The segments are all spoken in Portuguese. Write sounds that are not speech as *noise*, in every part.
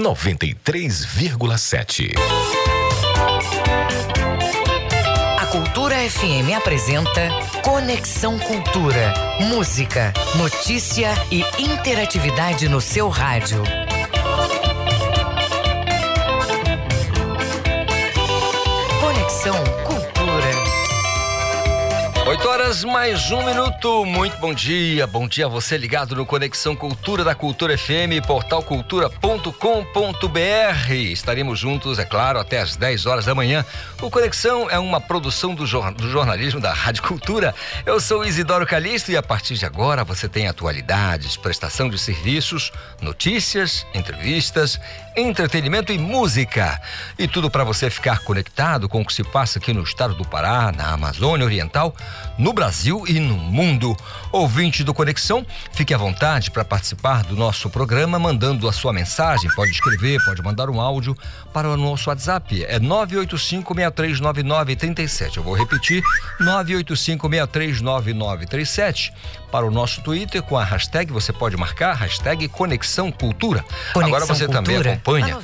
93,7. A Cultura FM apresenta Conexão Cultura. Música, notícia e interatividade no seu rádio. 8 horas mais um minuto. Muito bom dia. Bom dia a você ligado no Conexão Cultura da Cultura FM, portalcultura.com.br. Estaremos juntos, é claro, até às 10 horas da manhã. O Conexão é uma produção do, jor do jornalismo da Rádio Cultura. Eu sou Isidoro Calixto e a partir de agora você tem atualidades, prestação de serviços, notícias, entrevistas, entretenimento e música. E tudo para você ficar conectado com o que se passa aqui no estado do Pará, na Amazônia Oriental no Brasil e no mundo. Ouvinte do Conexão, fique à vontade para participar do nosso programa mandando a sua mensagem. Pode escrever, pode mandar um áudio para o nosso WhatsApp. É 985-639937. Eu vou repetir: 985-639937. Para o nosso Twitter com a hashtag, você pode marcar hashtag Conexão Cultura. Conexão Agora você Cultura, também acompanha.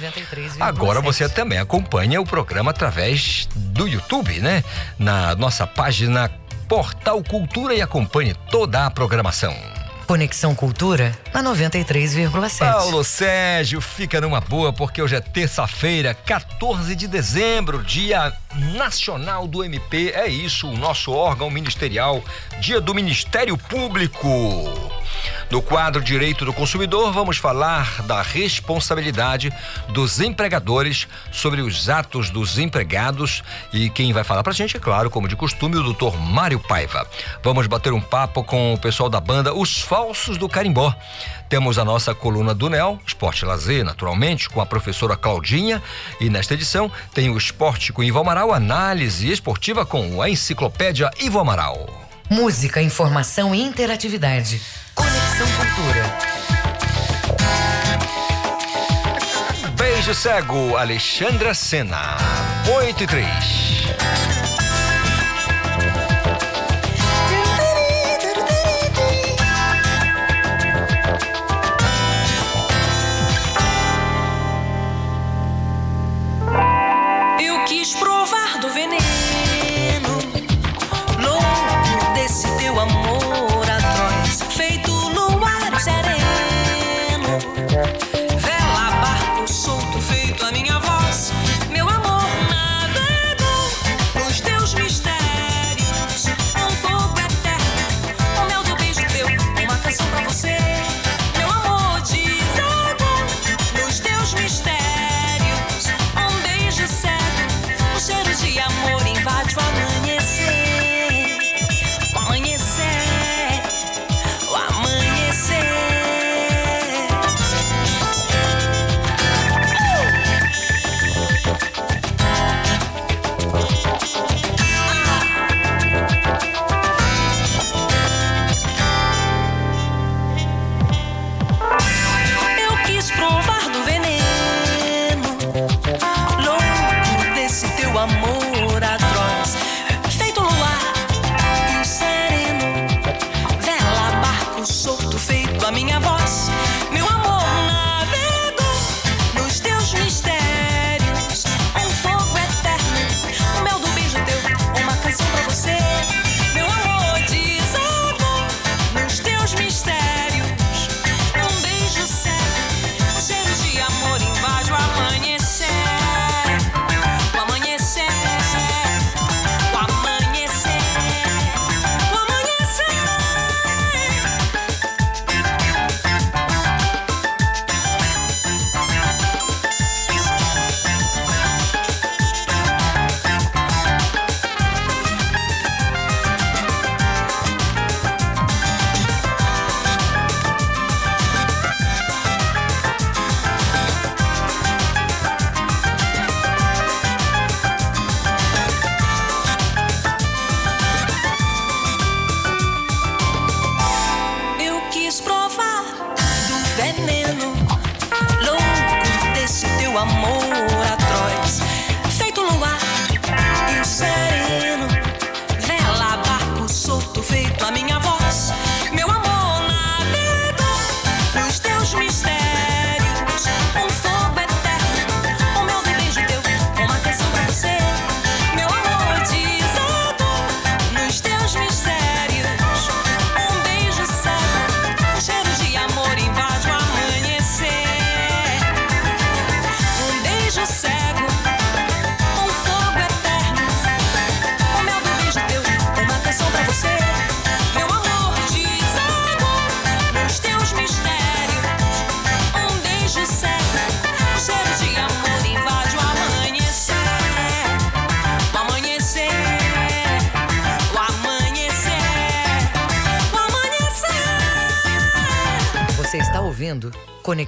Agora você também acompanha o programa através do YouTube, né? Na nossa página Portal Cultura e acompanhe toda a programação. Conexão Cultura na 93,7. Paulo Sérgio, fica numa boa porque hoje é terça-feira, 14 de dezembro, Dia Nacional do MP. É isso, o nosso órgão ministerial, Dia do Ministério Público. No quadro Direito do Consumidor, vamos falar da responsabilidade dos empregadores sobre os atos dos empregados e quem vai falar pra gente é claro, como de costume, o doutor Mário Paiva. Vamos bater um papo com o pessoal da banda Os Falsos do Carimbó. Temos a nossa coluna do NEL, Esporte Lazer, naturalmente, com a professora Claudinha. E nesta edição tem o Esporte com Ivo Amaral, análise esportiva com a enciclopédia Ivo Amaral. Música, informação e interatividade. Conexão Cultura. Beijo cego, Alexandra Sena. 8 e 3.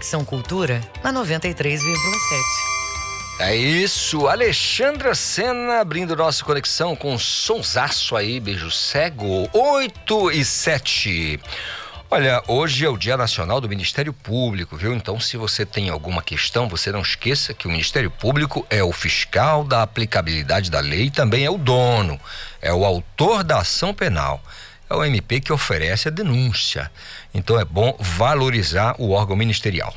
Conexão Cultura na 93,7. É isso, Alexandra Senna abrindo nossa conexão com um sonsaço aí, beijo cego, 8 e 7. Olha, hoje é o Dia Nacional do Ministério Público, viu? Então, se você tem alguma questão, você não esqueça que o Ministério Público é o fiscal da aplicabilidade da lei e também é o dono, é o autor da ação penal é o MP que oferece a denúncia. Então é bom valorizar o órgão ministerial.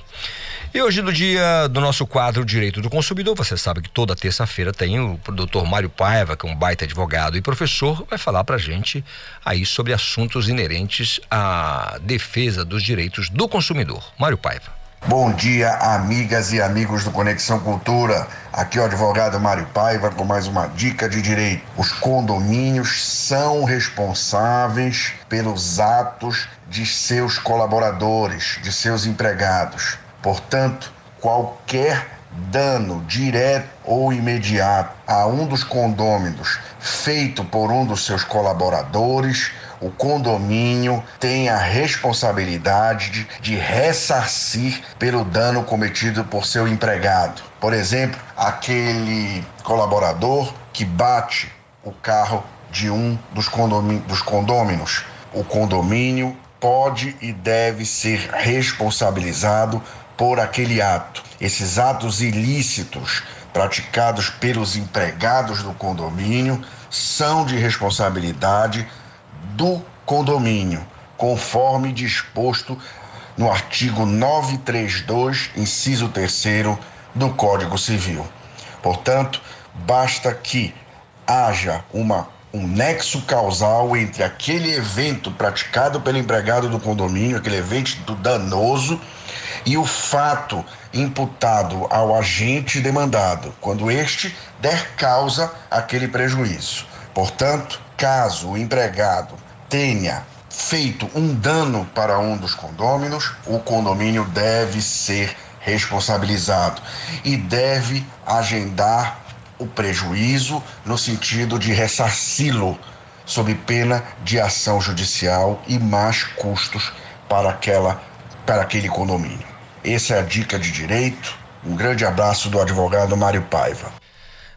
E hoje, no dia do nosso quadro Direito do Consumidor, você sabe que toda terça-feira tem o doutor Mário Paiva, que é um baita advogado e professor, vai falar pra gente aí sobre assuntos inerentes à defesa dos direitos do consumidor. Mário Paiva. Bom dia, amigas e amigos do Conexão Cultura. Aqui é o advogado Mário Paiva com mais uma dica de direito. Os condomínios são responsáveis pelos atos de seus colaboradores, de seus empregados. Portanto, qualquer dano direto ou imediato a um dos condôminos feito por um dos seus colaboradores o condomínio tem a responsabilidade de, de ressarcir pelo dano cometido por seu empregado. Por exemplo, aquele colaborador que bate o carro de um dos, dos condôminos. O condomínio pode e deve ser responsabilizado por aquele ato. Esses atos ilícitos praticados pelos empregados do condomínio são de responsabilidade do condomínio, conforme disposto no artigo 932, inciso 3 do Código Civil. Portanto, basta que haja uma, um nexo causal entre aquele evento praticado pelo empregado do condomínio, aquele evento danoso, e o fato imputado ao agente demandado, quando este der causa àquele prejuízo. Portanto, caso o empregado tenha feito um dano para um dos condôminos, o condomínio deve ser responsabilizado e deve agendar o prejuízo no sentido de ressarci-lo sob pena de ação judicial e mais custos para aquela para aquele condomínio. Essa é a dica de direito. Um grande abraço do advogado Mário Paiva.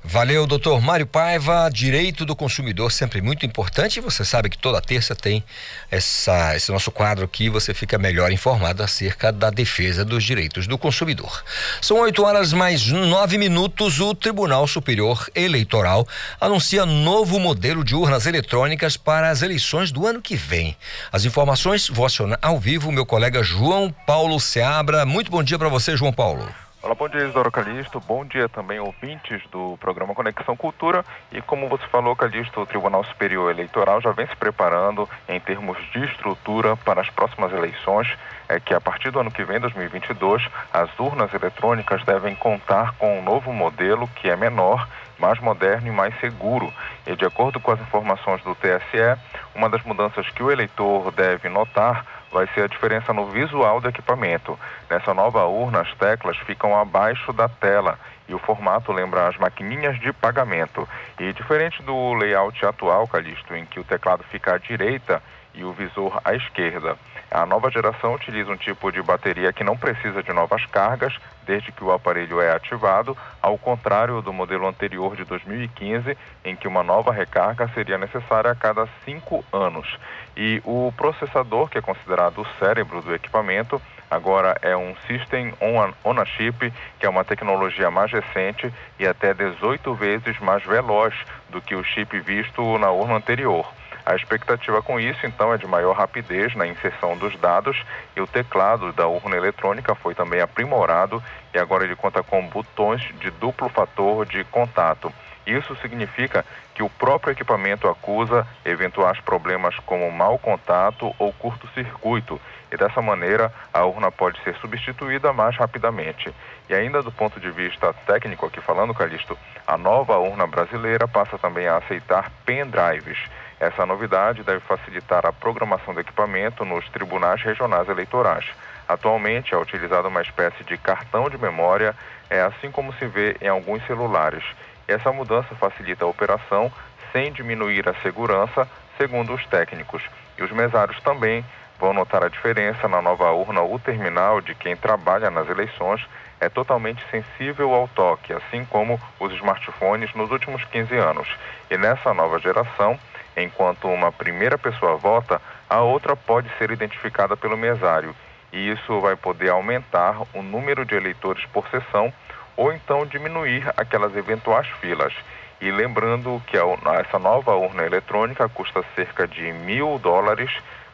Valeu, doutor Mário Paiva. Direito do consumidor sempre muito importante. Você sabe que toda terça tem essa, esse nosso quadro aqui. Você fica melhor informado acerca da defesa dos direitos do consumidor. São 8 horas mais nove minutos. O Tribunal Superior Eleitoral anuncia novo modelo de urnas eletrônicas para as eleições do ano que vem. As informações vou acionar ao vivo meu colega João Paulo Seabra. Muito bom dia para você, João Paulo. Olá, bom dia, Isidoro Calixto. Bom dia também, ouvintes do programa Conexão Cultura. E como você falou, Calixto, o Tribunal Superior Eleitoral já vem se preparando em termos de estrutura para as próximas eleições. É que a partir do ano que vem, 2022, as urnas eletrônicas devem contar com um novo modelo que é menor mais moderno e mais seguro. E de acordo com as informações do TSE, uma das mudanças que o eleitor deve notar vai ser a diferença no visual do equipamento. Nessa nova urna, as teclas ficam abaixo da tela e o formato lembra as maquininhas de pagamento. E diferente do layout atual, Calixto, em que o teclado fica à direita e o visor à esquerda. A nova geração utiliza um tipo de bateria que não precisa de novas cargas desde que o aparelho é ativado, ao contrário do modelo anterior de 2015, em que uma nova recarga seria necessária a cada cinco anos. E o processador, que é considerado o cérebro do equipamento, agora é um System on a Chip, que é uma tecnologia mais recente e até 18 vezes mais veloz do que o chip visto na urna anterior. A expectativa com isso, então, é de maior rapidez na inserção dos dados e o teclado da urna eletrônica foi também aprimorado e agora ele conta com botões de duplo fator de contato. Isso significa que o próprio equipamento acusa eventuais problemas como mau contato ou curto-circuito, e dessa maneira a urna pode ser substituída mais rapidamente. E ainda do ponto de vista técnico, aqui falando, Calixto, a nova urna brasileira passa também a aceitar pendrives. Essa novidade deve facilitar a programação do equipamento nos tribunais regionais eleitorais. Atualmente é utilizada uma espécie de cartão de memória, é assim como se vê em alguns celulares. Essa mudança facilita a operação sem diminuir a segurança, segundo os técnicos. E os mesários também vão notar a diferença na nova urna. O terminal de quem trabalha nas eleições é totalmente sensível ao toque, assim como os smartphones nos últimos 15 anos. E nessa nova geração, enquanto uma primeira pessoa vota, a outra pode ser identificada pelo mesário. E isso vai poder aumentar o número de eleitores por sessão ou então diminuir aquelas eventuais filas. E lembrando que essa nova urna eletrônica custa cerca de mil dólares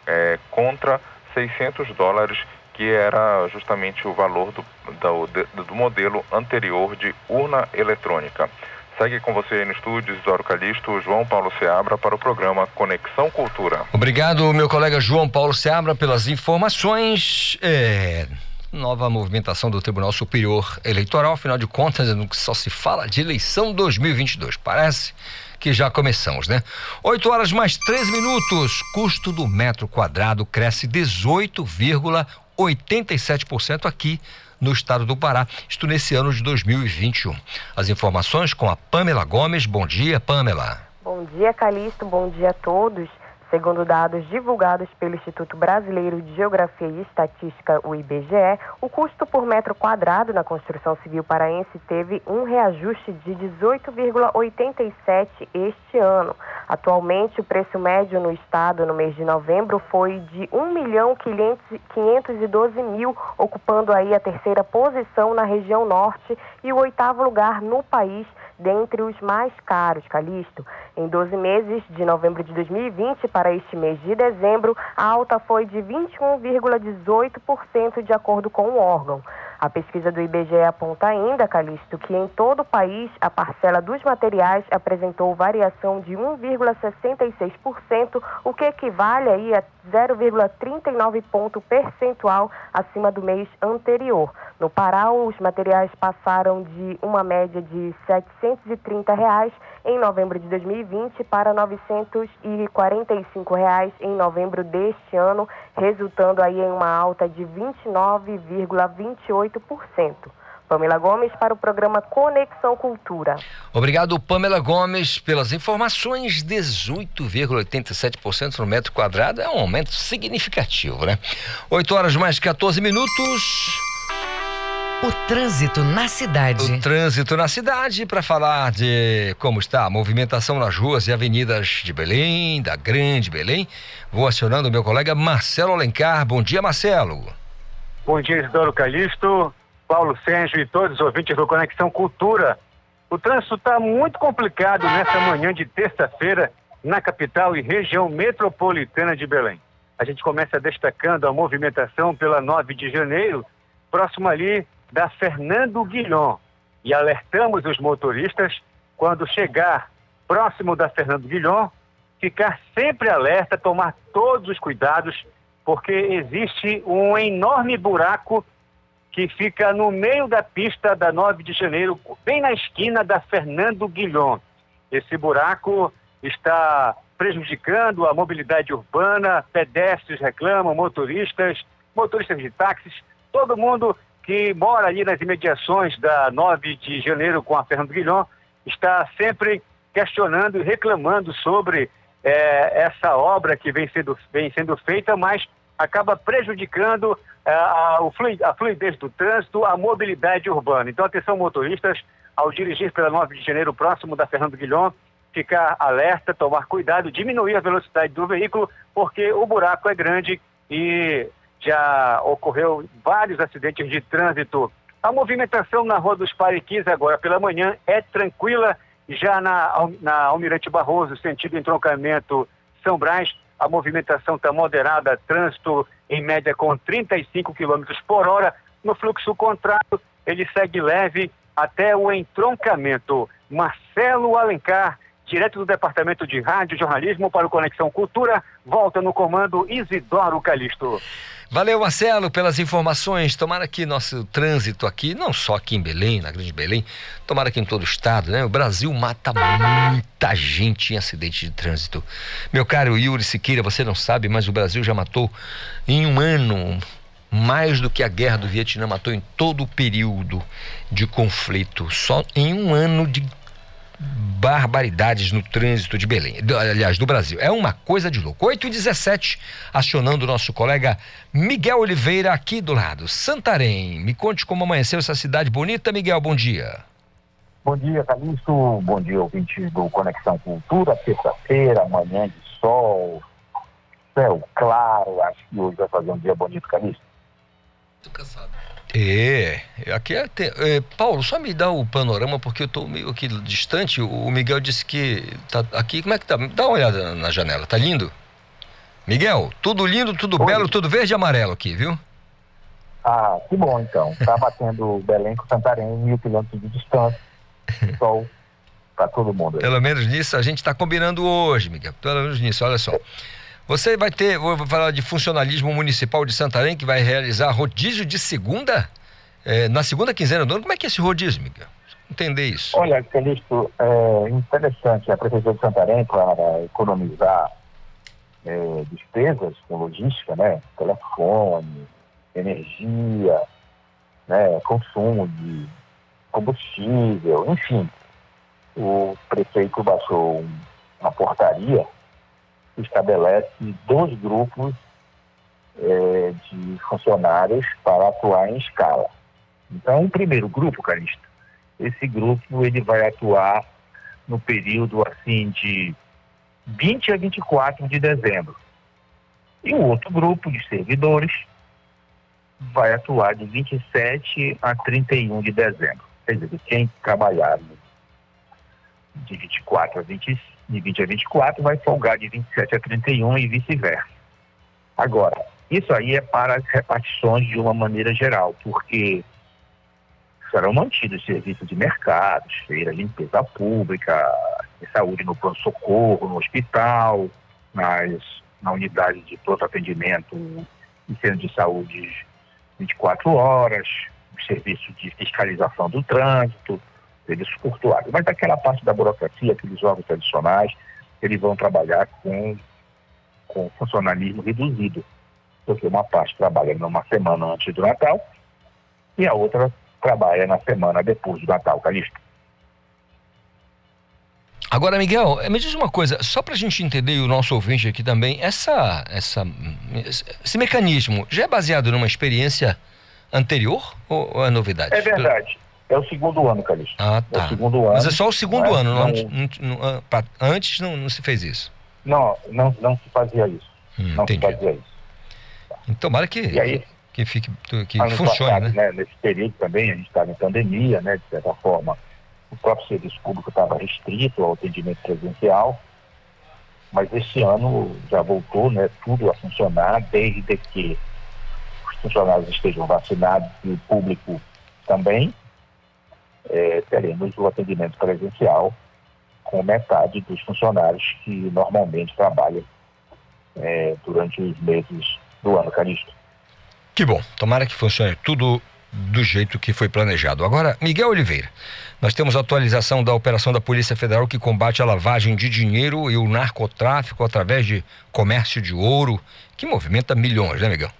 é, contra 600 dólares, que era justamente o valor do, do, do modelo anterior de urna eletrônica. Segue com você aí no estúdio, Isidoro Calixto, João Paulo Seabra, para o programa Conexão Cultura. Obrigado, meu colega João Paulo Seabra, pelas informações. É nova movimentação do Tribunal Superior Eleitoral, afinal de contas, só se fala de eleição 2022. Parece que já começamos, né? 8 horas mais 3 minutos. Custo do metro quadrado cresce 18,87% aqui no estado do Pará, isto nesse ano de 2021. As informações com a Pamela Gomes. Bom dia, Pamela. Bom dia, Calixto. Bom dia a todos. Segundo dados divulgados pelo Instituto Brasileiro de Geografia e Estatística, o IBGE, o custo por metro quadrado na construção civil paraense teve um reajuste de 18,87 este ano. Atualmente, o preço médio no estado no mês de novembro foi de 1 milhão 512 mil, ocupando aí a terceira posição na região norte e o oitavo lugar no país dentre os mais caros, Calixto. Em 12 meses, de novembro de 2020 para este mês de dezembro, a alta foi de 21,18% de acordo com o órgão. A pesquisa do IBGE aponta ainda, Calixto, que em todo o país a parcela dos materiais apresentou variação de 1,66%, o que equivale aí a 0,39 ponto percentual acima do mês anterior. No Pará, os materiais passaram de uma média de 730 reais em novembro de 2020 para 945 reais em novembro deste ano, resultando aí em uma alta de 29,28%. Pamela Gomes para o programa Conexão Cultura. Obrigado, Pamela Gomes, pelas informações. 18,87% no metro quadrado é um aumento significativo, né? 8 horas mais 14 minutos. O trânsito na cidade. O trânsito na cidade para falar de como está a movimentação nas ruas e avenidas de Belém, da Grande Belém. Vou acionando o meu colega Marcelo Alencar. Bom dia, Marcelo. Bom dia, Isidoro Calixto, Paulo Sérgio e todos os ouvintes do Conexão Cultura. O trânsito está muito complicado nessa manhã de terça-feira na capital e região metropolitana de Belém. A gente começa destacando a movimentação pela 9 de janeiro, próximo ali da Fernando Guilhom e alertamos os motoristas quando chegar próximo da Fernando Guilhom, ficar sempre alerta, tomar todos os cuidados, porque existe um enorme buraco que fica no meio da pista da 9 de janeiro, bem na esquina da Fernando Guilhom. Esse buraco está prejudicando a mobilidade urbana, pedestres reclamam, motoristas, motoristas de táxis, todo mundo que mora ali nas imediações da 9 de janeiro com a Fernando Guilhom, está sempre questionando e reclamando sobre é, essa obra que vem sendo, vem sendo feita, mas acaba prejudicando é, a, a fluidez do trânsito, a mobilidade urbana. Então, atenção motoristas, ao dirigir pela 9 de janeiro próximo da Fernando Guilhom, ficar alerta, tomar cuidado, diminuir a velocidade do veículo, porque o buraco é grande e já ocorreu vários acidentes de trânsito. A movimentação na Rua dos Pariquis agora pela manhã é tranquila, já na, na Almirante Barroso, sentido entroncamento São Brás, a movimentação está moderada, trânsito em média com 35 km por hora. No fluxo contrário, ele segue leve até o entroncamento. Marcelo Alencar, direto do Departamento de Rádio e Jornalismo para o Conexão Cultura, volta no comando Isidoro Calixto. Valeu, Marcelo, pelas informações. Tomara que nosso trânsito aqui, não só aqui em Belém, na Grande Belém, tomara que em todo o estado, né? O Brasil mata muita gente em acidente de trânsito. Meu caro Yuri Siqueira, você não sabe, mas o Brasil já matou em um ano mais do que a guerra do Vietnã matou em todo o período de conflito. Só em um ano de barbaridades no trânsito de Belém, do, aliás, do Brasil. É uma coisa de louco. 8 e 17, acionando o nosso colega Miguel Oliveira aqui do lado. Santarém, me conte como amanheceu essa cidade bonita, Miguel, bom dia. Bom dia, Calixto. Bom dia, ouvintes do Conexão Cultura. Terça-feira, manhã de sol, céu claro. Acho que hoje vai fazer um dia bonito, Calixto. Tô cansado. É, aqui é, é, Paulo, só me dá o panorama porque eu estou meio aqui distante. O Miguel disse que tá aqui. Como é que tá? Dá uma olhada na janela, tá lindo? Miguel, tudo lindo, tudo Oi. belo, tudo verde e amarelo aqui, viu? Ah, que bom então. Tá batendo Belém com Santarém, mil quilômetros de distância. *laughs* Sol para todo mundo. Pelo menos nisso a gente está combinando hoje, Miguel. Pelo menos nisso, olha só. Você vai ter, vou falar de funcionalismo municipal de Santarém, que vai realizar rodízio de segunda, é, na segunda quinzena do ano. Como é que é esse rodízio, Miguel? Entender isso. Olha, Calixto, é interessante a Prefeitura de Santarém para economizar é, despesas com logística, né? Telefone, energia, né? consumo de combustível, enfim. O prefeito baixou uma portaria estabelece dois grupos é, de funcionários para atuar em escala. Então, o primeiro grupo, Calixto, esse grupo ele vai atuar no período assim de 20 a 24 de dezembro. E o outro grupo de servidores vai atuar de 27 a 31 de dezembro. Quer dizer, quem trabalhar de 24 a 25 de 20 a 24, vai folgar de 27 a 31 e vice-versa. Agora, isso aí é para as repartições de uma maneira geral, porque serão mantidos serviços de mercados, feira, limpeza pública, saúde no pronto-socorro, no hospital, nas, na unidade de pronto atendimento e centro de saúde 24 horas, serviço de fiscalização do trânsito, serviços portuários. Mas aquela parte da burocracia, aqueles órgãos tradicionais, eles vão trabalhar com, com funcionalismo reduzido, porque uma parte trabalha numa semana antes do Natal e a outra trabalha na semana depois do Natal, Calixto. Agora, Miguel, me diz uma coisa, só para a gente entender e o nosso ouvinte aqui também, essa, essa, esse mecanismo já é baseado numa experiência anterior ou é novidade? É verdade. É o segundo ano, Calixto. Ah, tá. É o segundo ano. Mas é só o segundo é? ano, não, não, não, ah, antes não, não se fez isso? Não, não, não se fazia isso. Hum, não entendi. se fazia isso. Então, tomara que, aí, que fique, que funcione, passado, né? né? Nesse período também, a gente estava em pandemia, né? De certa forma, o próprio serviço público estava restrito ao atendimento presencial, mas esse ano já voltou, né? Tudo a funcionar, desde que os funcionários estejam vacinados e o público também é, teremos o atendimento presencial com metade dos funcionários que normalmente trabalham é, durante os meses do ano, Calixto. Que bom, tomara que funcione tudo do jeito que foi planejado. Agora, Miguel Oliveira, nós temos atualização da operação da Polícia Federal que combate a lavagem de dinheiro e o narcotráfico através de comércio de ouro, que movimenta milhões, né, Miguel?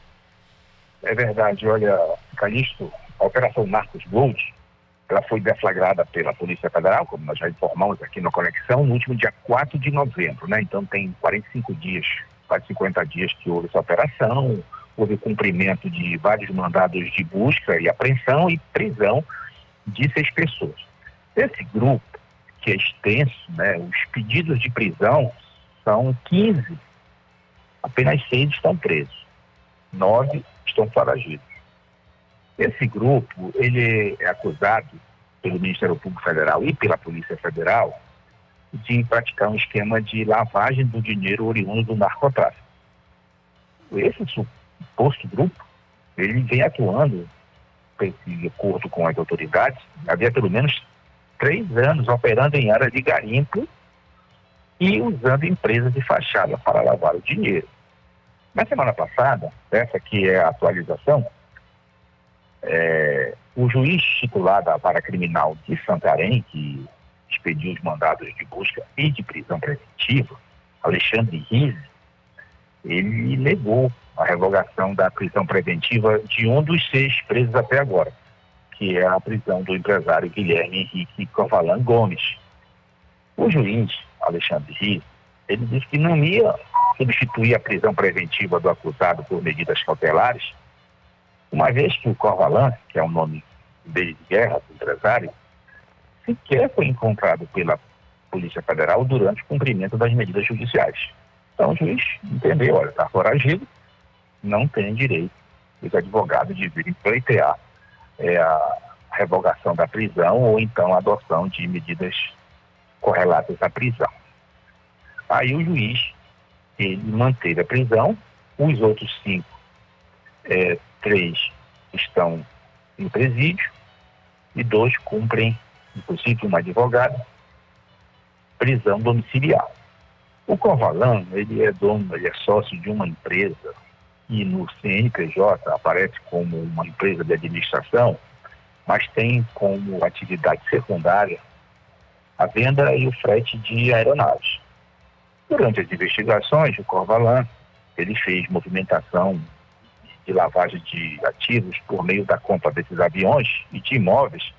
É verdade, olha, Calixto, a Operação Narcos Gold ela foi deflagrada pela Polícia Federal, como nós já informamos aqui na Conexão, no último dia 4 de novembro, né? Então tem 45 dias, quase 50 dias que houve essa operação, houve cumprimento de vários mandados de busca e apreensão e prisão de seis pessoas. Esse grupo, que é extenso, né? Os pedidos de prisão são 15, apenas seis estão presos, nove estão foragidos. Esse grupo, ele é acusado pelo Ministério Público Federal e pela Polícia Federal de praticar um esquema de lavagem do dinheiro oriundo do narcotráfico. Esse suposto grupo, ele vem atuando, de acordo com as autoridades, havia pelo menos três anos operando em área de garimpo e usando empresas de fachada para lavar o dinheiro. Na semana passada, essa que é a atualização, é, o juiz titular da vara criminal de Santarém, que expediu os mandados de busca e de prisão preventiva, Alexandre Rize, ele negou a revogação da prisão preventiva de um dos seis presos até agora, que é a prisão do empresário Guilherme Henrique Covalan Gomes. O juiz, Alexandre Rio, ele disse que não ia substituir a prisão preventiva do acusado por medidas cautelares, uma vez que o Corvalan, que é o nome dele de guerra do empresário, sequer foi encontrado pela Polícia Federal durante o cumprimento das medidas judiciais. Então o juiz entendeu, olha, está foragido, não tem direito os advogados de virem pleitear é, a revogação da prisão ou então a adoção de medidas correlatas à prisão. Aí o juiz ele manteve a prisão, os outros cinco, é, três estão em presídio e dois cumprem, inclusive um advogado, prisão domiciliar. O Corvalan, ele é dono, ele é sócio de uma empresa e no CNPJ aparece como uma empresa de administração, mas tem como atividade secundária a venda e o frete de aeronaves. Durante as investigações, o Corvalan ele fez movimentação de lavagem de ativos por meio da compra desses aviões e de imóveis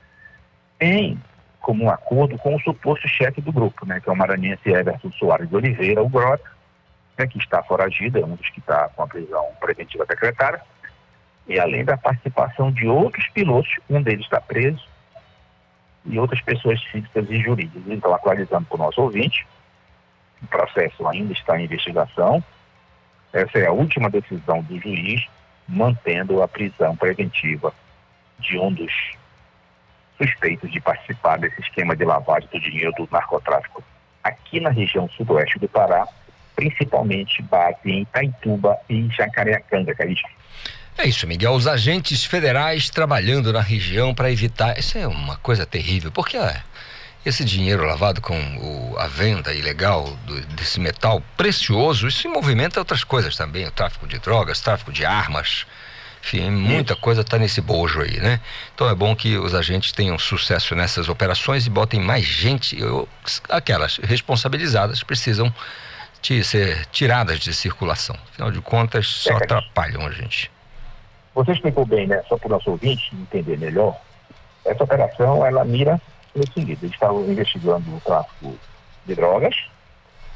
em comum acordo com o suposto chefe do grupo, né, que é o maranhense Everton Soares de Oliveira, o Grota, né, que está foragido, é um dos que está com a prisão preventiva decretada, e além da participação de outros pilotos, um deles está preso, e outras pessoas físicas e jurídicas. Então, atualizando para o nosso ouvinte, o processo ainda está em investigação. Essa é a última decisão do juiz, mantendo a prisão preventiva de um dos suspeitos de participar desse esquema de lavagem do dinheiro do narcotráfico aqui na região sudoeste do Pará, principalmente base em Itaituba e Jacareacanga, Carístico. É isso, Miguel. Os agentes federais trabalhando na região para evitar. Isso é uma coisa terrível, porque é, esse dinheiro lavado com o, a venda ilegal do, desse metal precioso, isso movimenta outras coisas também, o tráfico de drogas, tráfico de armas, enfim, muita coisa está nesse bojo aí, né? Então é bom que os agentes tenham sucesso nessas operações e botem mais gente, eu, aquelas responsabilizadas precisam de ser tiradas de circulação. Afinal de contas, só é, atrapalham a gente. Você explicou bem, né? Só para o nosso ouvinte entender melhor, essa operação ela mira no seguinte, eles estavam investigando o tráfico de drogas,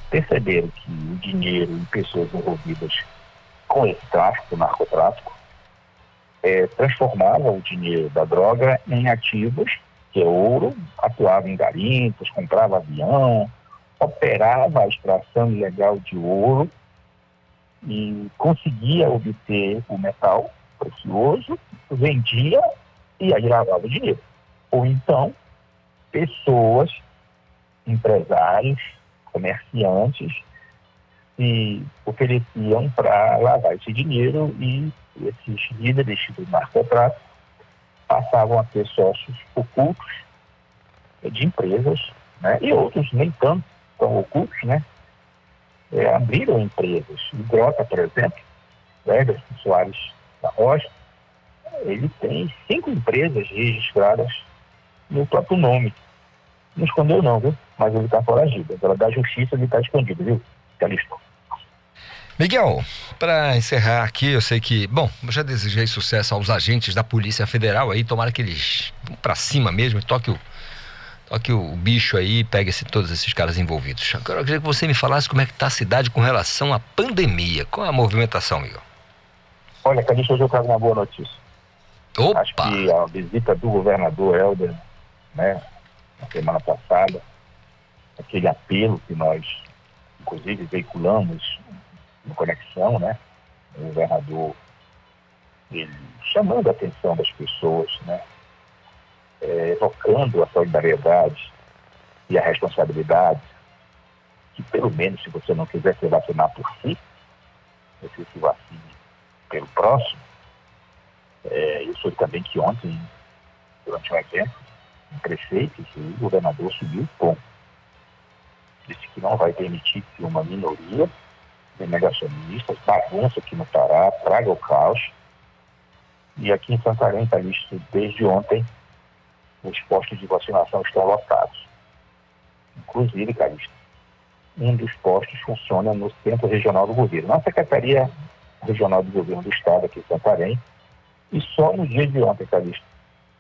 perceberam que o dinheiro e pessoas envolvidas com esse tráfico, narcotráfico, é, transformava o dinheiro da droga em ativos, que é ouro, atuava em garimpos, comprava avião, operava a extração ilegal de ouro e conseguia obter o metal precioso, vendia e aí lavava o dinheiro. Ou então pessoas, empresários, comerciantes, se ofereciam para lavar esse dinheiro e esses líderes do narcotráfico passavam a ter sócios ocultos de empresas, né? e outros nem tanto tão ocultos, né? É, abriram empresas. O Grota, por exemplo, Everson Soares da Rocha, ele tem cinco empresas registradas no próprio nome. Não escondeu não, viu? Mas ele está foragido. Agora da justiça ele está escondido, viu? Calixto. Miguel, para encerrar aqui, eu sei que, bom, eu já desejei sucesso aos agentes da Polícia Federal aí, tomara que eles vão para cima mesmo e toque o, toque o bicho aí e pegue esse, todos esses caras envolvidos. Agora eu queria que você me falasse como é que está a cidade com relação à pandemia. Qual é a movimentação, Miguel? Olha, Calixto, hoje eu trago uma boa notícia. Opa! Acho que a visita do governador Helder, né, na semana passada, aquele apelo que nós, inclusive, veiculamos no Conexão, né? O governador ele, chamando a atenção das pessoas, né? É, evocando a solidariedade e a responsabilidade, que pelo menos se você não quiser se vacinar por si, você se vacine pelo próximo. É, eu soube também que ontem, durante um evento, prefeito e o governador subiu o tom. Disse que não vai permitir que uma minoria de negacionistas bagunça aqui no Pará, traga o caos. E aqui em Santarém está visto desde ontem, os postos de vacinação estão lotados. Inclusive, Calixto, um dos postos funciona no Centro Regional do Governo, na Secretaria Regional do Governo do Estado aqui em Santarém. E só no dia de ontem, Calixto,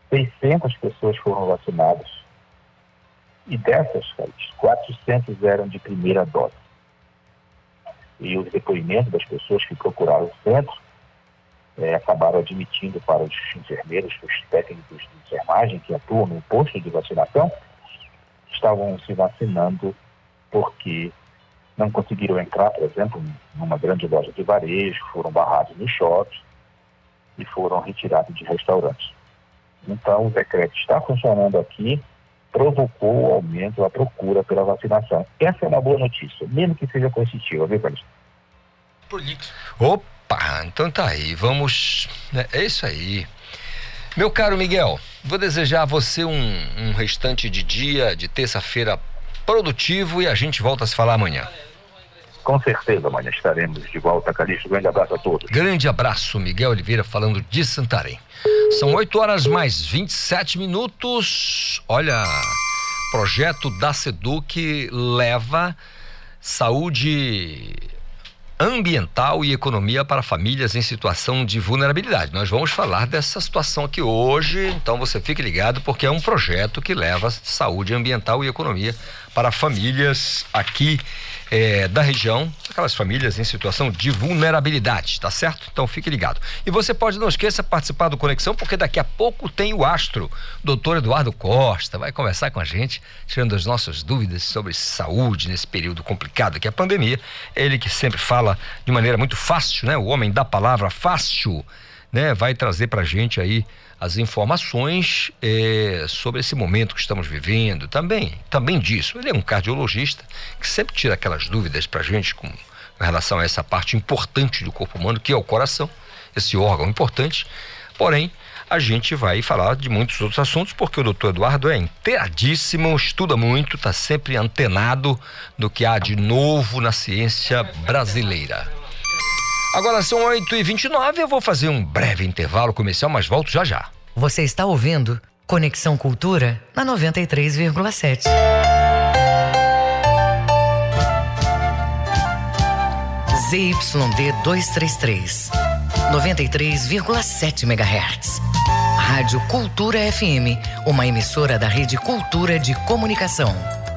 600 pessoas foram vacinadas. E dessas, 400 eram de primeira dose. E os depoimentos das pessoas que procuraram o centro é, acabaram admitindo para os enfermeiros, os técnicos de enfermagem que atuam no posto de vacinação, estavam se vacinando porque não conseguiram entrar, por exemplo, numa grande loja de varejo, foram barrados no shopping e foram retirados de restaurantes. Então, o decreto está funcionando aqui, provocou o aumento da procura pela vacinação. Essa é uma boa notícia, mesmo que seja coercitiva, viu, Carlos? Opa, então tá aí, vamos. Né, é isso aí. Meu caro Miguel, vou desejar a você um, um restante de dia, de terça-feira produtivo e a gente volta a se falar amanhã. Com certeza, amanhã estaremos de volta, Calixto. Grande abraço a todos. Grande abraço, Miguel Oliveira, falando de Santarém. São 8 horas mais 27 minutos. Olha, projeto da Seduc leva saúde ambiental e economia para famílias em situação de vulnerabilidade. Nós vamos falar dessa situação aqui hoje, então você fique ligado porque é um projeto que leva saúde ambiental e economia para famílias aqui é, da região, aquelas famílias em situação de vulnerabilidade, tá certo? Então fique ligado. E você pode, não esqueça, participar do Conexão, porque daqui a pouco tem o astro, doutor Eduardo Costa, vai conversar com a gente, tirando as nossas dúvidas sobre saúde nesse período complicado que é a pandemia. Ele que sempre fala de maneira muito fácil, né? O homem da palavra fácil, né? Vai trazer pra gente aí as informações é, sobre esse momento que estamos vivendo, também, também disso. Ele é um cardiologista que sempre tira aquelas dúvidas para a gente com, relação a essa parte importante do corpo humano, que é o coração, esse órgão importante. Porém, a gente vai falar de muitos outros assuntos, porque o doutor Eduardo é inteiradíssimo, estuda muito, está sempre antenado do que há de novo na ciência brasileira. Agora são 8h29, eu vou fazer um breve intervalo comercial, mas volto já já. Você está ouvindo Conexão Cultura na 93,7. ZYD 233, 93,7 MHz. Rádio Cultura FM, uma emissora da Rede Cultura de Comunicação.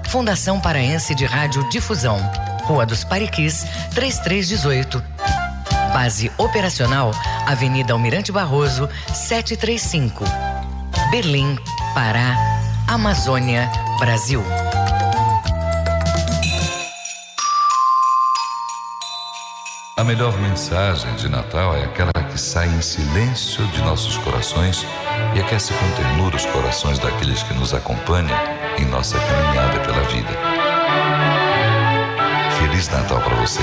Fundação Paraense de Rádio Difusão. Rua dos Pariquis, 3318 Base operacional, Avenida Almirante Barroso, 735. Berlim, Pará, Amazônia, Brasil. A melhor mensagem de Natal é aquela que sai em silêncio de nossos corações e aquece com ternura os corações daqueles que nos acompanham em nossa caminhada pela vida. Feliz Natal para você,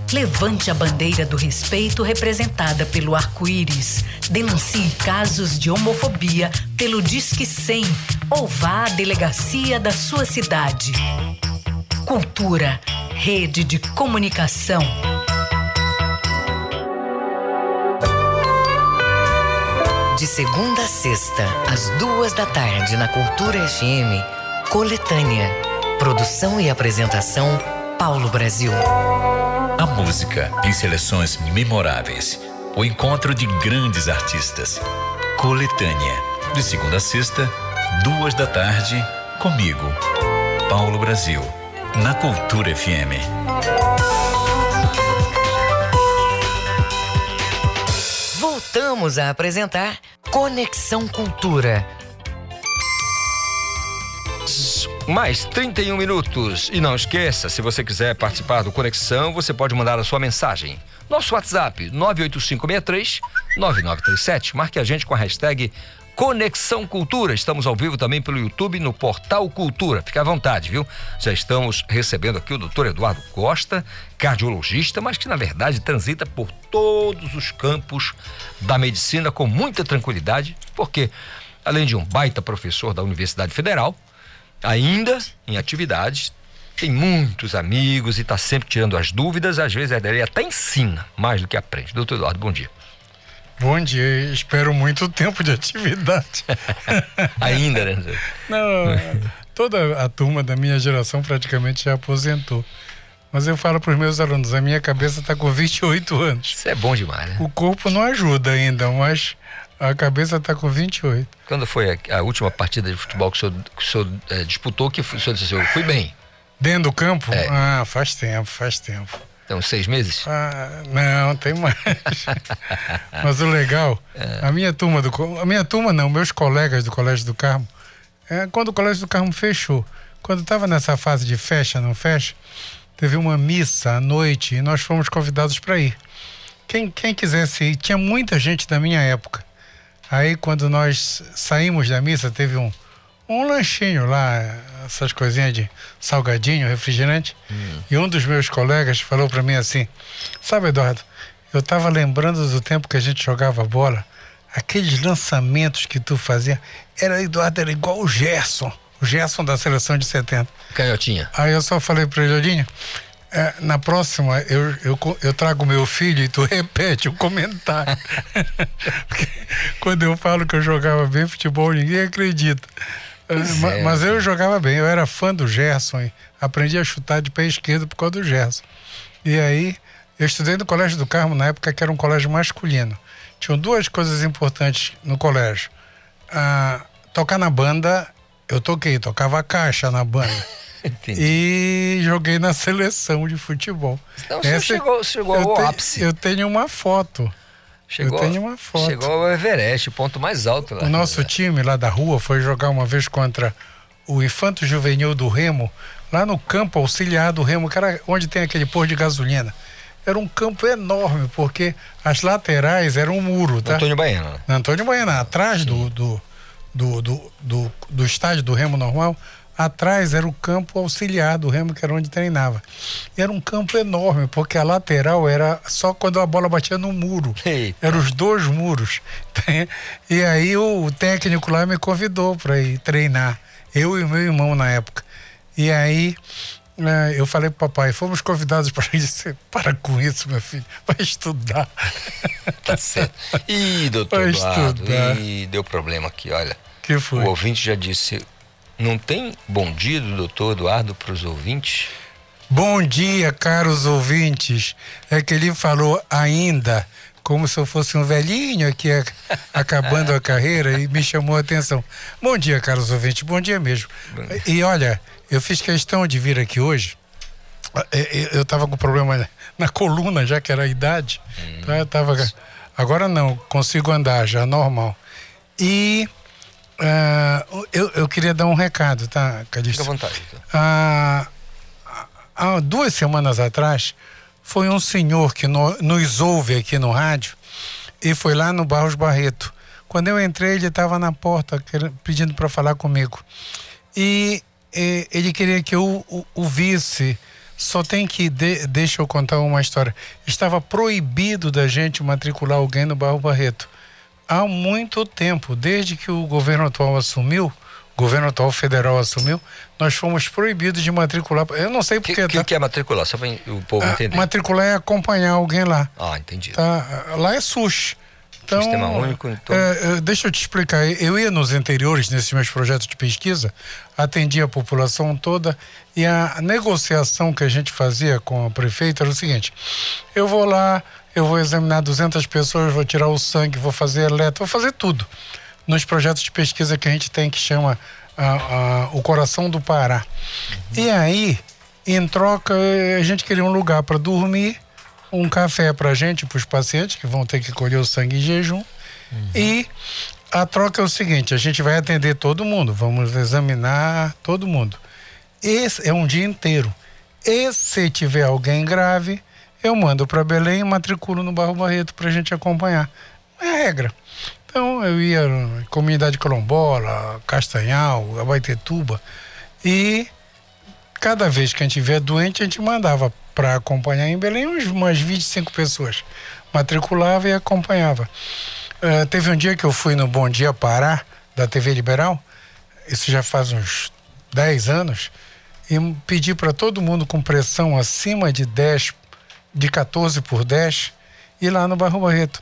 Levante a bandeira do respeito representada pelo arco-íris. Denuncie casos de homofobia pelo Disque 100 ou vá à delegacia da sua cidade. Cultura Rede de Comunicação. De segunda a sexta, às duas da tarde, na Cultura FM, Coletânea. Produção e apresentação, Paulo Brasil. A música em seleções memoráveis. O encontro de grandes artistas. Coletânea. De segunda a sexta, duas da tarde, comigo, Paulo Brasil na Cultura FM. Voltamos a apresentar Conexão Cultura. Mais 31 minutos. E não esqueça, se você quiser participar do Conexão, você pode mandar a sua mensagem. Nosso WhatsApp, 98563 9937. Marque a gente com a hashtag Conexão Cultura. Estamos ao vivo também pelo YouTube no Portal Cultura. Fique à vontade, viu? Já estamos recebendo aqui o doutor Eduardo Costa, cardiologista, mas que na verdade transita por todos os campos da medicina com muita tranquilidade, porque além de um baita professor da Universidade Federal, ainda em atividades, tem muitos amigos e está sempre tirando as dúvidas, às vezes ele até ensina mais do que aprende. Doutor Eduardo, bom dia. Bom dia, espero muito tempo de atividade. *laughs* Ainda, né? Não, toda a turma da minha geração praticamente já aposentou. Mas eu falo para os meus alunos, a minha cabeça está com 28 anos. Isso é bom demais, né? O corpo não ajuda ainda, mas a cabeça está com 28. Quando foi a, a, última partida de futebol que o senhor, que o senhor é, disputou, que o senhor disse assim, eu fui bem? Dentro do campo? É. Ah, faz tempo, faz tempo. Tem uns seis meses? Ah, não, tem mais. *laughs* Mas o legal, é. a minha turma do. A minha turma não, meus colegas do Colégio do Carmo, é, quando o Colégio do Carmo fechou, quando estava nessa fase de fecha, não fecha, teve uma missa à noite e nós fomos convidados para ir. Quem, quem quisesse ir, tinha muita gente da minha época. Aí quando nós saímos da missa, teve um, um lanchinho lá, essas coisinhas de salgadinho, refrigerante. Hum. E um dos meus colegas falou para mim assim: Sabe, Eduardo, eu estava lembrando do tempo que a gente jogava bola, aqueles lançamentos que tu fazia, era Eduardo, era igual o Gerson, o Gerson da seleção de 70. Canhotinha. Aí eu só falei para ele, é, na próxima eu, eu, eu trago meu filho e tu *laughs* repete o comentário. *laughs* quando eu falo que eu jogava bem futebol, ninguém acredita. É, mas eu jogava bem, eu era fã do Gerson, aprendi a chutar de pé esquerdo por causa do Gerson. E aí, eu estudei no Colégio do Carmo na época que era um colégio masculino. Tinham duas coisas importantes no colégio. Ah, tocar na banda, eu toquei, tocava caixa na banda. *laughs* *laughs* e joguei na seleção de futebol. Então você chegou, chegou ao te, ápice. Eu tenho uma foto. Chegou, eu tenho uma foto. Chegou ao Everest, o ponto mais alto lá. O nosso time lá da rua foi jogar uma vez contra o Infanto Juvenil do Remo, lá no campo auxiliar do Remo, que era onde tem aquele posto de gasolina. Era um campo enorme, porque as laterais eram um muro, tá? Antônio Baiana. Antônio Baiana, atrás do, do, do, do estádio do Remo normal, Atrás era o campo auxiliar do Remo, que era onde treinava. E era um campo enorme, porque a lateral era só quando a bola batia no muro. Eram os dois muros. *laughs* E aí o técnico lá me convidou para ir treinar. Eu e meu irmão na época. E aí é, eu falei pro papai, fomos convidados para disse, *laughs* para com isso, meu filho, vai estudar. *laughs* Tá certo. Ih, doutor vai Eduardo, estudar. Ih, deu problema aqui, olha. Que foi? O ouvinte já disse, não tem bom dia do doutor Eduardo para os ouvintes? Bom dia, caros ouvintes. É que ele falou ainda, como se eu fosse um velhinho aqui acabando a *laughs* carreira e me chamou a atenção. Bom dia, caros ouvintes. Bom dia mesmo. Bom dia. E olha, eu fiz questão de vir aqui hoje. Eu estava com problema na coluna, já que era a idade. Hum, tá? eu tava, agora não, consigo andar já normal. E Uh, eu, eu queria dar um recado, tá, Calixto? Fique à vontade. Uh, há duas semanas atrás, foi um senhor que no, nos ouve aqui no rádio e foi lá no Barros Barreto. Quando eu entrei, ele estava na porta pedindo para falar comigo. E, e, ele queria que eu o, o visse. Só tem que. De, deixa eu contar uma história. Estava proibido da gente matricular alguém no Barro Barreto há muito tempo, desde que o governo atual assumiu, o governo atual federal assumiu, nós fomos proibidos de matricular. Eu não sei porque. O que, tá... que, é matricular? Só para o povo ah, entender. Matricular é acompanhar alguém lá. Ah, entendi. Tá? Lá é SUS. Então, Sistema único, então. É, é, deixa eu te explicar. Eu ia nos interiores, nesses meus projetos de pesquisa, atendia a população toda e a negociação que a gente fazia com o prefeito era o seguinte: eu vou lá, eu vou examinar 200 pessoas, vou tirar o sangue, vou fazer eletro, vou fazer tudo. Nos projetos de pesquisa que a gente tem, que chama o Coração do Pará. Uhum. E aí, em troca, a gente queria um lugar para dormir, um café para a gente, para os pacientes que vão ter que colher o sangue em jejum. Uhum. E a troca é o seguinte: a gente vai atender todo mundo, vamos examinar todo mundo. esse é um dia inteiro. E se tiver alguém grave, eu mando para Belém e matriculo no Barro Barreto para a gente acompanhar. É a regra. Então eu ia na comunidade Colombola, Castanhal, Abaitetuba e cada vez que a gente tiver doente, a gente mandava para acompanhar em Belém umas 25 pessoas. Matriculava e acompanhava. Uh, teve um dia que eu fui no Bom Dia Pará, da TV Liberal, isso já faz uns 10 anos, e pedi para todo mundo com pressão acima de 10, de 14 por 10, ir lá no Barro Barreto.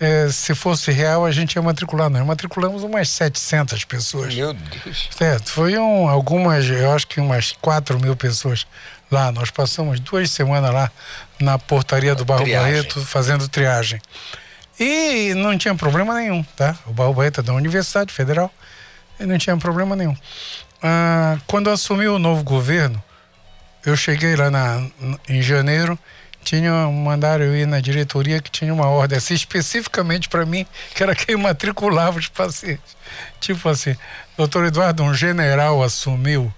É, se fosse real, a gente ia matricular. Nós matriculamos umas 700 pessoas. Meu Deus. Certo. Foi um, algumas, eu acho que umas 4 mil pessoas lá. Nós passamos duas semanas lá na portaria do Barro triagem. Barreto fazendo triagem. E não tinha problema nenhum, tá? O Barro Barreto é da Universidade Federal e não tinha problema nenhum. Ah, quando assumiu o novo governo, eu cheguei lá na, em janeiro, tinha mandaram eu ir na diretoria que tinha uma ordem assim, especificamente para mim, que era quem matriculava os pacientes. Tipo assim, doutor Eduardo, um general assumiu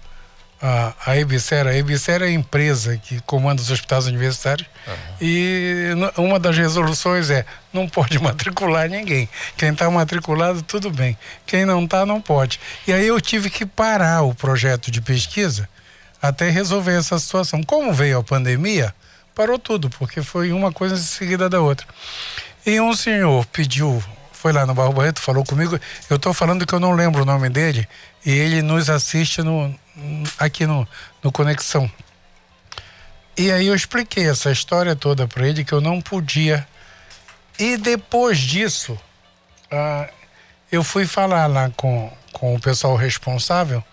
a, a EBSER. A EBSER é a empresa que comanda os hospitais universitários uhum. e uma das resoluções é não pode *laughs* matricular ninguém. Quem está matriculado, tudo bem. Quem não está, não pode. E aí eu tive que parar o projeto de pesquisa até resolver essa situação. Como veio a pandemia, parou tudo, porque foi uma coisa em seguida da outra. E um senhor pediu foi lá no Barro Barreto, falou comigo. Eu estou falando que eu não lembro o nome dele e ele nos assiste no, aqui no, no Conexão. E aí eu expliquei essa história toda para ele que eu não podia. E depois disso, uh, eu fui falar lá com, com o pessoal responsável.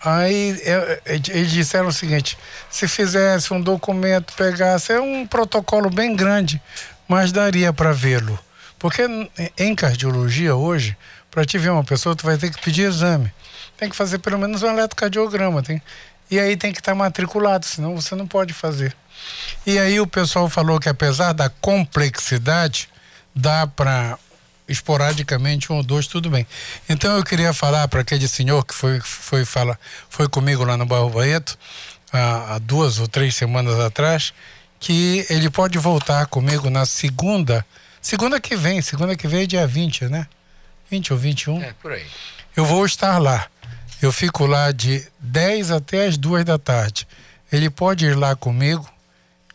Aí eles disseram o seguinte: se fizesse um documento, pegasse, é um protocolo bem grande, mas daria para vê-lo. Porque em cardiologia hoje, para te ver uma pessoa, tu vai ter que pedir exame. Tem que fazer pelo menos um eletrocardiograma. Tem... E aí tem que estar tá matriculado, senão você não pode fazer. E aí o pessoal falou que apesar da complexidade, dá para esporadicamente um ou dois, tudo bem. Então eu queria falar para aquele senhor que foi, foi, fala, foi comigo lá no Barro Baeto, há, há duas ou três semanas atrás, que ele pode voltar comigo na segunda Segunda que vem, segunda que vem é dia 20, né? 20 ou 21. É, por aí. Eu vou estar lá. Eu fico lá de 10 até as 2 da tarde. Ele pode ir lá comigo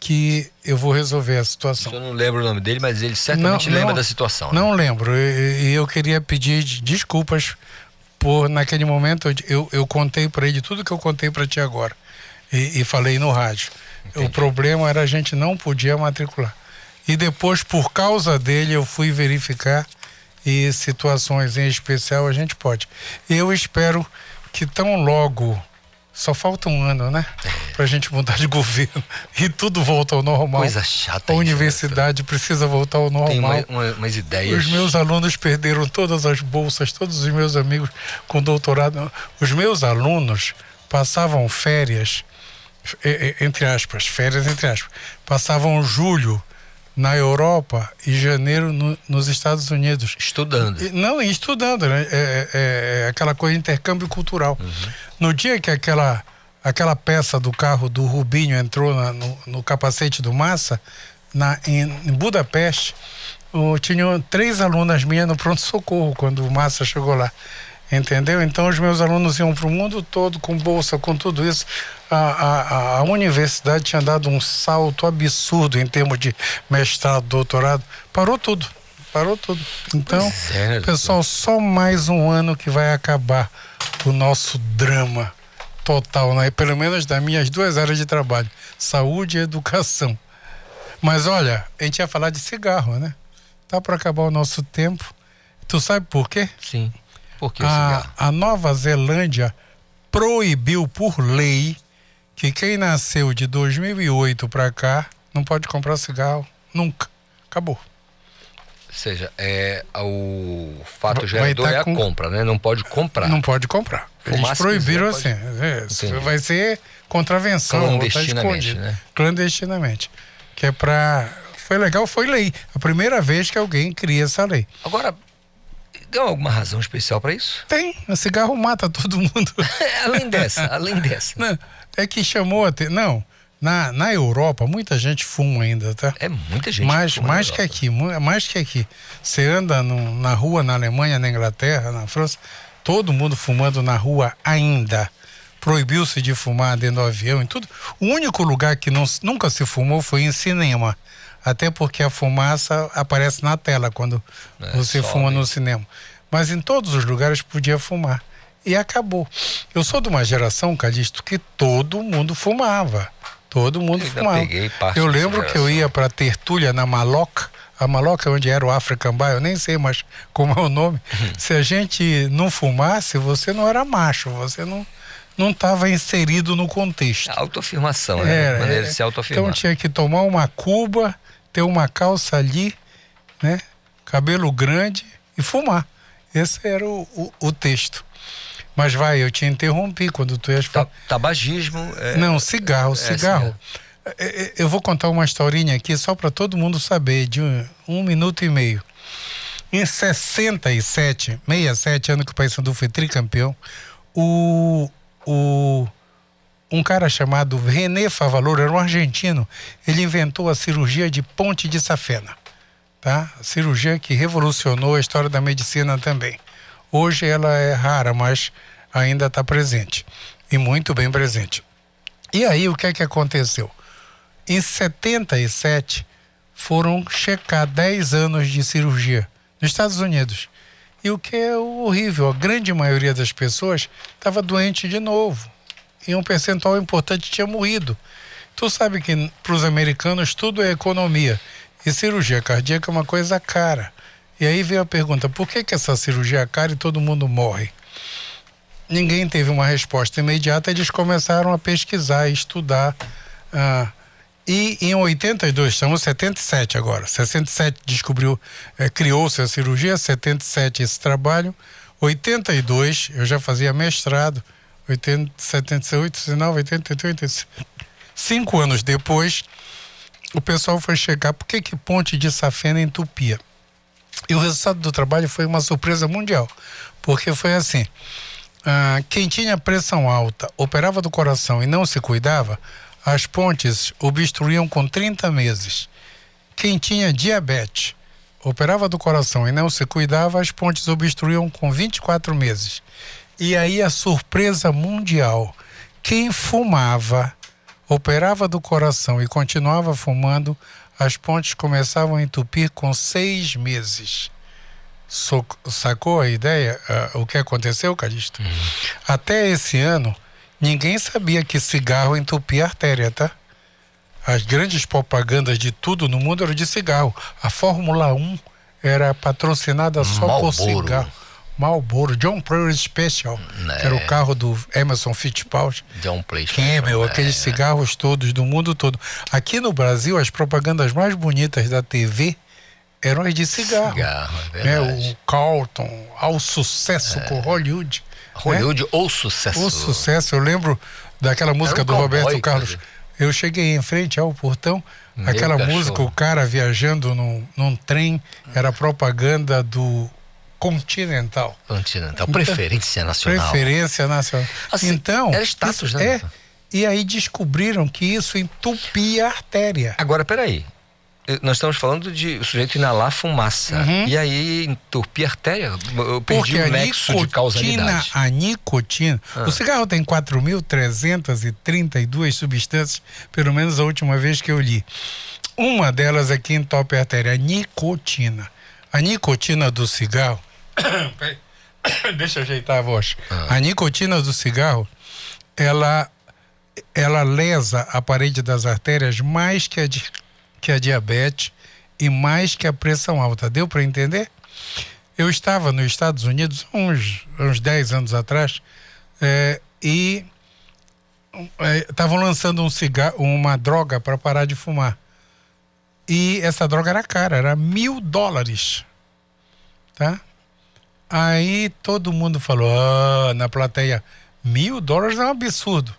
que eu vou resolver a situação. Eu não lembro o nome dele, mas ele certamente não, lembra não, da situação. Né? Não lembro. E eu, eu, queria pedir desculpas por, naquele momento, eu, eu, eu contei para ele tudo que eu contei para ti agora. E, e, falei no rádio. Entendi. O problema era a gente não podia matricular e depois, por causa dele, eu fui verificar e situações em especial a gente pode. Eu espero que tão logo, só falta um ano, né? Para a gente mudar de governo *laughs* e tudo volta ao normal. Coisa chata. A universidade isso, precisa voltar ao normal. Tem uma, uma, umas ideias. Os meus alunos perderam todas as bolsas, todos os meus amigos com doutorado. Os meus alunos passavam férias, entre aspas, férias entre aspas, passavam julho na Europa e janeiro no, nos Estados Unidos. Estudando. E, não, estudando, né? É, é, é, aquela coisa de intercâmbio cultural. Uhum. No dia que aquela, aquela peça do carro do Rubinho entrou na, no, no, capacete do Massa, na, em, em Budapeste, oh, tinham três alunas minhas no pronto-socorro quando o Massa chegou lá. Entendeu? Então os meus alunos iam para o mundo todo com bolsa, com tudo isso. A, a, a, universidade tinha dado um salto absurdo em termos de mestrado, doutorado. Parou tudo. Parou tudo. Então, é, pessoal, só mais um ano que vai acabar o nosso drama total, né? pelo menos das minhas duas áreas de trabalho: saúde e educação. Mas olha, a gente ia falar de cigarro, né? Tá para acabar o nosso tempo. Tu sabe por quê? Sim. Por que a, a Nova Zelândia proibiu por lei que quem nasceu de 2008 para cá não pode comprar cigarro nunca. Acabou. Ou seja, é, o fato gerador tá é a com... compra, né? Não pode comprar. Não pode comprar. Eles proibiram quiser, assim. É, vai ser contravenção. Clandestinamente, né? Clandestinamente. Que é para... Foi legal, foi lei. A primeira vez que alguém cria essa lei. Agora, Tem alguma razão especial para isso? Tem. O cigarro mata todo mundo. *laughs* além dessa, além dessa. Não, é que chamou até. Não. Na, na Europa, muita gente fuma ainda, tá? É muita gente. Mais, mais que aqui, mais que aqui. Você anda no, na rua na Alemanha, na Inglaterra, na França, todo mundo fumando na rua ainda. Proibiu-se de fumar dentro do avião e tudo. O único lugar que não, nunca se fumou foi em cinema. Até porque a fumaça aparece na tela quando é, você fuma no cinema. Mas em todos os lugares podia fumar. E acabou. Eu sou de uma geração, Calixto, que todo mundo fumava. Todo mundo eu fumava. eu lembro que eu ia para tertúlia na Maloca. A Maloca é onde era o African Bar, eu nem sei mais como é o nome. *laughs* Se a gente não fumasse, você não era macho, você não não estava inserido no contexto. A autoafirmação, né? Era, Maneira de se autoafirmar. Então tinha que tomar uma cuba, ter uma calça ali, né? Cabelo grande e fumar. Esse era o, o, o texto. Mas vai, eu te interrompi quando tu ias falar. Tabagismo. É... Não, cigarro, é, cigarro. É, é, eu vou contar uma historinha aqui só para todo mundo saber, de um, um, minuto e meio. Em 67, 67, ano que o Paysandu foi tricampeão, o, o, um cara chamado René Favaloro, era um argentino, ele inventou a cirurgia de ponte de safena. Tá? Cirurgia que revolucionou a história da medicina também. Hoje ela é rara, mas ainda está presente e muito bem presente. E aí o que é que aconteceu? Em 77 foram checar 10 anos de cirurgia nos Estados Unidos. E o que é horrível, a grande maioria das pessoas estava doente de novo. E um percentual importante tinha morrido. Tu sabe que para os americanos tudo é economia. E cirurgia cardíaca é uma coisa cara. E aí veio a pergunta: por que, que essa cirurgia é cara e todo mundo morre? Ninguém teve uma resposta imediata, eles começaram a pesquisar, estudar. Ah, e em 82, estamos 77 agora. 67 descobriu, eh, criou-se a cirurgia, 77 esse trabalho. 82, eu já fazia mestrado. 80, 78, 79, 88, 85. Cinco anos depois, o pessoal foi chegar por que, que ponte de safena entupia. E o resultado do trabalho foi uma surpresa mundial, porque foi assim: ah, quem tinha pressão alta, operava do coração e não se cuidava, as pontes obstruíam com 30 meses. Quem tinha diabetes, operava do coração e não se cuidava, as pontes obstruíam com 24 meses. E aí a surpresa mundial: quem fumava, operava do coração e continuava fumando, as pontes começavam a entupir com seis meses. So, sacou a ideia? Uh, o que aconteceu, Calixto? Uhum. Até esse ano, ninguém sabia que cigarro entupia a artéria, tá? As grandes propagandas de tudo no mundo eram de cigarro. A Fórmula 1 era patrocinada só Malboro. por cigarro. Marlboro, John Player Special, é. que era o é. carro do Emerson Fittipaldi. John Player Camel, é. aqueles cigarros todos do mundo todo. Aqui no Brasil, as propagandas mais bonitas da TV eram as de cigarro. Cigarro, é né? O Carlton, ao sucesso é. com Hollywood. Hollywood né? ou sucesso. O sucesso, eu lembro daquela música um do Roberto Carlos. Eu cheguei em frente ao portão, Meu aquela cachorro. música, o cara viajando num, num trem, era propaganda do continental. Continental, preferência nacional. Preferência nacional. Assim, então. Era status, né? É. E aí descobriram que isso entupia a artéria. Agora, peraí. Nós estamos falando de o sujeito inalar fumaça. Uhum. E aí entupir a artéria. Eu perdi Porque o nexo nicotina, de causalidade. A nicotina. Ah. O cigarro tem 4.332 substâncias, pelo menos a última vez que eu li. Uma delas é que entope a artéria, a nicotina. A nicotina do cigarro *coughs* *coughs* Deixa eu ajeitar a voz. Ah. A nicotina do cigarro, ela, ela lesa a parede das artérias mais que a, que a diabetes e mais que a pressão alta. Deu para entender? Eu estava nos Estados Unidos uns, uns 10 anos atrás é, e estavam é, lançando um cigarro, uma droga para parar de fumar. E essa droga era cara, era mil dólares. Tá? Aí todo mundo falou, ah, na plateia, mil dólares é um absurdo.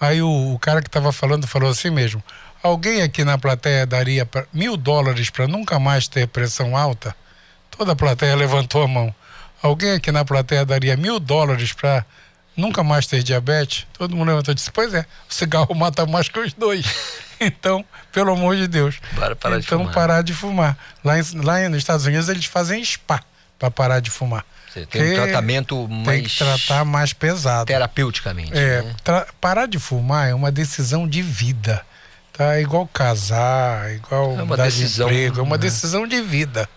Aí o, o cara que estava falando falou assim mesmo: alguém aqui na plateia daria pra, mil dólares para nunca mais ter pressão alta? Toda a plateia levantou a mão. alguém aqui na plateia daria mil dólares para nunca mais ter diabetes? Todo mundo levantou e disse: Pois é, o cigarro mata mais que os dois. *laughs* Então, pelo amor de Deus. Para parar então, de fumar. parar de fumar. Lá, em, lá nos Estados Unidos eles fazem spa para parar de fumar. Você tem um tratamento mais. Tem que tratar mais pesado. Terapeuticamente. É, né? parar de fumar é uma decisão de vida. Tá? É igual casar, é igual É mudar decisão, de emprego, é uma né? decisão de vida.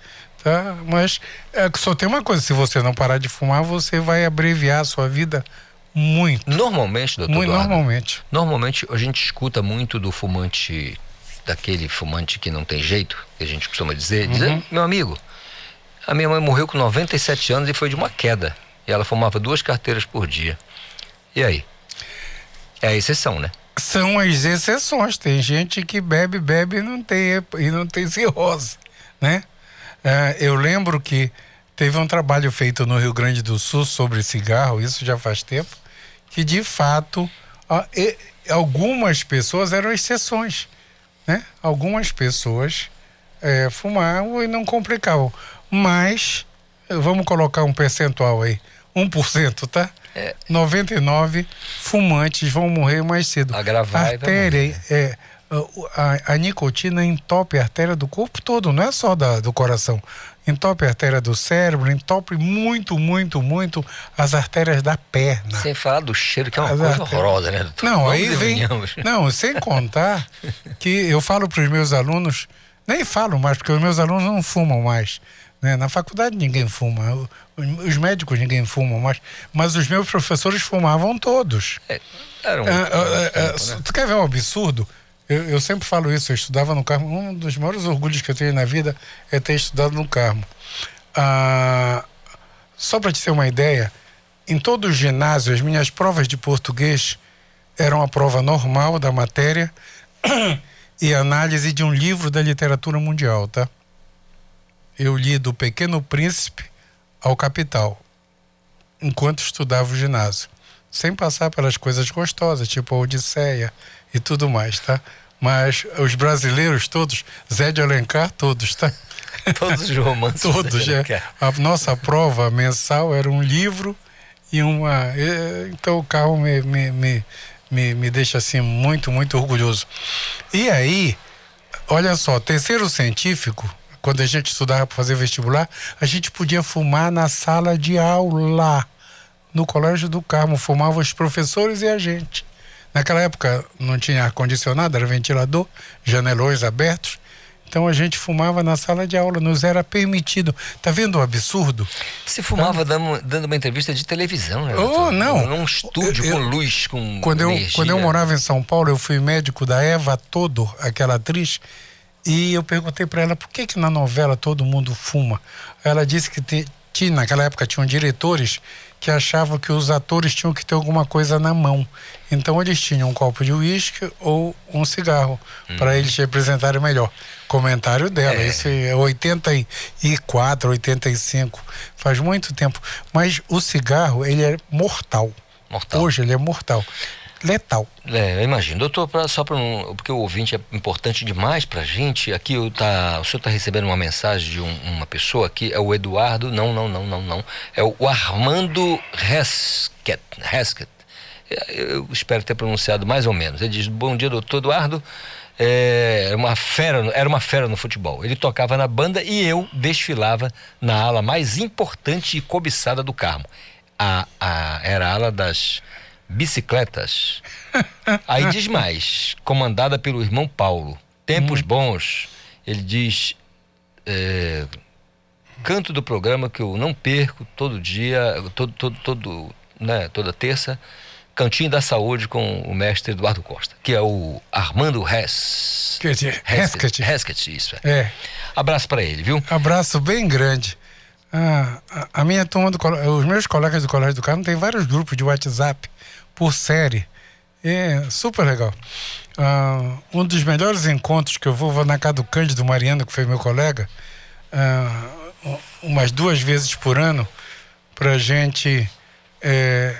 Tá? Mas é, só tem uma coisa, se você não parar de fumar, você vai abreviar a sua vida muito. Normalmente, doutor Muito Eduardo, normalmente. Normalmente a gente escuta muito do fumante, daquele fumante que não tem jeito, que a gente costuma dizer, Uhum. meu amigo, a minha mãe morreu com 97 anos e foi de uma queda. E ela fumava duas carteiras por dia. E aí? É a exceção, né? São as exceções. Tem gente que bebe, bebe e não tem, e não tem cirrose, né? É, eu lembro que teve um trabalho feito no Rio Grande do Sul sobre cigarro, isso já faz tempo, que de fato algumas pessoas eram exceções, né? Algumas pessoas é, fumavam e não complicavam, mas vamos colocar um percentual aí, 1%, tá? 99 fumantes vão morrer mais cedo. Agravar vai artéria, é, o- a, a nicotina entope a artéria do corpo todo, não é só da, do coração. Entope a artéria do cérebro, entope muito, muito, muito as artérias da perna. Sem falar do cheiro, que é uma As coisa artérias. horrorosa, né, doutor? Não, Vamos aí vem. *laughs* Não, sem contar que eu falo para os meus alunos, nem falo mais, porque os meus alunos não fumam mais. Né? Na faculdade ninguém fuma, os médicos ninguém fumam mais, mas os meus professores fumavam todos. Era um, Ah, ah, ah, tempo, ah, né? Tu quer ver um absurdo? Eu, eu sempre falo isso, eu estudava no Carmo. Um dos maiores orgulhos que eu tenho na vida é ter estudado no Carmo. Ah, só para te ter uma ideia, em todo o ginásio, as minhas provas de português eram a prova normal da matéria *clears throat* e análise de um livro da literatura mundial, tá? Eu li do Pequeno Príncipe ao Capital, enquanto estudava o ginásio. Sem passar pelas coisas gostosas, tipo a Odisseia e tudo mais, tá? Mas os brasileiros todos, Zé de Alencar, todos, tá? Todos os romances. *laughs* Todos, é. A nossa prova mensal era um livro e uma. Então o carro me, me, me, me, me deixa assim muito, muito orgulhoso. E aí, olha só, terceiro científico, quando a gente estudava para fazer vestibular, a gente podia fumar na sala de aula. No Colégio do Carmo, fumavam os professores e a gente. Naquela época não tinha ar-condicionado, era ventilador, janelões abertos. Então a gente fumava na sala de aula, nos era permitido. Tá vendo o absurdo? Se fumava dando, dando uma entrevista de televisão, né? Oh, não. Num estúdio Eu- com luz, com Quando eu, energia. quando eu morava em São Paulo, eu fui médico da Eva Todo, aquela atriz, e eu perguntei para ela por que que na novela todo mundo fuma. Ela disse que te- tinha, naquela época tinham diretores que achavam que os atores tinham que ter alguma coisa na mão. Então eles tinham um copo de uísque ou um cigarro para eles representarem melhor. Comentário dela, isso é 84, 85, faz muito tempo. Mas o cigarro, ele é mortal. Mortal. Hoje ele é mortal. Letal. É, eu imagino. Doutor, pra, só para um, porque o ouvinte é importante demais pra gente. Aqui eu tá, o senhor está recebendo uma mensagem de um- uma pessoa aqui, é o Eduardo, não, não, não, não, não. É o Armando Hesket. Hesket. É, Eu espero ter pronunciado mais ou menos. Ele diz: Bom dia, doutor Eduardo. É, uma fera, era uma fera no futebol. Ele tocava na banda e eu desfilava na ala mais importante e cobiçada do Carmo. A, a, era a ala das bicicletas. Aí diz mais, comandada pelo irmão Paulo. Tempos bons. Ele diz. é, canto do programa que eu não perco todo dia, todo, todo, todo, né, toda terça. Cantinho da Saúde com o mestre Eduardo Costa, que é o Armando Hess. Quer dizer. Heskett, isso é. É. Abraço pra ele, viu? Abraço bem grande. Ah, a, a minha turma do os meus colegas do Colégio do Carmo tem vários grupos de WhatsApp por série. É super legal. Ah, um dos melhores encontros que eu vou, vou na casa do Cândido Mariano, que foi meu colega, ah, umas duas vezes por ano, pra gente. é,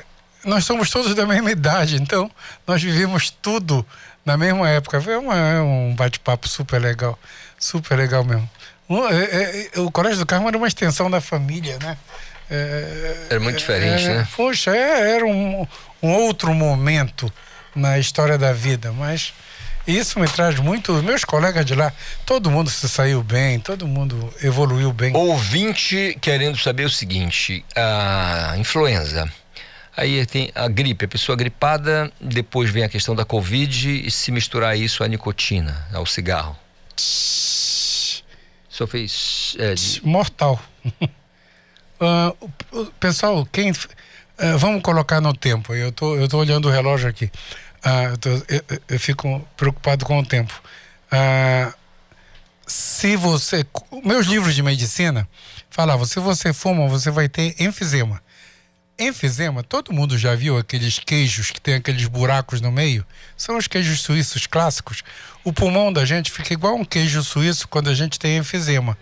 nós somos todos da mesma idade, então nós vivemos tudo na mesma época. Foi uma- é um bate-papo super legal, super legal mesmo. É- é- é- o Colégio do Carmo era uma extensão da família, né? É, era muito diferente, é, né? Poxa, é, era um, um outro momento na história da vida, mas isso me traz muito. Meus colegas de lá, todo mundo se saiu bem, todo mundo evoluiu bem. Ouvinte querendo saber o seguinte: a influenza. Aí tem a gripe, a pessoa gripada, depois vem a questão da Covid e se misturar isso à nicotina, ao cigarro. Só fez. É, de... Mortal. *laughs* uh, pessoal, quem. Uh, vamos colocar no tempo. Eu tô, eu tô olhando o relógio aqui. Uh, eu, tô, eu, eu, fico preocupado com o tempo. se você. Meus livros de medicina falavam: se você fuma, você vai ter enfisema. Enfisema, todo mundo já viu aqueles queijos que tem aqueles buracos no meio? São os queijos suíços clássicos. O pulmão da gente fica igual um queijo suíço quando a gente tem enfisema.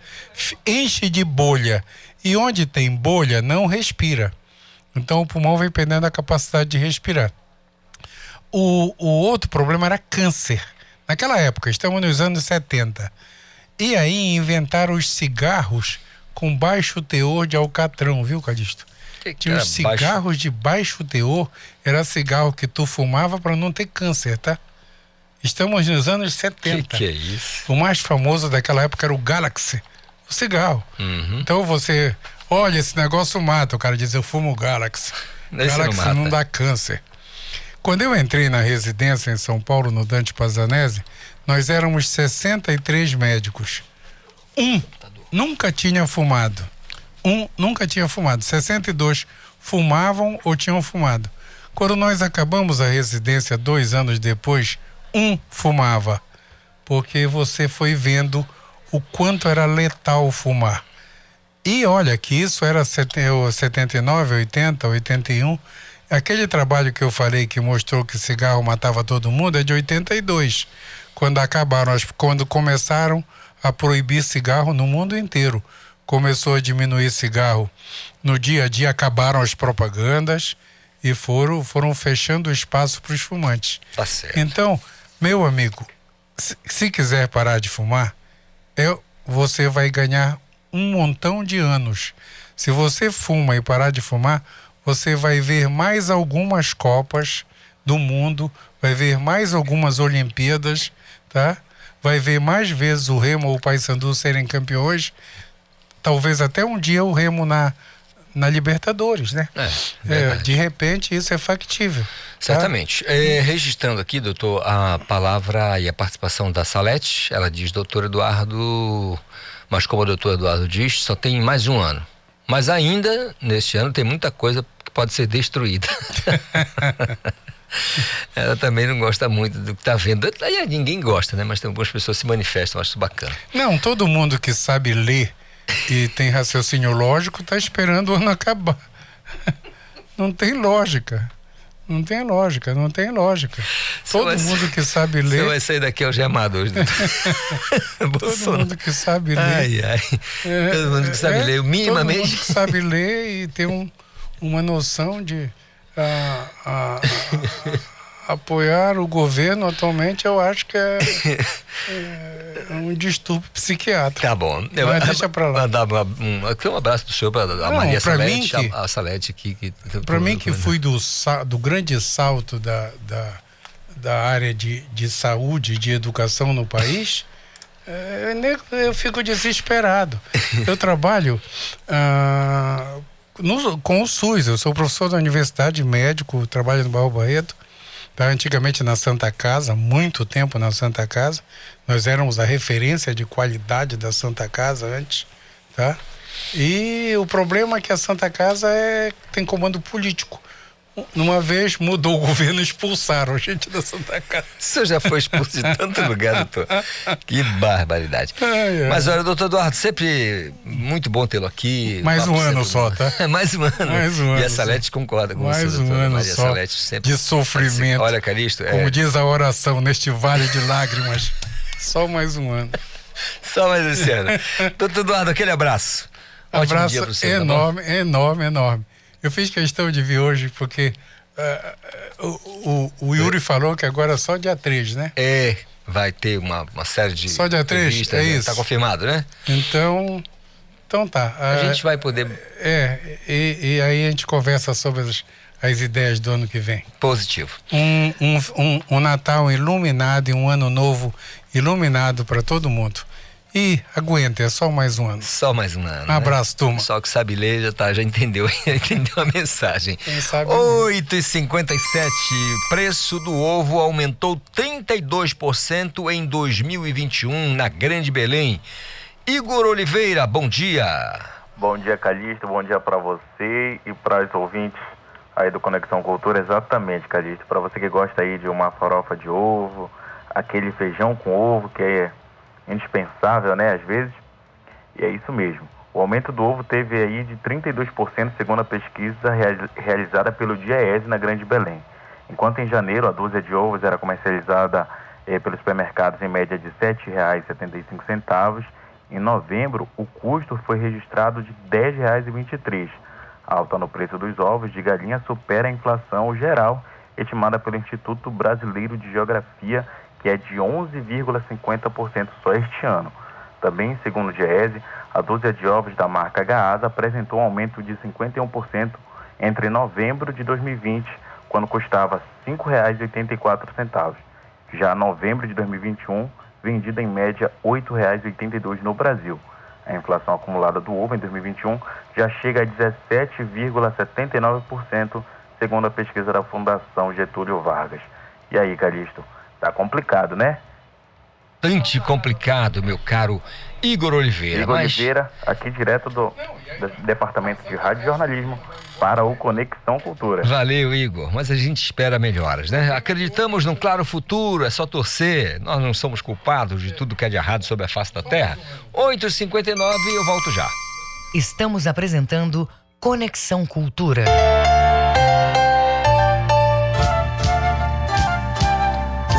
Enche de bolha. E onde tem bolha, não respira. Então o pulmão vai perdendo a capacidade de respirar. O, o outro problema era câncer. Naquela época, estamos nos anos 70. E aí inventaram os cigarros com baixo teor de alcatrão, viu, Cadisto? que Tinha os cigarros baixo? de baixo teor, era cigarro que tu fumava para não ter câncer, tá? Estamos nos anos 70. Que, que é isso? O mais famoso daquela época era o Galaxy, o cigarro. Uhum. Então você, olha, esse negócio mata. O cara diz, eu fumo o Galaxy. Esse Galaxy não, não dá câncer. Quando eu entrei na residência em São Paulo, no Dante Pazanese, nós éramos 63 médicos. Um nunca tinha fumado um nunca tinha fumado, 62 fumavam ou tinham fumado. Quando nós acabamos a residência dois anos depois, um fumava, porque você foi vendo o quanto era letal fumar. E olha que isso era 79, 80, 81. Aquele trabalho que eu falei que mostrou que cigarro matava todo mundo é de 82, quando acabaram, quando começaram a proibir cigarro no mundo inteiro começou a diminuir cigarro. No dia a dia acabaram as propagandas e foram, foram fechando o espaço para os fumantes. Tá certo. Então, meu amigo, se, se quiser parar de fumar, é, você vai ganhar um montão de anos. Se você fuma e parar de fumar, você vai ver mais algumas Copas do mundo, vai ver mais algumas Olimpíadas, tá? Vai ver mais vezes o Remo ou o Paysandu serem campeões talvez até um dia o Remo na, na Libertadores, né? É, é, de repente isso é factível. Tá? Certamente. Tá? É, registrando aqui, doutor, a palavra e a participação da Salete, ela diz, doutor Eduardo, mas como o doutor Eduardo diz, só tem mais um ano. Mas ainda, neste ano, tem muita coisa que pode ser destruída. *laughs* ela também não gosta muito do que está vendo. Ninguém gosta, né? Mas tem algumas pessoas que se manifestam, acho isso bacana. Não, todo mundo que sabe ler e tem raciocínio lógico, está esperando o ano acabar. *laughs* Não tem lógica. Não tem lógica, não tem lógica. Todo mundo ser, que sabe ler. Você vai sair daqui hoje amado hoje. *laughs* *laughs* Todo mundo que sabe ler. Ai, ai. É, todo mundo que sabe é, ler, minimamente. Todo mundo que sabe ler e ter um, uma noção de. a, a, apoiar o governo atualmente eu acho que é, *laughs* é um distúrbio psiquiátrico. Tá bom. Eu, Mas deixa para lá. Mandar um, um abraço do senhor para a Maria Salete, que, a, a Salete aqui. Que, para mim que fui do, do grande salto da, da, da área de, de saúde, de educação no país, é, eu fico desesperado. *laughs* Eu trabalho ah, no, com o SUS, eu sou professor da universidade, médico, trabalho no Barro Barreto, Tá, antigamente na Santa Casa, muito tempo na Santa Casa, nós éramos a referência de qualidade da Santa Casa antes, tá? E o problema é que a Santa Casa é, tem comando político. Numa vez mudou o governo e expulsaram a gente da Santa Casa. Você já foi expulso de tanto lugar, doutor. Que barbaridade. Ai, ai. Mas olha, doutor Eduardo, sempre muito bom tê-lo aqui. Mais um ano só, tá? *laughs* Mais um ano. Mais um ano. E a Salete concorda com Mais você, um ano Maria só Salete sempre. De sofrimento. Olha, Caristo. Como é... diz a oração, neste vale de lágrimas. só mais um ano. *laughs* Só mais esse ano. *laughs* doutor Eduardo, aquele abraço. Ótimo abraço você, tá enorme, tá enorme, enorme. Eu fiz questão de vir hoje porque uh, o, o, o, Yuri falou que agora é só dia 3, né? É, vai ter uma, uma série de. Só dia 3? É né? isso. Tá confirmado, né? Então, Então tá. A ah, gente vai poder. É, e, e aí a gente conversa sobre as, as ideias do ano que vem. Positivo. Um, um, um, um Natal iluminado e um ano novo iluminado para todo mundo. E aguenta, é só mais um ano. Só mais um ano. Um abraço, né? turma. Só que sabe ler já, tá, já entendeu, *laughs* já entendeu a mensagem. Quem sabe 8,57. Preço do ovo aumentou 32% em 2021 na Grande Belém. Igor Oliveira, bom dia. Bom dia, Calixto. Bom dia para você e para os ouvintes aí do Conexão Cultura. Exatamente, Calixto. Para você que gosta aí de uma farofa de ovo, aquele feijão com ovo que é indispensável, né, às vezes. E é isso mesmo. O aumento do ovo teve aí de 32% segundo a pesquisa realizada pelo DIEESE na Grande Belém. Enquanto em janeiro a dúzia de ovos era comercializada eh, pelos supermercados em média de R$ 7,75, em novembro o custo foi registrado de R$ 10,23. A alta no preço dos ovos de galinha supera a inflação geral estimada pelo Instituto Brasileiro de Geografia que é de 11,50% só este ano. Também, segundo o Diese, a dúzia de ovos da marca Gaasa apresentou um aumento de 51% entre novembro de 2020, quando custava R$ 5,84. Já novembro de 2021, vendida em média R$ 8,82 no Brasil. A inflação acumulada do ovo em 2021 já chega a 17,79%, segundo a pesquisa da Fundação Getúlio Vargas. E aí, Calixto, Tá complicado, né? Bastante complicado, meu caro Igor Oliveira. Igor mas... Oliveira, aqui direto do, do Departamento de Rádio e Jornalismo para o Conexão Cultura. Valeu, Igor. Mas a gente espera melhoras, né? Acreditamos num claro futuro, é só torcer. Nós não somos culpados de tudo que é de errado sobre a face da Terra. 8h59 eu volto já. Estamos apresentando Conexão Cultura.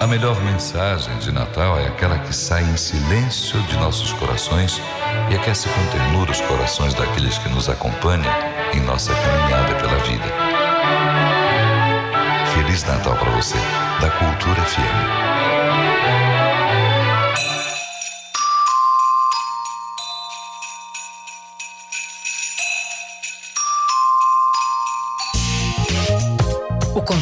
A melhor mensagem de Natal é aquela que sai em silêncio de nossos corações e aquece com ternura os corações daqueles que nos acompanham em nossa caminhada pela vida. Feliz Natal para você, da Cultura FM.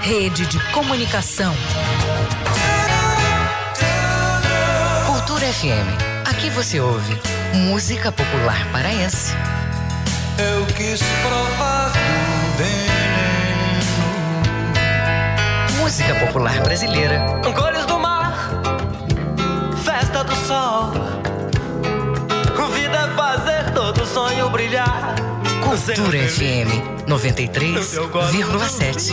Rede de Comunicação. Cultura FM. Aqui você ouve música popular paraense. Eu quis provar do veneno. Música popular brasileira. Cores do mar, festa do sol. Vida é fazer todo sonho brilhar. Cultura FM 93,7.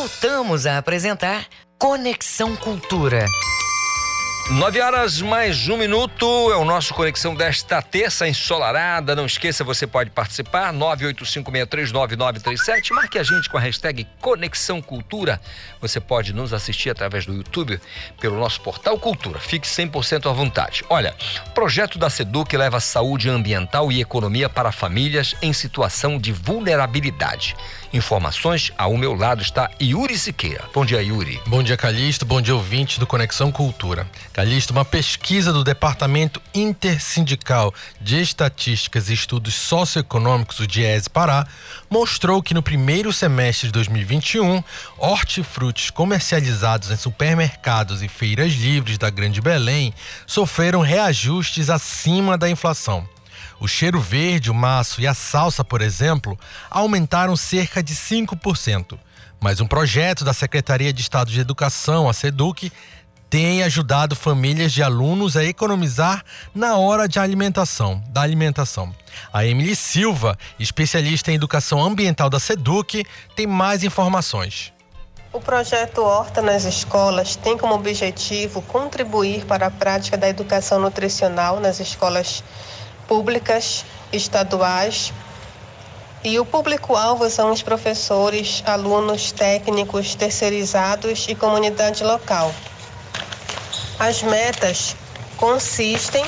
Voltamos a apresentar Conexão Cultura. Nove horas mais um minuto é o nosso Conexão desta terça ensolarada. Não esqueça, você pode participar. 985639937. Marque a gente com a hashtag Conexão Cultura. Você pode nos assistir através do YouTube, pelo nosso portal Cultura. Fique 100% à vontade. Olha, projeto da Seduc leva saúde ambiental e economia para famílias em situação de vulnerabilidade. Informações, ao meu lado está Yuri Siqueira. Bom dia, Yuri. Bom dia, Calixto. Bom dia, ouvinte do Conexão Cultura. Calixto, uma pesquisa do Departamento Intersindical de Estatísticas e Estudos Socioeconômicos, o DIESE Pará, mostrou que no primeiro semestre de 2021, hortifrutis comercializados em supermercados e feiras livres da Grande Belém sofreram reajustes acima da inflação. O cheiro verde, o maço e a salsa, por exemplo, aumentaram cerca de 5%. Mas um projeto da Secretaria de Estado de Educação, a SEDUC, tem ajudado famílias de alunos a economizar na hora de alimentação, da alimentação. A Emily Silva, especialista em educação ambiental da SEDUC, tem mais informações. O projeto Horta nas Escolas tem como objetivo contribuir para a prática da educação nutricional nas escolas públicas, estaduais. E o público-alvo são os professores, alunos, técnicos, terceirizados e comunidade local. As metas consistem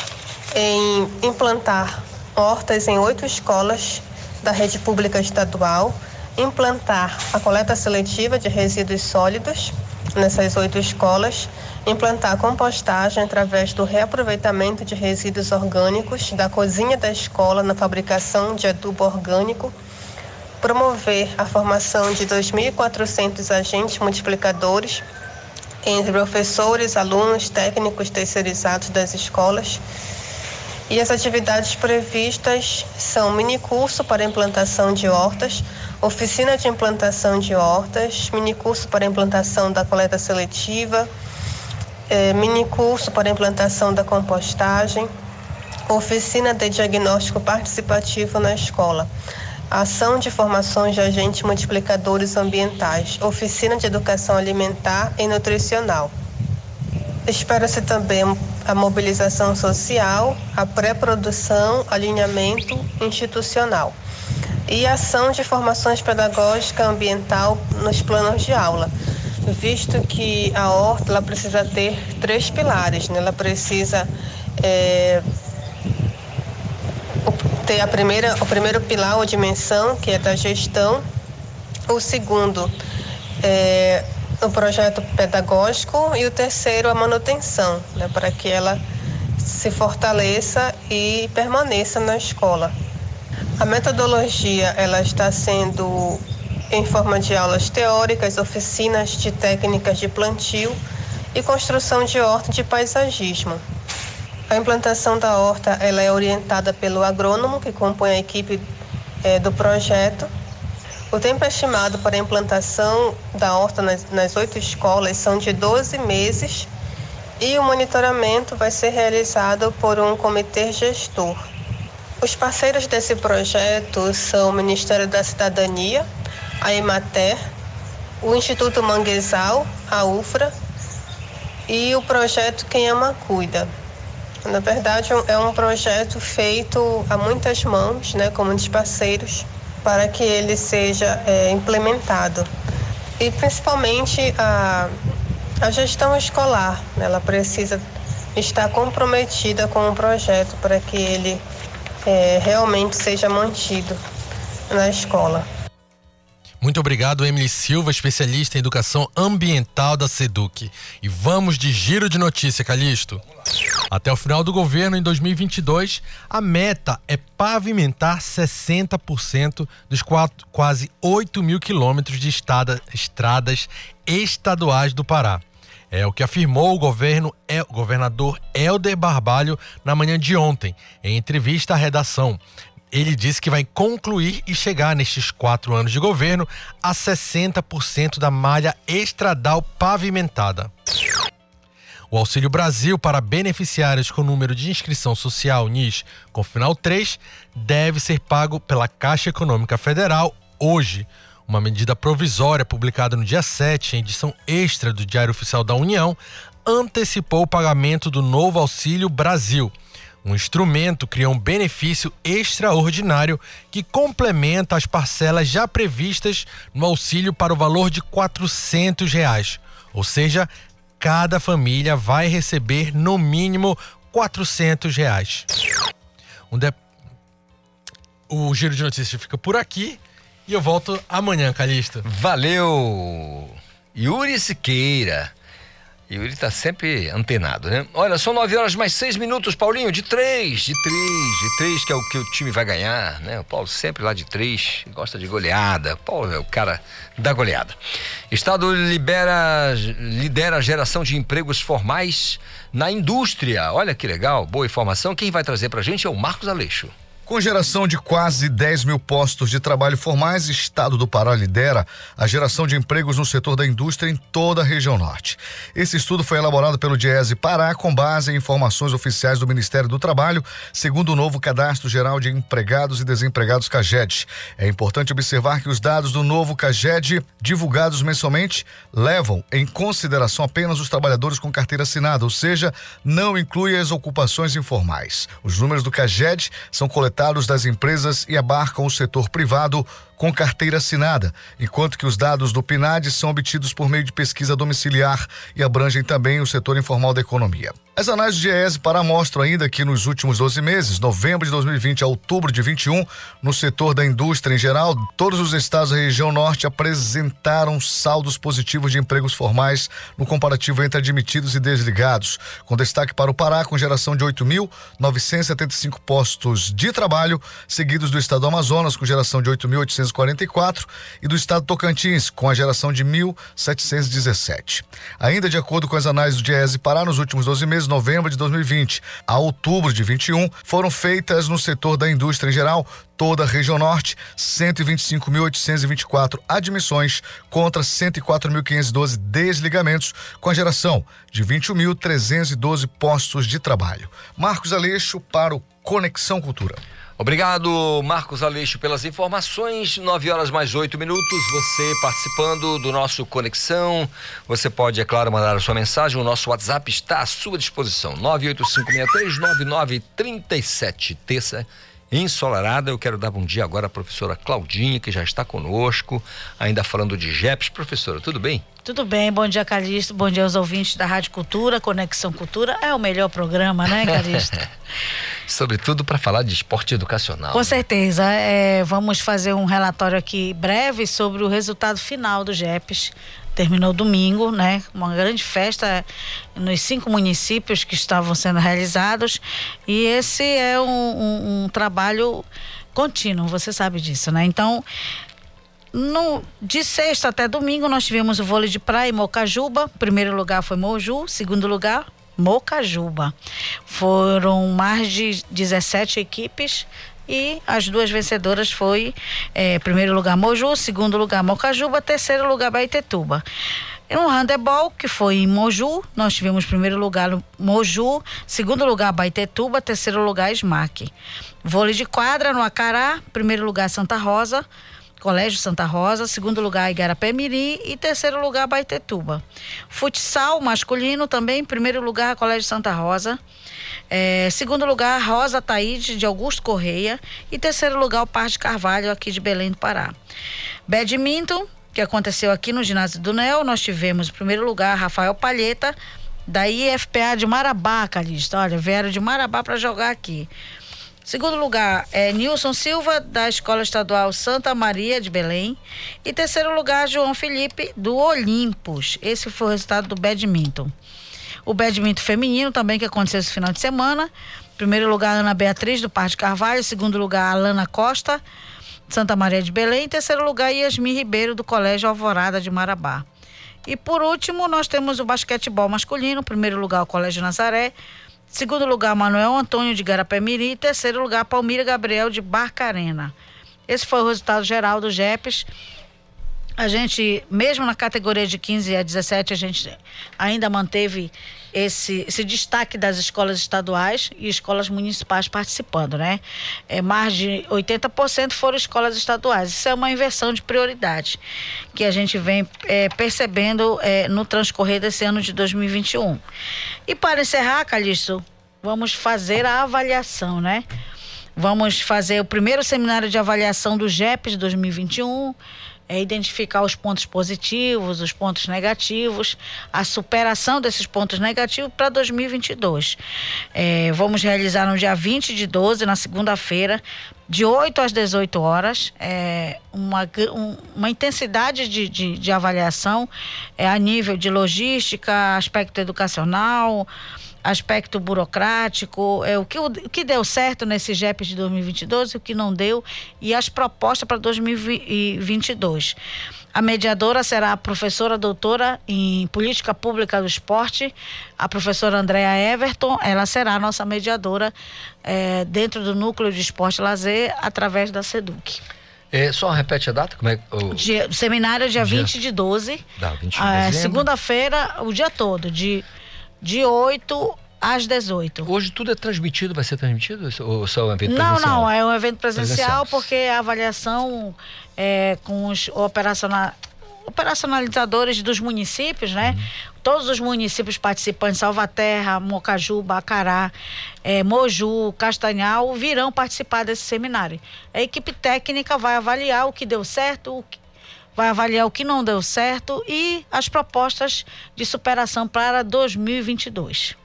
em implantar hortas em oito escolas da rede pública estadual, implantar a coleta seletiva de resíduos sólidos nessas oito escolas, implantar compostagem através do reaproveitamento de resíduos orgânicos da cozinha da escola na fabricação de adubo orgânico, promover a formação de 2.400 agentes multiplicadores entre professores, alunos, técnicos terceirizados das escolas. E as atividades previstas são minicurso para implantação de hortas, oficina de implantação de hortas, minicurso para implantação da coleta seletiva, é, minicurso para implantação da compostagem, oficina de diagnóstico participativo na escola, ação de formações de agentes multiplicadores ambientais, oficina de educação alimentar e nutricional. Espera-se também a mobilização social, a pré-produção, alinhamento institucional e ação de formações pedagógica ambiental nos planos de aula visto que a horta ela precisa ter três pilares, né? Ela precisa é, ter a primeira, o primeiro pilar ou dimensão, que é da gestão, o segundo é o projeto pedagógico e o terceiro a manutenção, né? Para que ela se fortaleça e permaneça na escola. A metodologia ela está sendo em forma de aulas teóricas, oficinas de técnicas de plantio e construção de horta de paisagismo. A implantação da horta ela é orientada pelo agrônomo que compõe a equipe é, do projeto. O tempo estimado para a implantação da horta nas, nas oito escolas são de 12 meses e o monitoramento vai ser realizado por um comitê gestor. Os parceiros desse projeto são o Ministério da Cidadania, a Emater, o Instituto Manguezal, a UFRA e o projeto Quem Ama Cuida. Na verdade, é um projeto feito a muitas mãos, né, com muitos parceiros, para que ele seja é, implementado. E principalmente a, a gestão escolar, ela precisa estar comprometida com o projeto para que ele é, realmente seja mantido na escola. Muito obrigado, Emily Silva, especialista em educação ambiental da SEDUC. E vamos de giro de notícia, Calixto. Até o final do governo, em 2022, a meta é pavimentar 60% dos quatro, quase 8 mil quilômetros de estrada, estradas estaduais do Pará. É o que afirmou o governo, é, o governador Helder Barbalho na manhã de ontem, em entrevista à redação ele disse que vai concluir e chegar nestes quatro anos de governo a 60% da malha estradal pavimentada. O Auxílio Brasil para beneficiários com número de inscrição social NIS com final 3 deve ser pago pela Caixa Econômica Federal hoje. Uma medida provisória publicada no dia 7, em edição extra do Diário Oficial da União, antecipou o pagamento do novo Auxílio Brasil. Um instrumento cria um benefício extraordinário que complementa as parcelas já previstas no auxílio para o valor de 400 reais. Ou seja, cada família vai receber no mínimo 400 reais. Um de... O Giro de Notícias fica por aqui e eu volto amanhã, Calista. Valeu! Yuri Siqueira. Yuri tá sempre antenado, né? Olha, são nove horas mais seis minutos, Paulinho, de três, de três, de três, que é o que o time vai ganhar, né? O Paulo sempre lá de três, gosta de goleada. Paulo é o cara da goleada. Estado libera, lidera a geração de empregos formais na indústria. Olha que legal, boa informação. Quem vai trazer pra gente é o Marcos Aleixo. Com geração de quase 10 mil postos de trabalho formais, Estado do Pará lidera a geração de empregos no setor da indústria em toda a região norte. Esse estudo foi elaborado pelo Diese Pará com base em informações oficiais do Ministério do Trabalho, segundo o novo Cadastro Geral de Empregados e Desempregados CAGED. É importante observar que os dados do novo CAGED, divulgados mensalmente, levam em consideração apenas os trabalhadores com carteira assinada, ou seja, não inclui as ocupações informais. Os números do CAGED são coletados das empresas e abarcam o setor privado com carteira assinada, enquanto que os dados do PNAD são obtidos por meio de pesquisa domiciliar e abrangem também o setor informal da economia. As análises de EES para mostram ainda que nos últimos 12 meses, novembro de 2020 a outubro de 21, no setor da indústria em geral, todos os estados da região norte apresentaram saldos positivos de empregos formais no comparativo entre admitidos e desligados, com destaque para o Pará, com geração de 8.975 postos de trabalho, seguidos do estado do Amazonas, com geração de 8.844 e do estado Tocantins, com a geração de 1.717. Ainda de acordo com as análises do DIESE Pará, nos últimos 12 meses, novembro de 2020 a outubro de 21, foram feitas no setor da indústria em geral, toda a região norte, 125.824 admissões contra 104.512 desligamentos, com a geração de 21.312 postos de trabalho. Marcos Aleixo para o Conexão Cultura. Obrigado, Marcos Aleixo, pelas informações. 9 horas mais 8 minutos. Você participando do nosso Conexão. Você pode, é claro, mandar a sua mensagem. O nosso WhatsApp está à sua disposição. 985639937. Terça ensolarada. Eu quero dar bom dia agora à professora Claudinha, que já está conosco, ainda falando de JEPs. Professora, tudo bem? Tudo bem, bom dia Calixto, bom dia aos ouvintes da Rádio Cultura, Conexão Cultura, é o melhor programa, né *laughs* Calixto? Sobretudo para falar de esporte educacional. Com né? certeza, é, vamos fazer um relatório aqui breve sobre o resultado final do JEPs, terminou domingo, né? Uma grande festa nos cinco municípios que estavam sendo realizados e esse é um, um, um trabalho contínuo, você sabe disso, né? Então no, de sexta até domingo nós tivemos o vôlei de praia em Mocajuba. Primeiro lugar foi Moju, segundo lugar Mocajuba. Foram mais de 17 equipes e as duas vencedoras foi eh, primeiro lugar Moju, segundo lugar Mocajuba, terceiro lugar Baitetuba. No handebol, que foi em Moju, nós tivemos primeiro lugar Moju, segundo lugar Baitetuba, terceiro lugar Smack. Vôlei de quadra no Acará, primeiro lugar Santa Rosa, Colégio Santa Rosa, segundo lugar Igarapé Mirim e terceiro lugar Baitetuba. Futsal masculino também, primeiro lugar Colégio Santa Rosa, é, segundo lugar Rosa Taíde de Augusto Correia e terceiro lugar o Par de Carvalho aqui de Belém do Pará. Badminton, que aconteceu aqui no ginásio do NEL, nós tivemos em primeiro lugar Rafael Palheta da IFPA de Marabá, Calista. Olha, vieram de Marabá para jogar aqui. Segundo lugar é Nilson Silva, da Escola Estadual Santa Maria de Belém. E terceiro lugar, João Felipe, do Olimpos. Esse foi o resultado do badminton. O badminton feminino também, que aconteceu esse final de semana. Primeiro lugar, Ana Beatriz, do Parque Carvalho. Segundo lugar, Alana Costa, Santa Maria de Belém. Terceiro lugar, Yasmin Ribeiro, do Colégio Alvorada de Marabá. E por último, nós temos o basquetebol masculino. Primeiro lugar, o Colégio Nazaré. Segundo lugar, Manuel Antônio de Garapé-Miri. Terceiro lugar, Palmira Gabriel de Barcarena. Esse foi o resultado geral do JEPS. A gente, mesmo na categoria de 15 a 17, a gente ainda manteve esse, esse destaque das escolas estaduais e escolas municipais participando, né? É, mais de 80% foram escolas estaduais. Isso é uma inversão de prioridade que a gente vem é, percebendo é, no transcorrer desse ano de 2021. E para encerrar, Calixto, vamos fazer a avaliação, né? Vamos fazer o primeiro seminário de avaliação do GEPS 2021 é identificar os pontos positivos, os pontos negativos, a superação desses pontos negativos para 2022. É, vamos realizar no dia 20 de 12, na segunda-feira, de 8 às 18 horas, é, uma, um, uma intensidade de, de, de avaliação é, a nível de logística, aspecto educacional, aspecto burocrático, é, o, que, o, que deu certo nesse GEP de 2022 e o que não deu, e as propostas para 2022. A mediadora será a professora doutora em Política Pública do Esporte, a professora Andréa Everton. Ela será a nossa mediadora é, dentro do Núcleo de Esporte e Lazer, através da SEDUC. É, só repete a data? Como é, o... dia, seminário dia, dia 20 de 12. Dá, 20 de é, Segunda-feira, o dia todo, de de 8 às 18. Hoje tudo é transmitido, vai ser transmitido ou só um evento não, presencial? Não, não, é um evento presencial, presencial. porque a avaliação é, com os operacional, operacionalizadores dos municípios, né? Uhum. Todos os municípios participantes, Salvaterra, Mocaju, Bacará, é, Moju, Castanhal, virão participar desse seminário. A equipe técnica vai avaliar o que deu certo, o que vai avaliar o que não deu certo e as propostas de superação para 2022.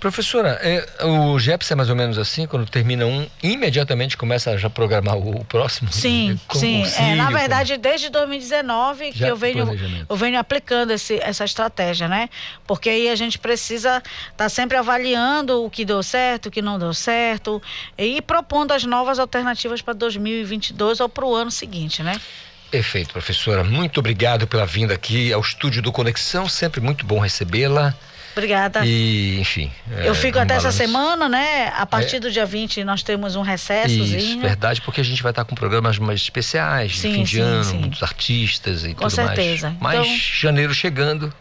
Professora, é, o GEPS é mais ou menos assim, quando termina um, imediatamente começa a já programar o, o próximo? Sim, *laughs* sim. é, na verdade, como... desde 2019 que eu venho, eu venho aplicando esse, essa estratégia, né? Porque aí a gente precisa estar tá sempre avaliando o que deu certo, o que não deu certo e propondo as novas alternativas para 2022 ou para o ano seguinte, né? Perfeito, professora. Muito obrigado pela vinda aqui ao estúdio do Conexão. Sempre muito bom recebê-la. Obrigada. E, enfim. Eu é, fico até essa semana, né? A partir é. do dia 20 nós temos um recessozinho. Isso, verdade, porque a gente vai estar com programas mais especiais, sim, de fim de sim, ano, sim. muitos artistas e com tudo certeza. mais. Mas então, janeiro chegando.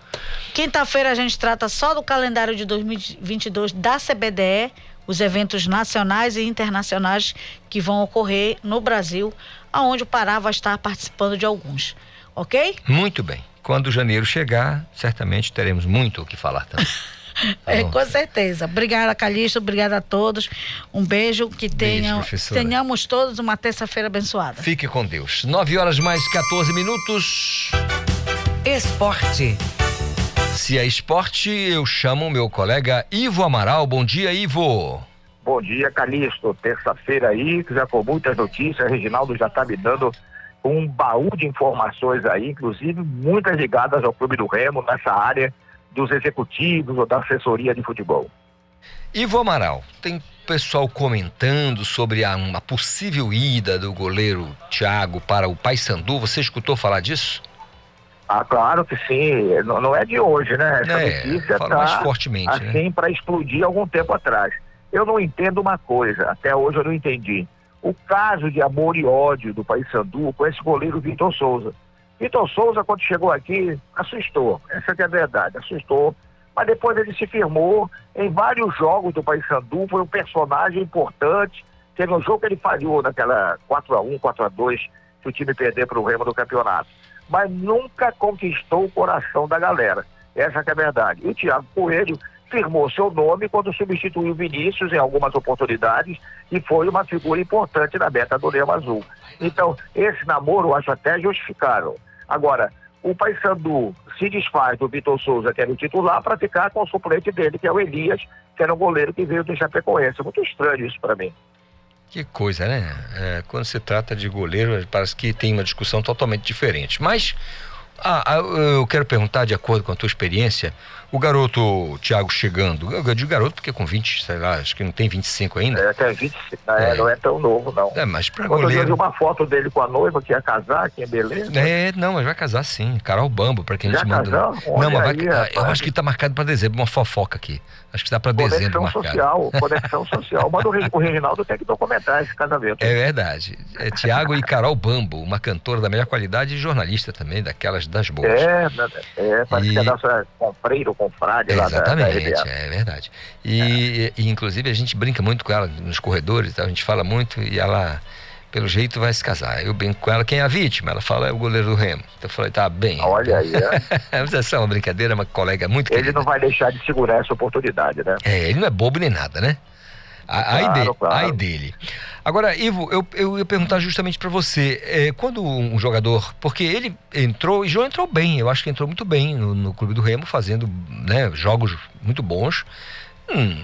Quinta-feira a gente trata só do calendário de 2022 da CBDE, os eventos nacionais e internacionais que vão ocorrer no Brasil aonde o Pará vai estar participando de alguns. Ok? Muito bem. Quando janeiro chegar, certamente teremos muito o que falar também. Tá *laughs* é, com certeza. Obrigada, Calixto. Obrigada a todos. Um beijo. Que tenham, beijo, tenhamos todos uma terça-feira abençoada. Fique com Deus. 9 horas mais 14 minutos. Esporte. Se é esporte, eu chamo o meu colega Ivo Amaral. Bom dia, Ivo. Bom dia, Calixto. Terça-feira aí, já com muitas notícias. Reginaldo já está me dando um baú de informações aí, inclusive muitas ligadas ao Clube do Remo, nessa área dos executivos ou da assessoria de futebol. Ivo Amaral, tem pessoal comentando sobre a, uma possível ida do goleiro Thiago para o Paysandu. Você escutou falar disso? Ah, claro que sim. Não, não é de hoje, né? Essa é, notícia está assim né? para explodir algum tempo atrás. Eu não entendo uma coisa, até hoje eu não entendi. O caso de amor e ódio do Paysandu com esse goleiro Vitor Souza. Vitor Souza, quando chegou aqui, assustou. Essa é a verdade, assustou. Mas depois ele se firmou em vários jogos do Paysandu, foi um personagem importante. Teve um jogo que ele falhou naquela 4x1, 4x2, que o time perdeu para o Remo do campeonato. Mas nunca conquistou o coração da galera. Essa é a verdade. E o Thiago Coelho firmou seu nome quando substituiu Vinícius em algumas oportunidades e foi uma figura importante na meta do Leão Azul. Então, esse namoro eu acho até justificável. Agora, o Paysandu se desfaz do Vitor Souza, que era o titular, para ficar com o suplente dele, que é o Elias, que era um goleiro que veio do Chapecoense. Muito estranho isso para mim. Que coisa, né? É, quando se trata de goleiro, parece que tem uma discussão totalmente diferente. Mas Ah, ah, eu quero perguntar, de acordo com a tua experiência, o garoto Thiago chegando, eu digo garoto porque com 20, sei lá, acho que não tem 25 ainda. É, tem 25, é, não é tão novo, não. É, mas pra Quando goleiro... eu vi uma foto dele com a noiva que ia casar aqui em Beleza. É, não, mas vai casar sim. Carol Bambo, pra quem a gente mandou. casou? Não, mas vai, Olha aí, ah, eu acho que tá marcado pra dezembro, uma fofoca aqui. Acho que dá pra dezembro Conexão marcado. social, *laughs* conexão social. Mas o, Reg- o Reginaldo tem que documentar esse casamento. É verdade. É Tiago e Carol Bambo, uma cantora da melhor qualidade e jornalista também, daquelas das boas. É, é, parece E- que é a nossa compreiro, confrade lá da, da Exatamente, RBA. é verdade. E, e, inclusive a gente brinca muito com ela nos corredores, tá? a gente fala muito e ela, pelo jeito, vai se casar. Eu brinco com ela, quem é a vítima? Ela fala, é o goleiro do Remo. Então eu falei, tá bem. Olha aí, é. *laughs* Mas essa é uma brincadeira, uma colega muito Ele querida. não vai deixar de segurar essa oportunidade, né? É, ele não é bobo nem nada, né? A- Ai, Claro, dele, claro. ai dele. Agora, Ivo, eu, eu ia perguntar justamente pra você, é, quando um jogador, porque ele entrou, e João entrou bem, eu acho que entrou muito bem no, no Clube do Remo, fazendo né, jogos muito bons, hum,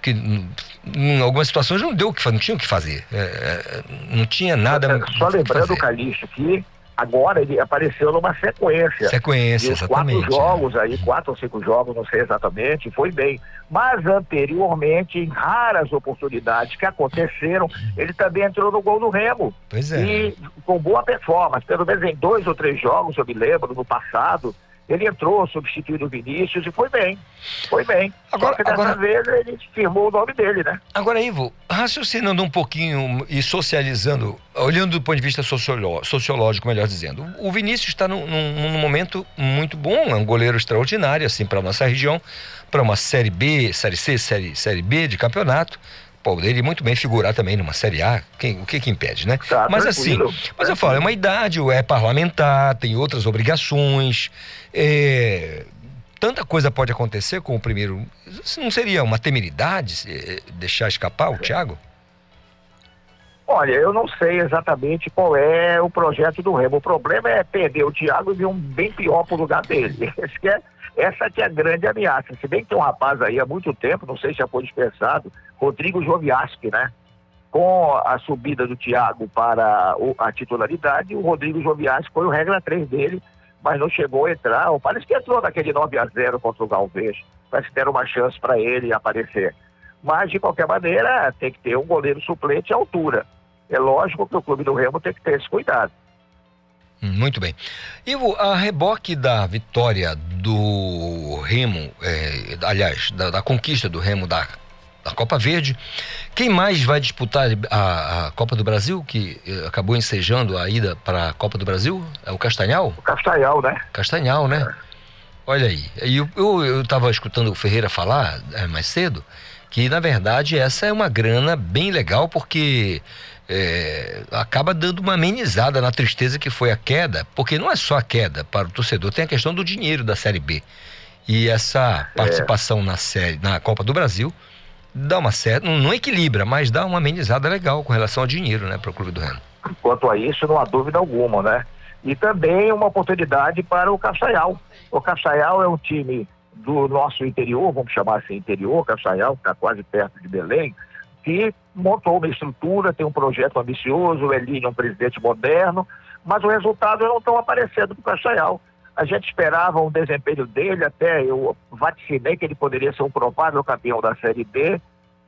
que hum, em algumas situações não deu o que fa- não tinha o que fazer, É, é, não tinha nada Só o que lembrando, fazer. Calixto, que agora ele apareceu numa sequência. Sequência, exatamente, quatro jogos aí, quatro ou cinco jogos, não sei exatamente, foi bem. Mas anteriormente, em raras oportunidades que aconteceram, ele também entrou no gol do Remo. Pois é. E com boa performance, pelo menos em dois ou três jogos, eu me lembro, no passado, ele entrou substituindo o Vinícius e foi bem. Foi bem. Agora- Só que dessa agora- vez ele firmou o nome dele, né? Agora, Ivo, raciocinando um pouquinho e socializando, olhando do ponto de vista socioló- sociológico, melhor dizendo, o Vinícius está num, num- num momento muito bom, é um goleiro extraordinário, assim, para nossa região, para uma Série B, Série C, Série, série B de campeonato. Poderia muito bem figurar também numa Série A, quem- o que que impede, né? Tá, mas assim, mas eu falo, é uma idade, é parlamentar, tem outras obrigações, é, tanta coisa pode acontecer com o primeiro. Não seria uma temeridade eh, deixar escapar o Thiago? Olha, eu não sei exatamente qual é o projeto do Remo. O problema é perder o Thiago e vir um bem pior pro lugar dele. *laughs* É- essa que é a grande ameaça. Se bem que tem um rapaz aí há muito tempo, não sei se já foi dispensado, Rodrigo Joviaski, né? Com a subida do Thiago para a titularidade, o Rodrigo Joviaski foi o regra 3 dele, mas não chegou a entrar. Parece que entrou naquele 9 a 0 contra o Galvez. Parece que deram uma chance para ele aparecer. Mas, de qualquer maneira, tem que ter um goleiro suplente à altura. É lógico que o clube do Remo tem que ter esse cuidado. Hum, Muito bem. Ivo, a reboque da vitória do Remo, eh, aliás, da, da conquista do Remo da, da Copa Verde, quem mais vai disputar a, a Copa do Brasil, que eh, acabou ensejando a ida para a Copa do Brasil? É o Castanhal? O Castanhal, né? Castanhal, né? Olha aí. Eu, estava escutando o Ferreira falar eh, mais cedo que, na verdade, essa é uma grana bem legal, porque é, acaba dando uma amenizada na tristeza que foi a queda, porque não é só a queda para o torcedor, tem a questão do dinheiro da Série B. E essa participação na série, na Copa do Brasil, dá uma certa, não, equilibra, mas dá uma amenizada legal com relação ao dinheiro, né, para o Clube do Remo. Quanto a isso, não há dúvida alguma, né? E também uma oportunidade para o Castanhal. O Castanhal é um time do nosso interior, vamos chamar assim interior, Castanhal, que está quase perto de Belém, que montou uma estrutura, tem um projeto ambicioso, o Elinho é um presidente moderno, mas os resultados não estão aparecendo para o Castanhal. A gente esperava um desempenho dele, até eu vaticinei que ele poderia ser um provável campeão da Série B,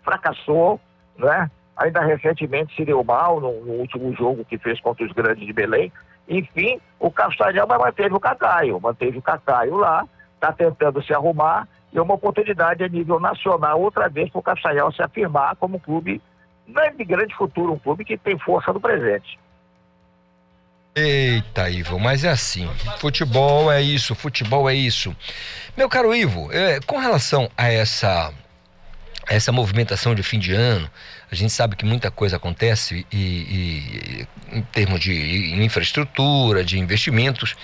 fracassou, né? Ainda recentemente se deu mal no, no último jogo que fez contra os grandes de Belém. Enfim, o Castanhal manteve o Cacaio, manteve o Cacaio lá, está tentando se arrumar e é uma oportunidade a nível nacional outra vez para o Castanhal se afirmar como um clube, é de grande futuro, um clube que tem força no presente. Eita, Ivo, mas é assim. Futebol é isso, futebol é isso. Meu caro Ivo, é, com relação a essa essa movimentação de fim de ano, a gente sabe que muita coisa acontece e, e- em termos de infraestrutura, de investimentos.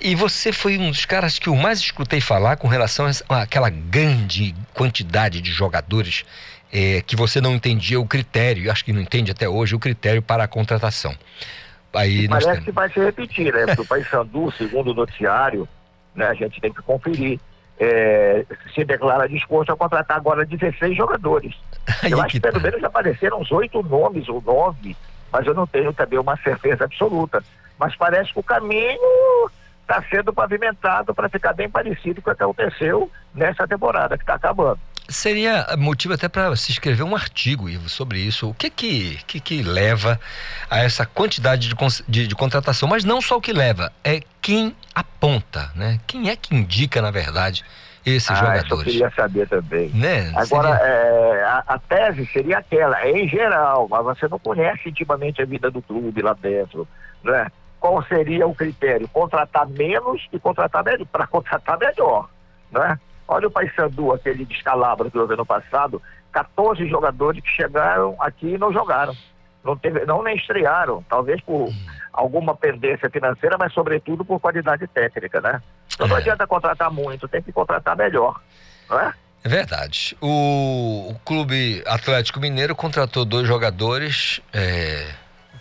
E você foi um dos caras que eu mais escutei falar com relação àquela grande quantidade de jogadores é, que você não entendia o critério, acho que não entende até hoje o critério para a contratação. Aí Parece que vai se repetir, né? Porque o Paysandu, segundo o noticiário, né, a gente tem que conferir, é, se declara disposto a contratar agora 16 jogadores. eu acho que pelo menos já apareceram uns oito nomes ou nove, mas eu não tenho também uma certeza absoluta. Mas parece que o caminho está sendo pavimentado para ficar bem parecido com o que aconteceu nessa temporada que está acabando. Seria motivo até para se escrever um artigo, Ivo, sobre isso. O que que, que, que leva a essa quantidade de, de, de, contratação? Mas não só o que leva, é quem aponta, né? Quem é que indica, na verdade, esses ah, jogadores? eu queria saber também. Né? Agora, seria... é, a, a, tese seria aquela, é em geral, mas você não conhece intimamente a vida do clube lá dentro, né? Qual seria o critério? Contratar menos e contratar melhor, para *laughs* contratar melhor, né? Olha o Paysandu, aquele descalabro que houve ano passado, 14 jogadores que chegaram aqui e não jogaram. Não, teve, não nem estrearam, talvez por alguma pendência financeira, mas sobretudo por qualidade técnica, né? Então não é. adianta contratar muito, tem que contratar melhor, não é? É verdade. O, o Clube Atlético Mineiro contratou dois jogadores, é,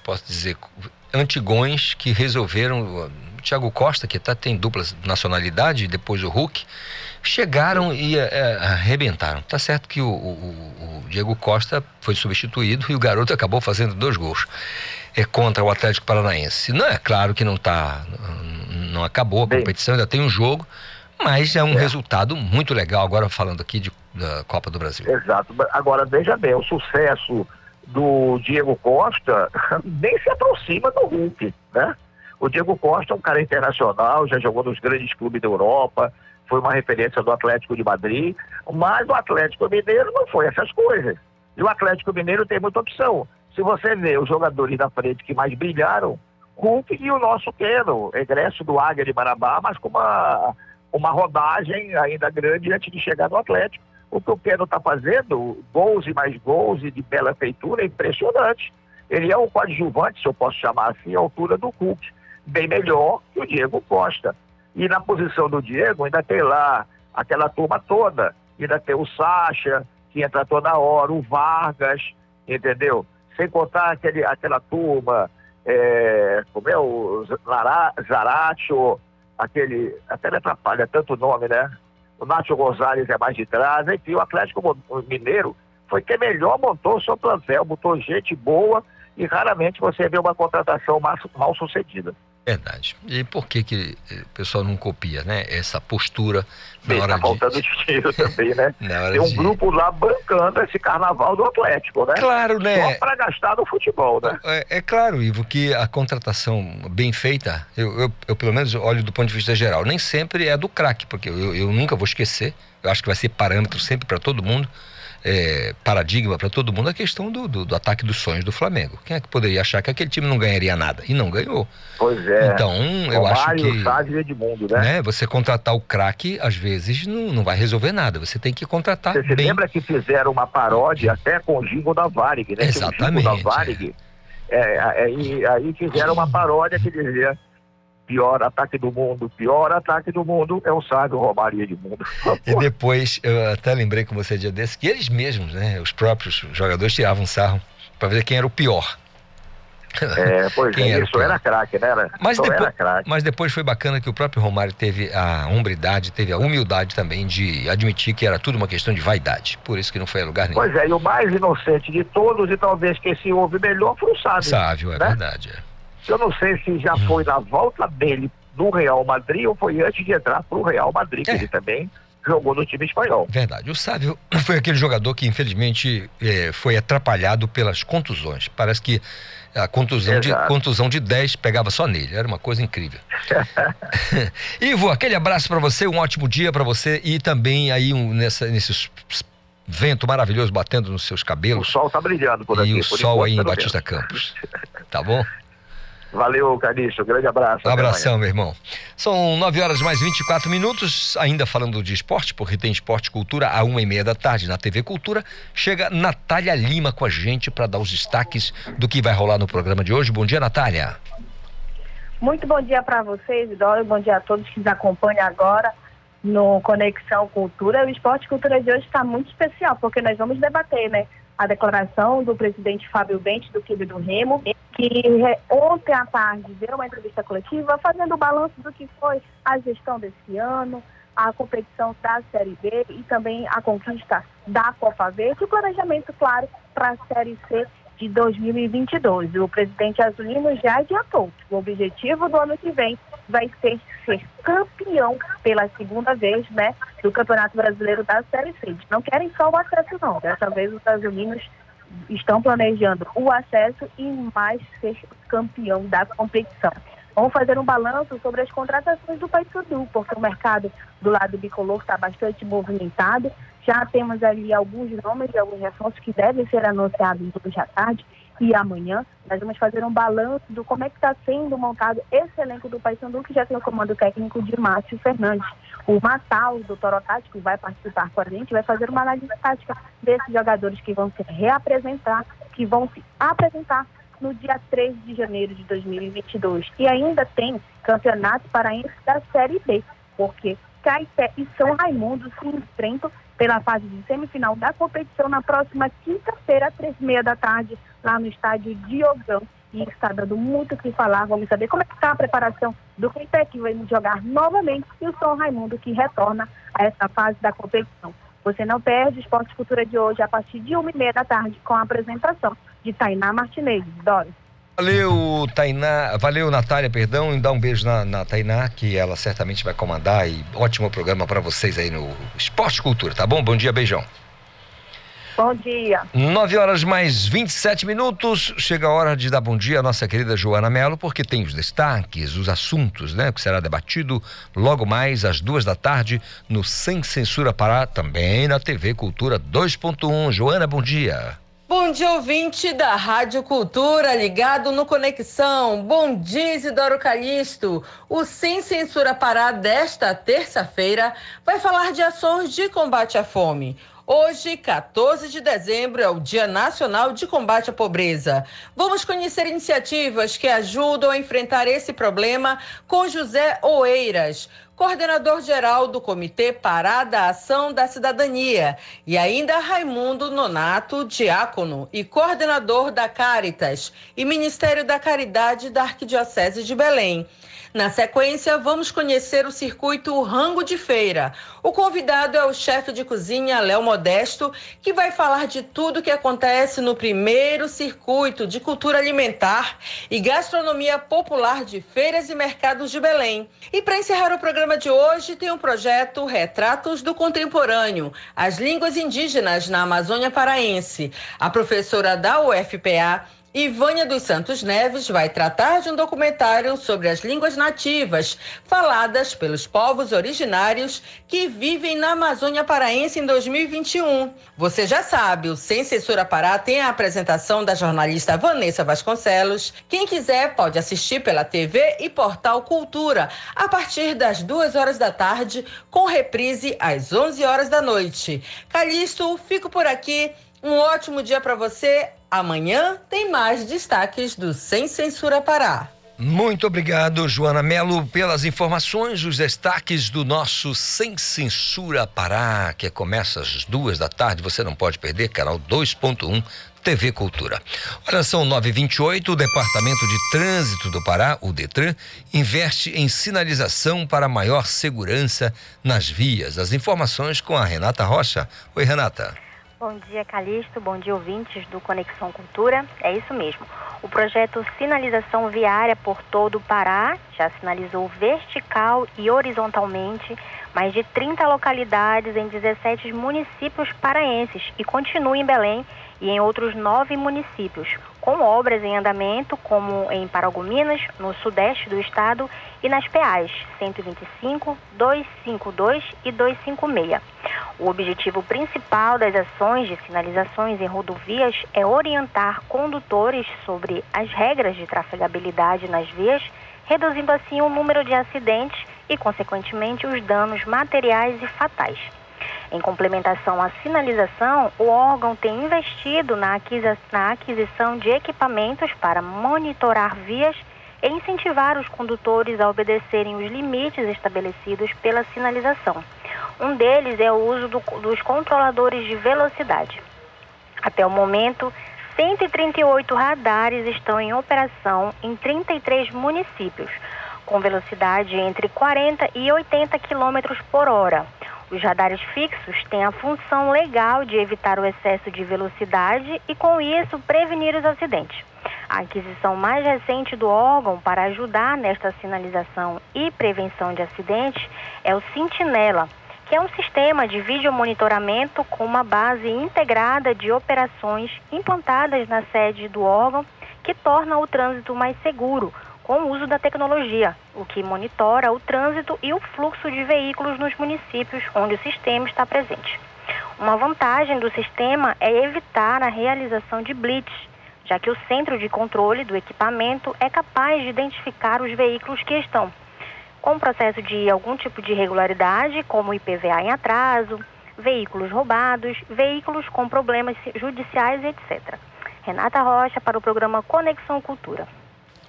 posso dizer, antigões, que resolveram. O Thiago Costa, que até tem dupla nacionalidade, depois o Hulk, chegaram e é, arrebentaram. Tá certo que o, o, o, Diego Costa foi substituído e o garoto acabou fazendo dois gols é, contra o Atlético Paranaense. Não é claro que não tá, não acabou a competição, ainda tem um jogo, mas é um é. resultado muito legal. Agora falando aqui de, da Copa do Brasil. Exato. Agora veja bem, o sucesso do Diego Costa *laughs* nem se aproxima do Hulk, né? O Diego Costa é um cara internacional, já jogou nos grandes clubes da Europa, foi uma referência do Atlético de Madrid, mas o Atlético Mineiro não foi essas coisas. E o Atlético Mineiro tem muita opção. Se você vê os jogadores da frente que mais brilharam, Hulk e o nosso Keno, egresso do Águia de Marabá, mas com uma, uma rodagem ainda grande antes de chegar no Atlético. O que o Keno está fazendo, gols e mais gols e de bela feitura, é impressionante. Ele é um coadjuvante, se eu posso chamar assim, à altura do Hulk. Bem melhor que o Diego Costa. E na posição do Diego ainda tem lá aquela turma toda. Ainda tem o Sacha, que entra toda hora, o Vargas, entendeu? Sem contar aquele, aquela turma, é, como é o Zaracho, aquele. Até me atrapalha tanto nome, né? O Nacho Gonzalez é mais de trás, enfim, o Atlético Mineiro foi quem melhor montou o seu plantel, botou gente boa e raramente você vê uma contratação mal sucedida. Verdade. E por que, que eh, o pessoal não copia, né? Essa postura na Bem, hora tá faltando *laughs* de... estilo também, né? Tem um de... grupo lá bancando esse carnaval do Atlético, né? Claro, né? Só para gastar no futebol, né? É, é, claro, Ivo, que a contratação bem feita, eu, eu, eu, pelo menos olho do ponto de vista geral, nem sempre é do craque, porque eu, eu nunca vou esquecer, eu acho que vai ser parâmetro sempre para todo mundo é, paradigma para todo mundo a questão do, do, do, ataque dos sonhos do Flamengo. Quem é que poderia achar que aquele time não ganharia nada? E não ganhou. Pois é. Então, eu acho que. Sádio Edmundo, né? né? Você contratar o craque, às vezes, não, não vai resolver nada. Você tem que contratar. Você bem... se lembra que fizeram uma paródia até com o Jingo da Varig, né? Exatamente. o Jingo da Varig, é. É, aí, aí fizeram uma paródia que dizia pior ataque do mundo, pior ataque do mundo é o sábio Romário Edmundo. E depois, eu até lembrei com você dia desse, que eles mesmos, né, os próprios jogadores tiravam sarro para ver quem era o pior. É, pois quem é, isso era craque, né? Era, mas, depois, era mas depois foi bacana que o próprio Romário teve a hombridade, teve a humildade também de admitir que era tudo uma questão de vaidade. Por isso que não foi a lugar nenhum. Pois é, e o mais inocente de todos, e talvez que se ouve melhor, foi o Sábio. Sábio, é né? verdade. É. Eu não sei se já foi na volta dele no Real Madrid ou foi antes de entrar para o Real Madrid, que é. ele também jogou no time espanhol. Verdade. O Sávio *clears throat* foi aquele jogador que, infelizmente, é, foi atrapalhado pelas contusões. Parece que a contusão de, contusão de 10 pegava só nele. Era uma coisa incrível. *laughs* *laughs* Ivo, aquele abraço para você, um ótimo dia para você e também aí um, nessa, nesses vento maravilhoso batendo nos seus cabelos. O sol tá brilhando por aqui. E o sol aí em Batista Campos. *laughs* Tá bom? Valeu, Calixto. Grande abraço. Um abração, meu irmão. São 9 horas mais 24 minutos, ainda falando de esporte, porque tem esporte cultura a uma e meia da tarde na TV Cultura. Chega Natália Lima com a gente para dar os destaques do que vai rolar no programa de hoje. Bom dia, Natália. Muito bom dia para vocês, Dória. Bom dia a todos que nos acompanham agora no Conexão Cultura. O Esporte Cultura de hoje está muito especial, porque nós vamos debater, né? A declaração do presidente Fábio Bente, do Clube do Remo, que ontem à tarde deu uma entrevista coletiva fazendo o balanço do que foi a gestão desse ano, a competição da Série B e também a conquista da Copa Verde. E o planejamento, claro, para a Série C de 2022. O presidente Azulino já adiantou que o objetivo do ano que vem vai ser ser campeão pela segunda vez, né, do Campeonato Brasileiro da Série C. Não querem só o acesso, não. Dessa vez os azulinos estão planejando o acesso e mais ser campeão da competição. Vamos fazer um balanço sobre as contratações do Paysandu, porque o mercado do lado bicolor está bastante movimentado. Já temos ali alguns nomes e alguns reforços que devem ser anunciados hoje à tarde e amanhã. Nós vamos fazer um balanço do como é que está sendo montado esse elenco do Paysandu, que já tem o comando técnico de Márcio Fernandes. O Matal, do Toro Tático, vai participar com a gente, vai fazer uma análise tática desses jogadores que vão se reapresentar, que vão se apresentar no dia 3 de janeiro de 2022. E ainda tem campeonato paraense da Série B, porque Caeté e São Raimundo se enfrentam pela fase de semifinal da competição na próxima quinta-feira, três e meia da tarde, lá no estádio Diogão. E está dando muito o que falar. Vamos saber como é que está a preparação do Caeté, que vai jogar novamente, e o São Raimundo, que retorna a essa fase da competição. Você não perde o Esporte Cultura de hoje a partir de uma e meia da tarde com a apresentação de Tainá Martinez. Doris. Valeu, Tainá. Valeu, Natália, perdão. E dá um beijo na, na Tainá, que ela certamente vai comandar. E ótimo programa para vocês aí no Esporte Cultura, tá bom? Bom dia, beijão. Bom dia. 9 horas mais 27 minutos. Chega a hora de dar bom dia à nossa querida Joana Mello, porque tem os destaques, os assuntos, né? Que será debatido logo mais às duas da tarde no Sem Censura Pará, também na TV Cultura 2.1. Joana, bom dia. Bom dia, ouvinte da Rádio Cultura, ligado no Conexão. Bom dia, Isidoro Calixto. O Sem Censura Pará desta terça-feira vai falar de ações de combate à fome. Hoje, 14 de dezembro, é o Dia Nacional de Combate à Pobreza. Vamos conhecer iniciativas que ajudam a enfrentar esse problema com José Oeiras, coordenador-geral do Comitê Pará da Ação da Cidadania, e ainda Raimundo Nonato, diácono e coordenador da Caritas e Ministério da Caridade da Arquidiocese de Belém. Na sequência, vamos conhecer o circuito Rango de Feira. O convidado é o chefe de cozinha Léo Modesto, que vai falar de tudo que acontece no primeiro circuito de cultura alimentar e gastronomia popular de feiras e mercados de Belém. E para encerrar o programa de hoje, tem o projeto Retratos do Contemporâneo, as línguas indígenas na Amazônia Paraense. A professora da UFPA, Ivânia dos Santos Neves vai tratar de um documentário sobre as línguas nativas faladas pelos povos originários que vivem na Amazônia Paraense em 2021. Você já sabe, o Sem Censura Pará tem a apresentação da jornalista Vanessa Vasconcelos. Quem quiser pode assistir pela TV e Portal Cultura a partir das duas horas da tarde, com reprise às 11 horas da noite. Calixto, fico por aqui. Um ótimo dia para você. Amanhã tem mais destaques do Sem Censura Pará. Muito obrigado, Joana Melo, pelas informações, os destaques do nosso Sem Censura Pará, que começa às duas da tarde. Você não pode perder, canal 2.1 TV Cultura. Olha, são 928, o Departamento de Trânsito do Pará, o Detran, investe em sinalização para maior segurança nas vias. As informações com a Renata Rocha. Oi, Renata. Bom dia, Calixto. Bom dia, ouvintes do Conexão Cultura. É isso mesmo. O projeto Sinalização Viária por todo o Pará já sinalizou vertical e horizontalmente mais de 30 localidades em 17 municípios paraenses e continua em Belém e em outros nove municípios, com obras em andamento, como em Paragominas, no sudeste do estado, e nas PAs 125, 252 e 256. O objetivo principal das ações de sinalizações em rodovias é orientar condutores sobre as regras de trafegabilidade nas vias, reduzindo assim o número de acidentes e, consequentemente, os danos materiais e fatais. Em complementação à sinalização, o órgão tem investido na aquisição de equipamentos para monitorar vias e incentivar os condutores a obedecerem os limites estabelecidos pela sinalização. Um deles é o uso do, dos controladores de velocidade. Até o momento, 138 radares estão em operação em 33 municípios, com velocidade entre 40 e 80 km por hora. Os radares fixos têm a função legal de evitar o excesso de velocidade e, com isso, prevenir os acidentes. A aquisição mais recente do órgão para ajudar nesta sinalização e prevenção de acidentes é o Sentinela, que é um sistema de vídeo monitoramento com uma base integrada de operações implantadas na sede do órgão, que torna o trânsito mais seguro com o uso da tecnologia, o que monitora o trânsito e o fluxo de veículos nos municípios onde o sistema está presente. Uma vantagem do sistema é evitar a realização de blitz, já que o centro de controle do equipamento é capaz de identificar os veículos que estão com processo de algum tipo de irregularidade, como IPVA em atraso, veículos roubados, veículos com problemas judiciais, etc. Renata Rocha para o programa Conexão Cultura.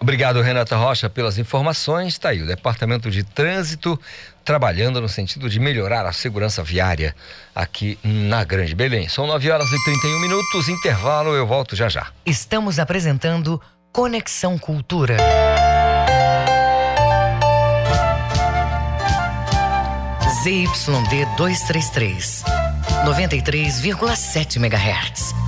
Obrigado, Renata Rocha, pelas informações. Está aí o Departamento de Trânsito trabalhando no sentido de melhorar a segurança viária aqui na Grande Belém. São 9 horas e 31 minutos, intervalo, eu volto já já. Estamos apresentando Conexão Cultura. ZYD 233, 93,7 MHz.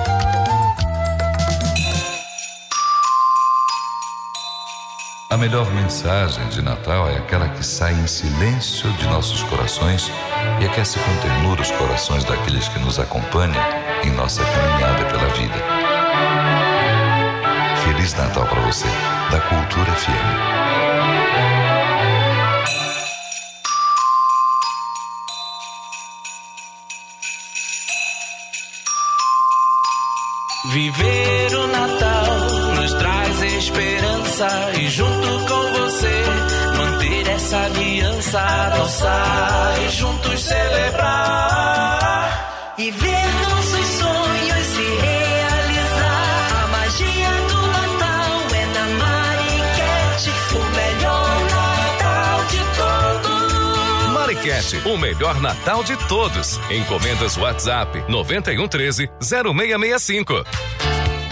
Melhor mensagem de Natal é aquela que sai em silêncio de nossos corações e aquece com ternura os corações daqueles que nos acompanham em nossa caminhada pela vida. Feliz Natal para você, da Cultura FM. Viver o Natal nos traz esperança e junto com você manter essa aliança, dançar e juntos celebrar e ver nossos sonhos se realizar. A magia do Natal é na Mariquete, o melhor Natal de todos. Mariquete, o melhor Natal de todos. Encomendas WhatsApp 9113 0665.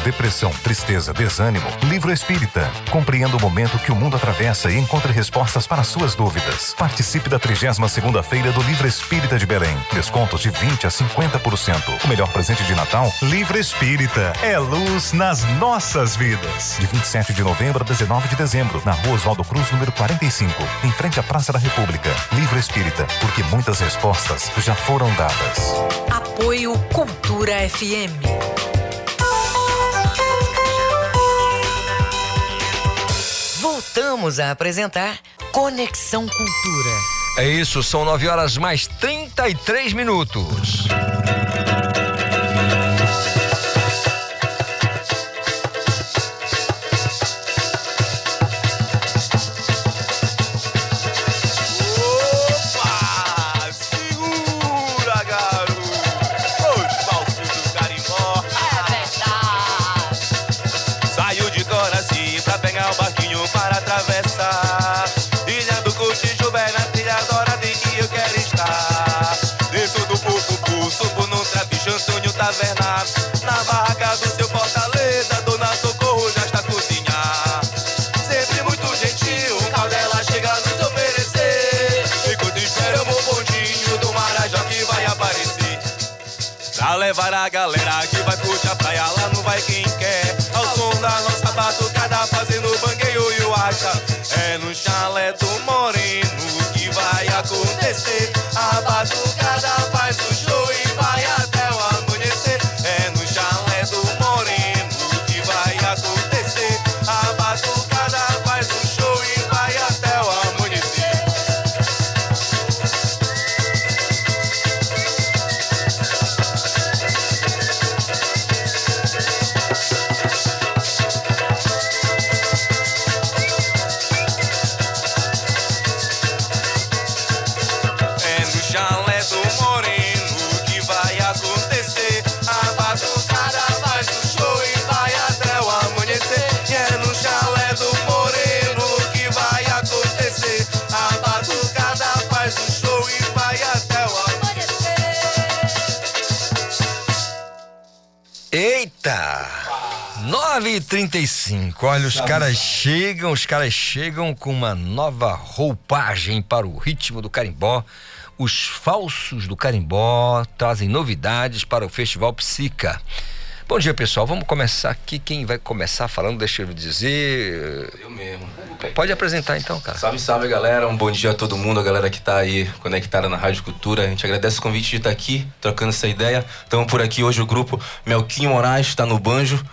Depressão, tristeza, desânimo. Livro Espírita. Compreenda o momento que o mundo atravessa e encontre respostas para suas dúvidas. Participe da 32ª feira do Livro Espírita de Belém. Descontos de 20 a 50%. O melhor presente de Natal? Livro Espírita. É luz nas nossas vidas. De 27 de novembro a 19 de dezembro, na Rua Oswaldo Cruz, número 45, em frente à Praça da República. Livro Espírita, porque muitas respostas já foram dadas. Apoio Cultura FM. Voltamos a apresentar Conexão Cultura. É isso, são 9 horas mais 33 minutos. Taverna. Na barraca do seu Fortaleza, Dona Socorro já está a cozinhar. Sempre muito gentil, um caldela chega a nos oferecer. Enquanto esperamos o bondinho do Marajó que vai aparecer. Pra levar a galera que vai a praia lá não vai Eita! 9h35. Olha, os caras chegam, os caras chegam com uma nova roupagem para o ritmo do carimbó. Os falsos do carimbó trazem novidades para o Festival Psica. Bom dia, pessoal. Vamos começar aqui. Quem vai começar falando, deixa eu dizer. Eu mesmo. Pode apresentar então, cara. Salve, salve, galera. Um bom dia a todo mundo, a galera que tá aí conectada na Rádio Cultura. A gente agradece o convite de estar aqui, trocando essa ideia. Estamos por aqui hoje o grupo Melquinho Moraes está no banjo,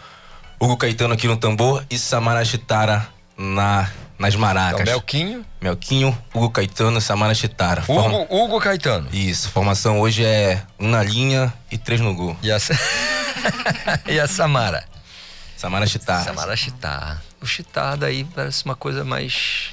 Hugo Caetano aqui no tambor e Samara Chitara na, nas maracas. Então, Melquinho. Melquinho, Hugo Caetano Samara Chitara. Hugo, Hugo Caetano. Isso, formação hoje é um na linha e três no gol. E a, *laughs* e a Samara? Samara Chitara. Samara Chitara. O Chitara daí parece uma coisa mais.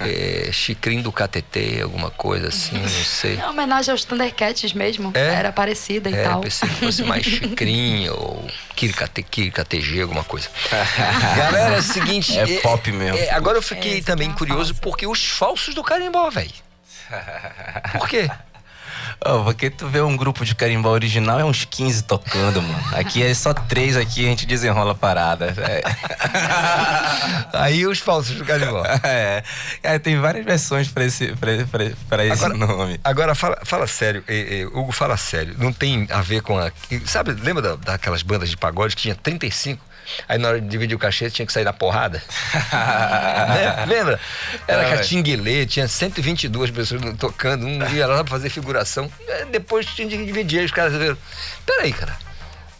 É, chicrinho do KTT, alguma coisa assim, não sei. É homenagem aos Thundercats mesmo. É? Era parecida e É, tal. pensei que fosse mais chicrinho *laughs* ou Kirkate, KTG, alguma coisa. *laughs* Galera, é o seguinte. É pop mesmo. é, agora eu fiquei também curioso porque os falsos do carimbó, velho. Por quê? Ô, porque tu vê um grupo de carimbó original, é uns 15 tocando, mano. Aqui é só três aqui, a gente desenrola a parada. É. *laughs* Aí os falsos do carimbó. *laughs* É. Cara, tem várias versões pra esse, pra, pra- pra esse Agora- nome. Agora, fala, fala sério, eh, eh, Hugo, fala sério. Não tem a ver com a. Sabe, lembra da- daquelas bandas de pagode que tinha 35? Aí na hora de dividir o cachê tinha que sair na porrada? *laughs* Né? Lembra? Era É, catinguelê, tinha 122 pessoas tocando, um ia lá pra fazer figuração. Depois tinha que dividir, os caras viram. Peraí, cara.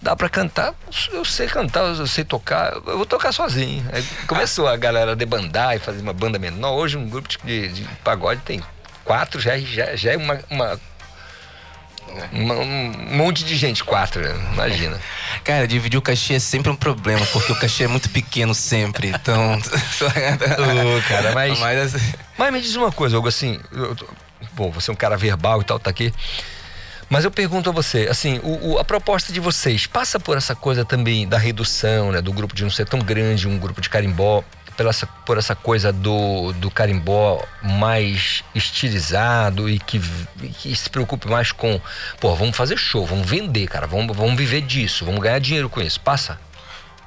Dá pra cantar? Eu sei cantar, eu sei tocar, eu vou tocar sozinho. Aí começou a galera a debandar e fazer uma banda menor. Hoje um grupo de, de pagode tem quatro, já, já, já é uma, uma- uma- um monte de gente, quatro, né? imagina. *laughs* Cara, dividir o cachê é sempre um problema, porque o cachê é muito pequeno sempre. Então. *laughs* Ô, cara, mas, *laughs* Mas, assim, mas me diz uma coisa, Hugo, assim, eu bom, você é um cara verbal e tal, tá aqui. Mas eu pergunto a você, assim, o- o- a proposta de vocês passa por essa coisa também da redução, né? Do grupo de não ser tão grande, um grupo de carimbó, pela por essa coisa do, do carimbó mais estilizado e que, que se preocupe mais com, pô, vamos fazer show, vamos vender, cara, vamos, vamos viver disso, vamos ganhar dinheiro com isso. Passa?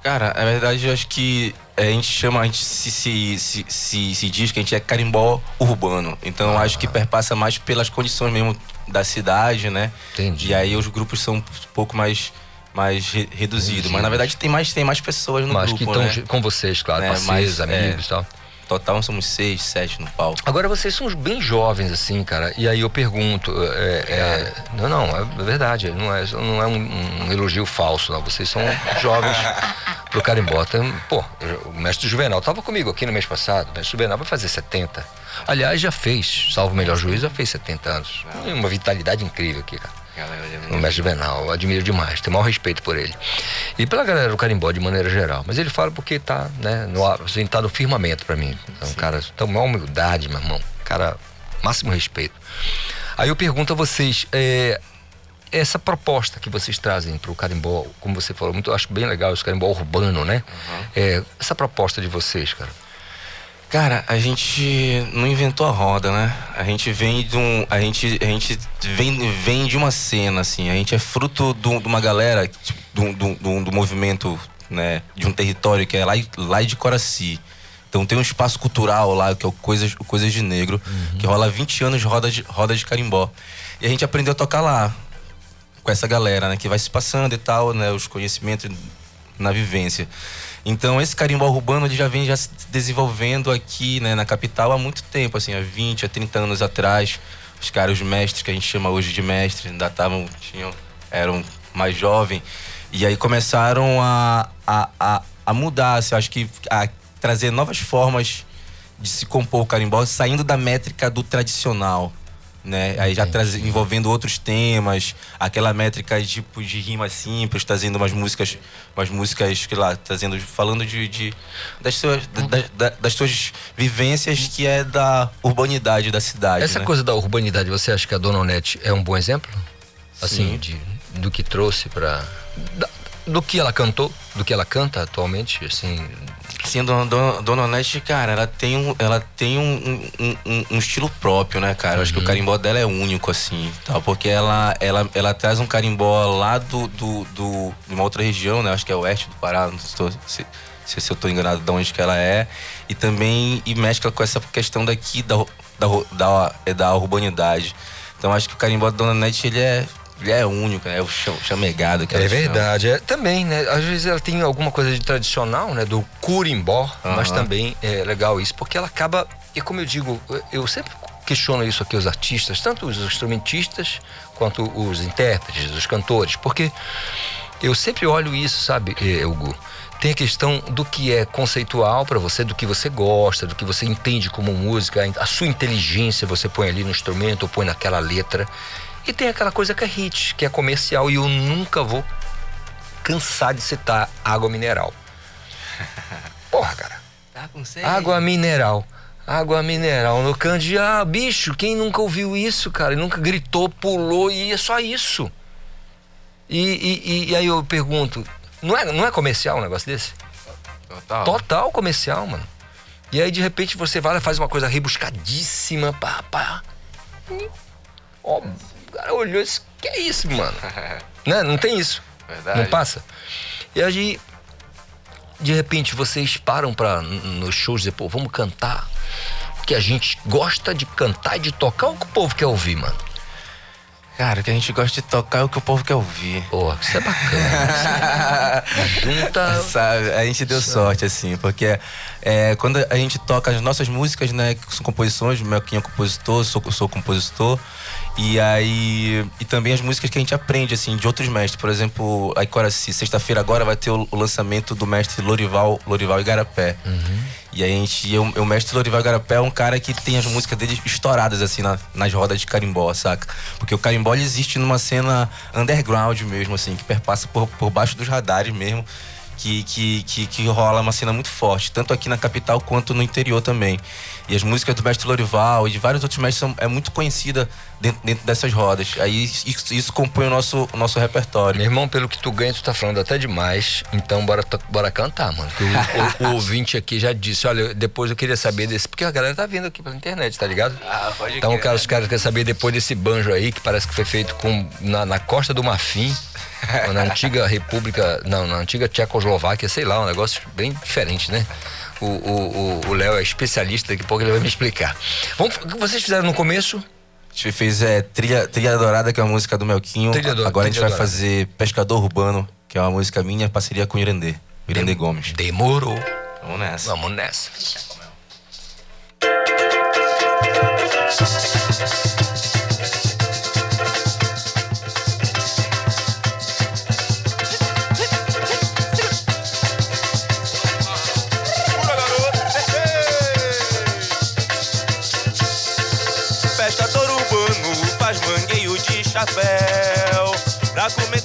Cara, na verdade, eu acho que é, a gente chama, a gente se, se, se, se, se diz que a gente é carimbó urbano. Então eu acho que perpassa mais pelas condições mesmo da cidade, né? Entendi. E aí os grupos são um pouco mais, mais re- reduzidos. Mas na verdade tem mais, tem mais pessoas no Mas grupo, que estão né? com vocês, claro, Né, parceiros, mas, é, amigos e tal. Total somos seis, sete no palco. Agora vocês são bem jovens, assim, cara. E aí eu pergunto, é, é, não, não, é verdade, não é, não é um, um elogio falso, não. Vocês são *laughs* jovens pro carimbó. Pô, o mestre Juvenal tava comigo aqui no mês passado. O mestre Juvenal vai fazer 70. Aliás, já fez, salvo o melhor juiz, já fez 70 anos. Uma vitalidade incrível aqui, cara. O mestre Juvenal, eu admiro demais, tenho o maior respeito por ele. E pela galera do carimbó de maneira geral. Mas ele fala porque tá, né, no, assim, tá no firmamento pra mim. É um cara, tem uma humildade, meu irmão. Cara, máximo respeito. Aí eu pergunto a vocês, é, essa proposta que vocês trazem pro carimbó, como você falou, muito, eu acho bem legal esse carimbó urbano, né? É, essa proposta de vocês, cara. Cara, a gente não inventou a roda, né? A gente vem de um. A gente, a gente vem, vem de uma cena, assim. A gente é fruto de uma galera, do, do, do, do movimento, né? De um território que é lá, lá de Coraci. Então tem um espaço cultural lá, que é o Coisas, o Coisas de Negro, que rola há 20 anos de roda, de roda de carimbó. E a gente aprendeu a tocar lá, com essa galera, né? Que vai se passando e tal, né? Os conhecimentos na vivência. Então esse carimbó urbano ele já vem já se desenvolvendo aqui, né, na capital há muito tempo, assim, há 20, há 30 anos atrás. Os caras, os mestres que a gente chama hoje de mestres, ainda estavam, tinham, eram mais jovens. E aí começaram a, a, a, a mudar, assim, acho que a trazer novas formas de se compor o carimbó, saindo da métrica do tradicional. Né? Aí já traz, envolvendo outros temas, aquela métrica tipo de rima simples, trazendo umas músicas, umas músicas que lá, trazendo, falando de, de- das, suas, da- da- das suas vivências que é da urbanidade da cidade. Essa né? coisa da urbanidade, você acha que a Dona Onete é um bom exemplo? Assim, Sim. de, do que trouxe pra. da- do que ela cantou, do que ela canta atualmente, assim. Sim, a dona, dona, dona Onete, cara, ela tem um, ela tem um, um, um- um estilo próprio, né, cara? Eu acho que Uhum. o carimbó dela é único, assim, tal, porque ela, ela, ela traz um carimbó lá do, do, do- de uma outra região, né? Acho que é o oeste do Pará, não sei se, se, eu tô enganado de onde que ela é. E também e mescla com essa questão daqui da, da, da, é da urbanidade. Então acho que o carimbó da Dona Nete, ele é, é único, né? É o cham- chamegado que É ela chama. verdade. É, também, né? Às vezes ela tem alguma coisa de tradicional, né? Do curimbó, mas Aham. também é legal isso, porque ela acaba. E como eu digo, eu sempre questiono isso aqui, os artistas, tanto os instrumentistas quanto os intérpretes, os cantores, porque eu sempre olho isso, sabe, Hugo? Tem a questão do que é conceitual para você, do que você gosta, do que você entende como música, a sua inteligência você põe ali no instrumento ou põe naquela letra. E tem aquela coisa que é hit, que é comercial, e eu nunca vou cansar de citar água mineral. *laughs* Porra, cara. Tá com sede? Água mineral. Água mineral no candeal. Bicho, quem nunca ouviu isso, cara? E nunca gritou, pulou e é só isso. E, e- e- e aí eu pergunto, não é, não é comercial um negócio desse? Total. Total comercial, mano. E aí de repente você vai lá e faz uma coisa rebuscadíssima, pá, pá. E, Ó, o cara olhou e disse, que é isso, mano? *laughs* né? Não tem isso. Verdade. Não passa? E aí, de repente, vocês param pra, n- nos shows e dizer, pô, vamos cantar. Que a gente gosta de cantar e de tocar, o que o povo quer ouvir, mano. Cara, o que a gente gosta de tocar é o que o povo quer ouvir. Pô, isso é bacana. *laughs* Junta. Sabe, a gente deu sorte, assim, porque é, quando a gente toca as nossas músicas, né, que são composições, o Melquinho é compositor, sou, sou compositor. E aí. E também as músicas que a gente aprende, assim, de outros mestres. Por exemplo, a Icoraci, sexta-feira agora vai ter o, lançamento do mestre Lorival, Lorival Igarapé. E aí a gente. Eu, o mestre Lorival Igarapé é um cara que tem as músicas dele estouradas, assim, na- nas rodas de carimbó, saca? Porque o carimbó existe numa cena underground mesmo, assim, que perpassa por, por baixo dos radares mesmo. Que, que, que, que rola uma cena muito forte, tanto aqui na capital quanto no interior também. E as músicas do mestre Lorival e de vários outros mestres são, é muito conhecida dentro, dentro dessas rodas. Aí isso, isso compõe o nosso, o nosso repertório. Meu irmão, pelo que tu ganha, tu tá falando até demais. Então bora, bora cantar, mano. O, o- o ouvinte aqui já disse, olha, depois eu queria saber desse. Porque a galera tá vendo aqui pela internet, tá ligado? Ah, pode Então, cara, os caras querem saber depois desse banjo aí, que parece que foi feito com, na, na costa do Marfim, na antiga República, não, na antiga Tchecoslováquia, sei lá, um negócio bem diferente, né? O- O o- o Léo é especialista, daqui a pouco ele vai me explicar. Vamos, o que vocês fizeram no começo? A gente fez é, trilha, trilha Dourada, que é uma música do Melquinho. Trilha Do- Agora a gente Trilha vai Dourada. fazer Pescador Urbano, que é uma música minha, parceria com o Irandê. o Irandê Gomes. Demorou. Vamos nessa. Vamos nessa. Chapéu Pra comer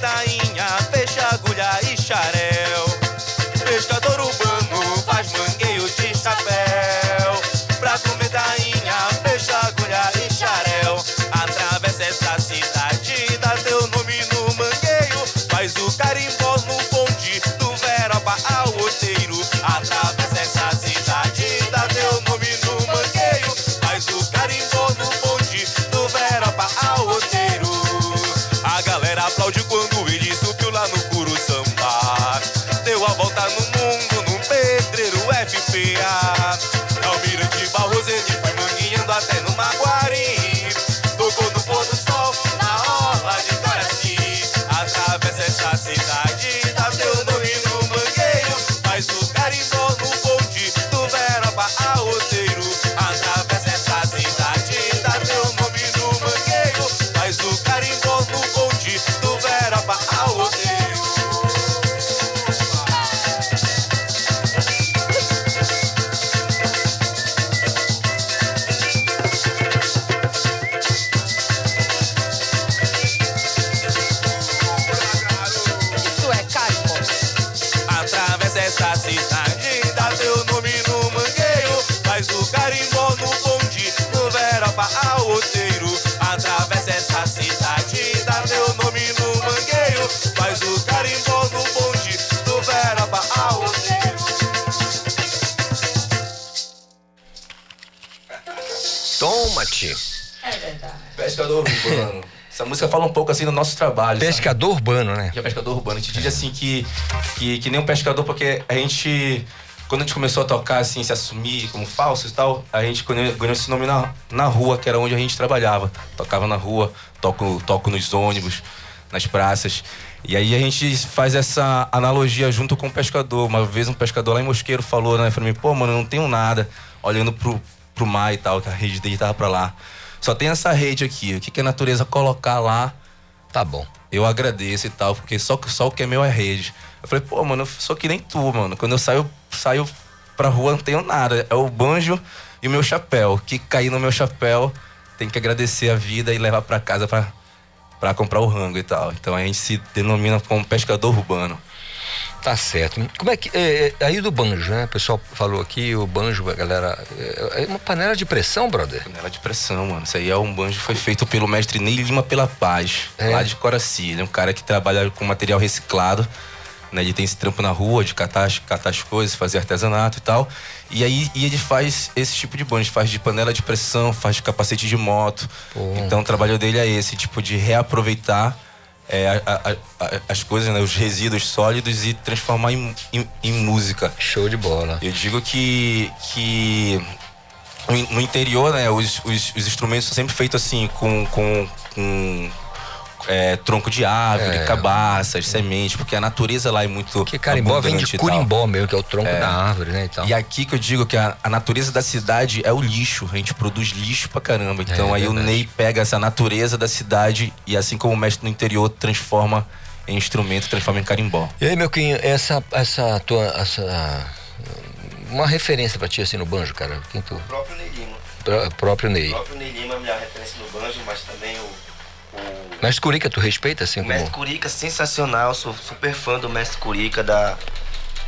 música fala um pouco assim do nosso trabalho. Pescador urbano, né? Que é pescador urbano. A gente diz assim que, que, que nem um pescador, porque a gente. Quando a gente começou a tocar, assim, se assumir como falsos e tal, a gente ganhou, ganhou esse nome na, na rua, que era onde a gente trabalhava. Tocava na rua, toco, toco nos ônibus, nas praças. E aí a gente faz essa analogia junto com o pescador. Uma vez um pescador lá em Mosqueiro falou, né, pra mim, pô, mano, eu não tenho nada, olhando pro, pro mar e tal, que a rede dele tava pra lá. Só tem essa rede aqui. O que, que a natureza colocar lá, tá bom. Eu agradeço e tal, porque só, só o que é meu é rede. Eu falei, pô, mano, eu sou que nem tu, mano. Quando eu saio, saio pra rua, não tenho nada. É o banjo e o meu chapéu. Que cair no meu chapéu, tem que agradecer a vida e levar pra casa pra comprar o rango e tal. Então a gente se denomina como pescador urbano. Tá certo. Como é que. é, é, aí do banjo, né? O pessoal falou aqui, o banjo, a galera. É é uma panela de pressão, brother. Panela de pressão, mano. Isso aí é um banjo que foi feito pelo mestre Ney Lima Pela Paz, É. lá de Coraci. Ele é um cara que trabalha com material reciclado. Né? Ele tem esse trampo na rua de catar, as- catar as coisas, fazer artesanato e tal. E aí e ele faz esse tipo de banjo, faz de panela de pressão, faz de capacete de moto. Então o trabalho dele é esse, tipo, de reaproveitar é, a- a- as coisas, né, os resíduos sólidos e transformar em, em- em música. Show de bola. Eu digo que, que no- no interior, né, os, os, os instrumentos são sempre feitos assim, com, com, com é, tronco de árvore, É. cabaças, sementes, porque a natureza lá é muito. Que carimbó vem de curimbó mesmo, que é o tronco É. da árvore, né? E, tal. E aqui que eu digo que a, a natureza da cidade é o lixo. A gente produz lixo pra caramba. Então É aí verdade. o Ney pega essa natureza da cidade e assim como o mestre no interior transforma em instrumento, transforma em carimbó. E aí, meu quinho, essa, essa tua. Essa, uma referência pra ti assim no banjo, cara. Quem tu? O próprio Ney Lima. Pró- próprio Ney. O próprio Ney Lima é a minha referência no banjo, mas também o, Mestre Curica, tu respeita assim o como. Mestre Curica, sensacional. Sou super fã do Mestre Curica, da,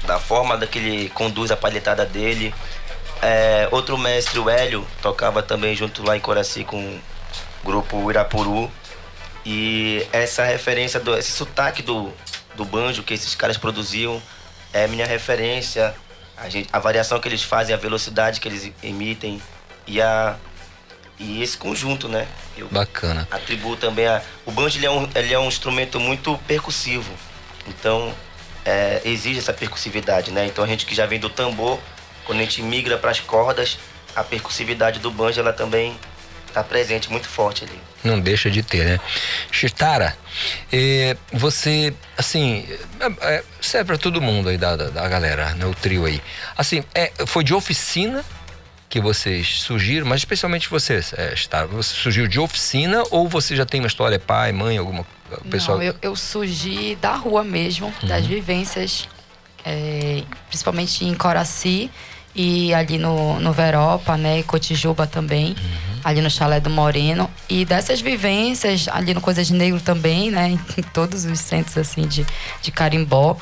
da forma da que ele conduz a palhetada dele. É, outro mestre, o Hélio, tocava também junto lá em Coraci com o grupo Irapuru. E essa referência, do, esse sotaque do, do banjo que esses caras produziam é minha referência. A, gente, a variação que eles fazem, a velocidade que eles emitem e, a, e esse conjunto, né? Eu Bacana. atribuo também a. O banjo ele é, um, ele é um instrumento muito percussivo. Então é, exige essa percussividade, né? Então a gente que já vem do tambor, quando a gente migra para as cordas, a percussividade do banjo ela também está presente muito forte ali. Não deixa de ter, né? Chitara, eh, você, assim, é, é, serve pra todo mundo aí da, da, da galera, né? O trio aí. Assim, é, foi de oficina que vocês surgiram, mas especialmente você, é, Chitara, você surgiu de oficina ou você já tem uma história, pai, mãe, alguma pessoa? Não, eu, eu surgi da rua mesmo, das Uhum. vivências, é, principalmente em Coraci e ali no, no Veropa, né, e Cotijuba também, Uhum. ali no Chalé do Moreno. E dessas vivências, ali no Coisas de Negro também, né, *laughs* em todos os centros assim de, de carimbó.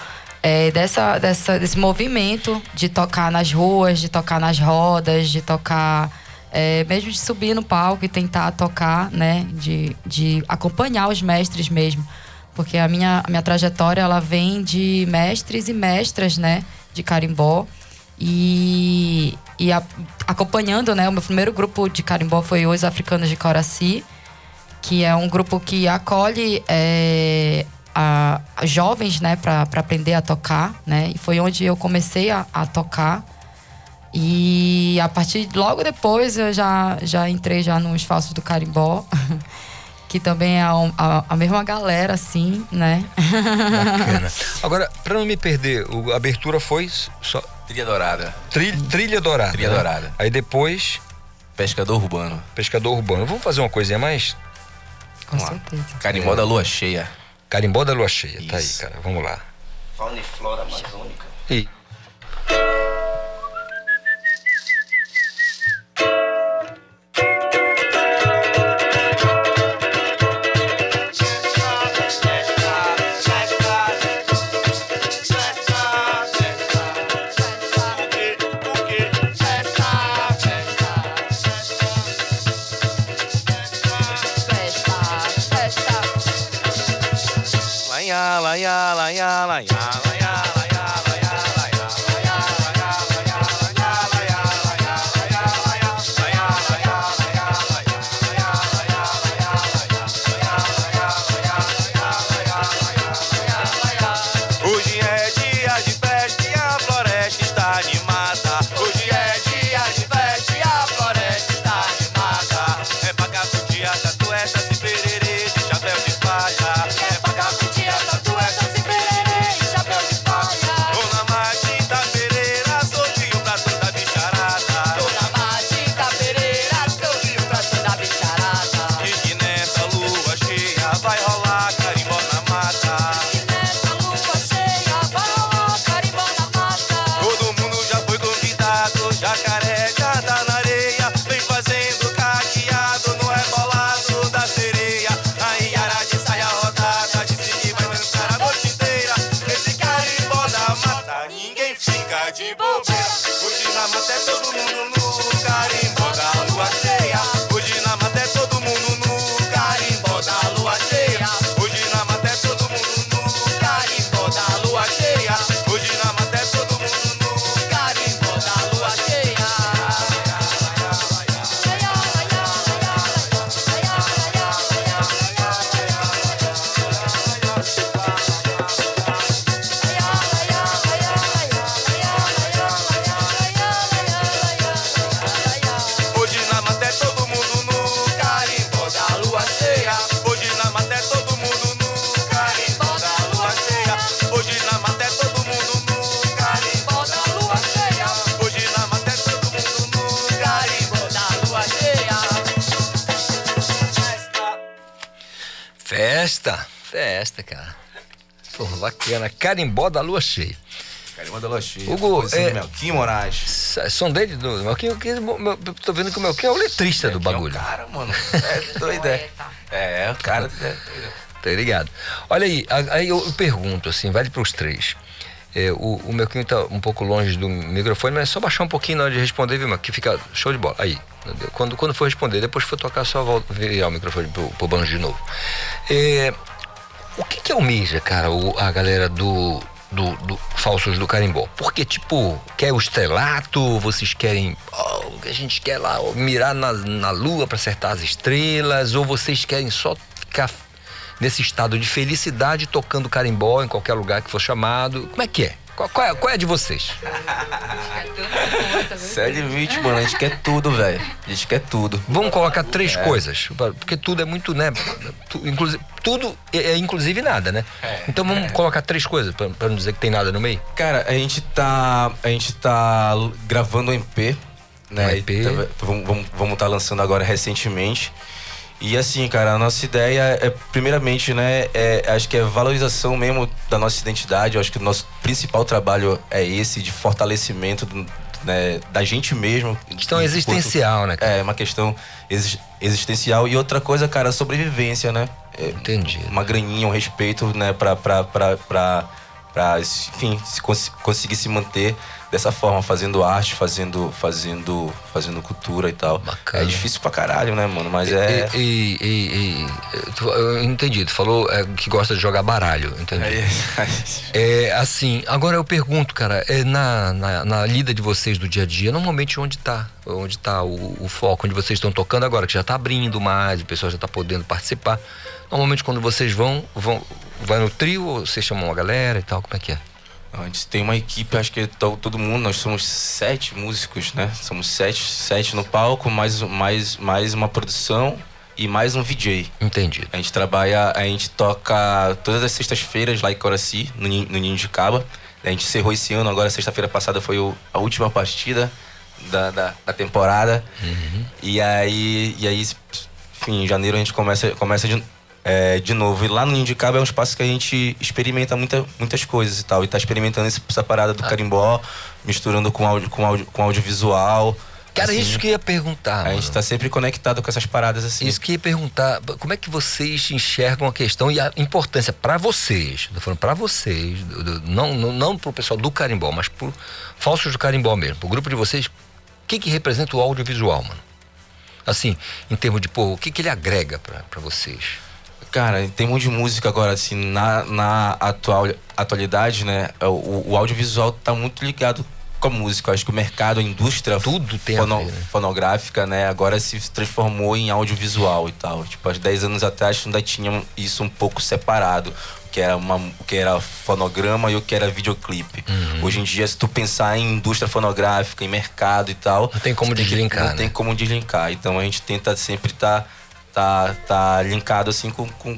É, dessa, dessa, desse movimento de tocar nas ruas, de tocar nas rodas, de tocar é, mesmo de subir no palco e tentar tocar, né? De, de acompanhar os mestres mesmo. Porque a minha, a minha trajetória, ela vem de mestres e mestras, né? De carimbó. E, e a- acompanhando, né? O meu primeiro grupo de carimbó foi Os Africanos de Coraci, que é um grupo que acolhe é, a, a jovens, né? Para aprender a tocar, né? E foi onde eu comecei a, a tocar. E a partir logo depois eu já, já entrei já nos falsos do carimbó, *laughs* que também é um- a, a mesma galera, assim, né? Bacana. *laughs* Agora, pra não me perder, o- a abertura foi só. Trilha Dourada. Tri- trilha Dourada. Trilha né? Dourada. Aí depois. Pescador Urbano. Pescador Urbano. Vamos fazer uma coisinha a mais? Com Vamos lá. Carimbó da Lua Cheia. Carimbó da Lua Cheia, tá aí, cara. Vamos lá. Fauna e flora amazônica. E 来呀，来呀，来呀。Bacana. Carimbó da lua cheia. Carimbó da lua cheia. Hugo, é, do Melquinho Moraes. Som dele do Melquinho, que, meu- tô vendo que o Melquinho é o letrista do bagulho. Cara, mano, *laughs* é doido, é. É, o cara. É, Tá ligado? Olha aí, aí eu, eu pergunto, assim, vale pros três. É, o, o Melquinho tá um pouco longe do microfone, mas é só baixar um pouquinho na hora de responder, viu, Melquinho? Que fica show de bola. Aí, quando, quando for responder, depois que for tocar, só volta, virar o microfone pro, pro banjo de novo. É, o que que almeja, cara, o- a galera do, do, do Falsos do Carimbó? Porque, tipo, quer o estrelato, vocês querem... ó, a gente quer lá ó, mirar na, na lua pra acertar as estrelas, ou vocês querem só ficar nesse estado de felicidade tocando carimbó em qualquer lugar que for chamado? Como é que é? Qual, qual é, qual é a de vocês? Sério, limite, mano. A gente quer tudo, velho. A gente quer tudo. Vamos colocar três É. coisas, porque tudo é muito, né? tu- inclusive, tudo é, é inclusive nada, né? Então vamos colocar três coisas, pra, pra não dizer que tem nada no meio? Cara, a gente tá. A gente tá gravando um EP, né? Um EP. Tá- vamos estar lançando agora recentemente. E assim, cara, a nossa ideia é, primeiramente, né, é, acho que é valorização mesmo da nossa identidade. Eu acho que o nosso principal trabalho é esse, de fortalecimento do- né, da gente mesmo. Questão existencial, né? É, uma questão exi- existencial. E outra coisa, cara, sobrevivência, né? É, Entendi. Uma graninha, um respeito, né, pra, pra, pra, pra, pra enfim, se cons- conseguir se manter dessa forma, fazendo arte, fazendo, fazendo, fazendo cultura e tal. É difícil pra caralho, né, mano? Mas é. E, e- e- tu- eu entendi, tu falou é, que gosta de jogar baralho, entendi. É, assim, agora eu pergunto, cara, é, na, na, na lida de vocês do dia a dia, normalmente onde tá? Onde tá o, o foco, onde vocês estão tocando agora, que já tá abrindo mais, o pessoal já tá podendo participar. Normalmente quando vocês vão, vão vai no trio ou vocês chamam a galera e tal, como é que é? A gente tem uma equipe, acho que to- todo mundo, nós somos sete músicos, né? Somos sete, sete no palco, mais, mais, mais uma produção e mais um VJ. Entendi. A gente trabalha, a gente toca todas as sextas-feiras lá em Coraci, no, no Ninho de Caba. A gente encerrou esse ano, agora sexta-feira passada foi o- a última partida da, da, da temporada. E aí, e aí, enfim, em janeiro a gente começa, começa de, é, de novo. E lá no Cabo é um espaço que a gente experimenta muita, muitas coisas e tal. E tá experimentando essa parada do carimbó, misturando com, áudio, com, áudio, com audiovisual. Cara, assim. isso que eu ia perguntar. A gente tá sempre conectado com essas paradas assim. Isso que eu ia perguntar, como é que vocês enxergam a questão e a importância pra vocês, tô falando pra vocês, não, não, não pro pessoal do carimbó, mas pro falsos do carimbó mesmo, pro grupo de vocês, o que que representa o audiovisual, mano? Assim, em termos de, pô, o que que ele agrega pra vocês? Cara, em termos de música agora, assim, na, na atual, atualidade, né, o, o audiovisual tá muito ligado com a música. Eu acho que o mercado, a indústria Tudo tem a ver, né? fonográfica, né, agora se transformou em audiovisual e tal. Tipo, há 10 anos atrás ainda tinha isso um pouco separado. O que era, uma, o que era fonograma e o que era videoclipe. Uhum. Hoje em dia, se tu pensar em indústria fonográfica, em mercado e tal... Não tem como deslinkar, Não né? tem como deslinkar. Então a gente tenta sempre estar tá, tá linkado assim com, com,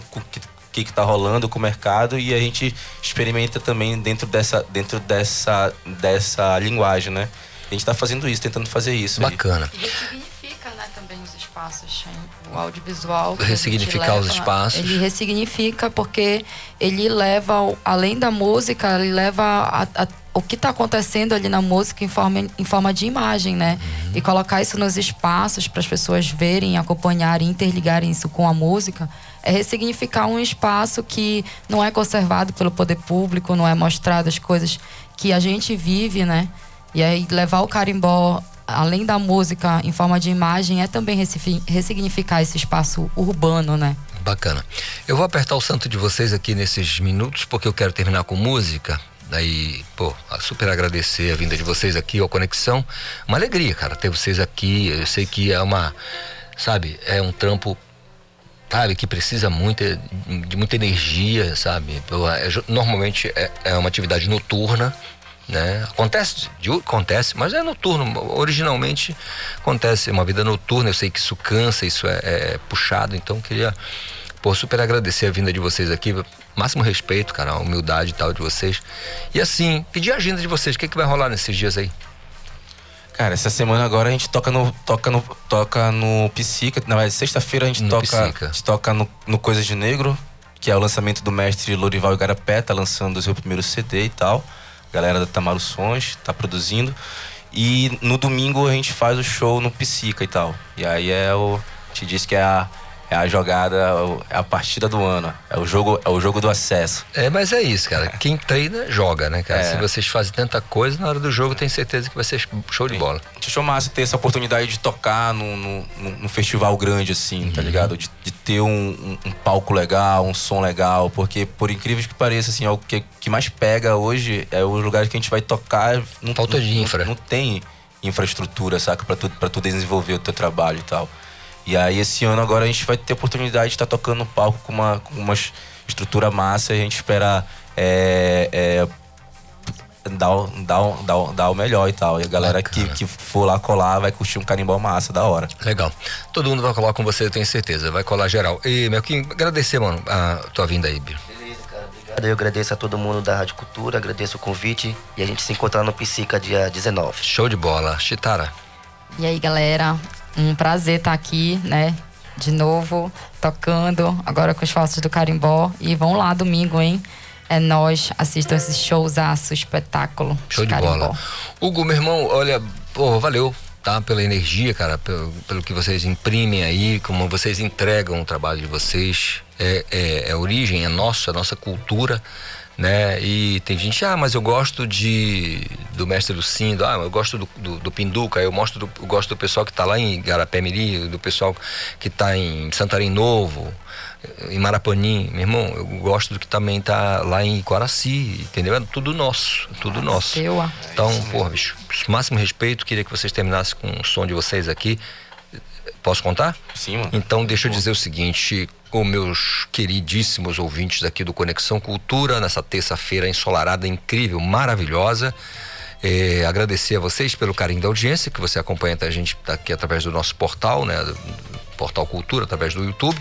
que, que tá rolando com o mercado e a gente experimenta também dentro dessa dentro dessa dessa linguagem, né? A gente tá fazendo isso, tentando fazer isso. aí. Bacana. E ressignifica, né, também os espaços, hein? o audiovisual. Ressignificar os leva, espaços. Ele ressignifica porque ele leva, além da música, ele leva a- a- o que está acontecendo ali na música em forma, em forma de imagem, né? Uhum. E colocar isso nos espaços para as pessoas verem, acompanharem, interligarem isso com a música, é ressignificar um espaço que não é conservado pelo poder público, não é mostrado as coisas que a gente vive, né? E aí levar o carimbó, além da música em forma de imagem, é também ressigni- ressignificar esse espaço urbano, né? Bacana. Eu vou apertar o santo de vocês aqui nesses minutos, porque eu quero terminar com música. Daí, pô, a super agradecer a vinda de vocês aqui, ao Conexão. Uma alegria, cara, ter vocês aqui. Eu sei que é uma, sabe, é um trampo, sabe, que precisa muita, de muita energia, sabe? É, normalmente é, é uma atividade noturna. Né? Acontece, de- acontece, mas é noturno. Originalmente acontece é uma vida noturna. Eu sei que isso cansa, isso é, é puxado. Então queria, pô, super agradecer a vinda de vocês aqui. Máximo respeito, cara, a humildade e tal de vocês. E assim, pedir a agenda de vocês. O que, que vai rolar nesses dias aí? Cara, essa semana agora a gente toca no toca no toca no Psica, na verdade, sexta-feira a gente No toca Psica. a gente toca no, no Coisas de Negro que é o lançamento do mestre Lorival Igarapé, tá lançando o seu primeiro CD e tal. Galera da Tamaro Sons tá produzindo. E no domingo a gente faz o show no Psica e tal. E aí é o. Te disse que é a, é a jogada, é a partida do ano. É o jogo, é o jogo do acesso. É, mas é isso, cara. Quem treina, joga, né, cara? É. Se vocês fazem tanta coisa, na hora do jogo, tem certeza que vai ser show de bola. Achou massa ter essa oportunidade de tocar num, num, num- festival grande, assim, Uhum. tá ligado? De, de ter um, um- um palco legal, um som legal, porque, por incrível que pareça, assim, é o que, que mais pega hoje é os lugares que a gente vai tocar. Não, Falta de infra. Não, tem infraestrutura, saca? Pra tu, pra tu desenvolver o teu trabalho e tal. E aí, esse ano agora a gente vai ter a oportunidade de estar tocando no palco com uma, com uma estrutura massa e a gente espera. é, é, dar, o- dar, dar, dar o melhor e tal. E a galera que, que for lá colar vai curtir um carimbó massa, da hora. Legal. Todo mundo vai colar com você, eu tenho certeza. Vai colar geral. E, Melquinho, agradecer, mano, a tua vinda aí, Biro. Eu agradeço a todo mundo da Rádio Cultura, agradeço o convite e a gente se encontrar no Psica dia 19. Show de bola. Chitara. E aí, galera, um prazer estar aqui, né? De novo, tocando, agora com os falsos do Carimbó. E vão lá domingo, hein? É nós, assistam esse showzaço, espetáculo. Show de Carimbó. bola. Hugo, meu irmão, olha, pô, valeu, tá? Pela energia, cara, pelo, pelo que vocês imprimem aí, como vocês entregam o trabalho de vocês. É, é, é origem, é nosso, é nossa cultura, né? E tem gente, ah, mas eu gosto de do mestre Lucindo, ah, eu gosto do, do, do Pinduca, eu, mostro do, eu gosto do pessoal que tá lá em Garapé Miri, do pessoal que tá em Santarém Novo, em Marapanim, meu irmão, eu gosto do que também tá lá em Coraci, entendeu? É tudo nosso, tudo nosso. Então, porra, bicho, máximo respeito, queria que vocês terminassem com o som de vocês aqui. Posso contar? Sim, mano. Então, deixa eu dizer o seguinte, com meus queridíssimos ouvintes aqui do Conexão Cultura, nessa terça-feira ensolarada, incrível, maravilhosa. É, agradecer a vocês pelo carinho da audiência, que você acompanha a gente aqui através do nosso portal, né? do Portal Cultura, através do YouTube.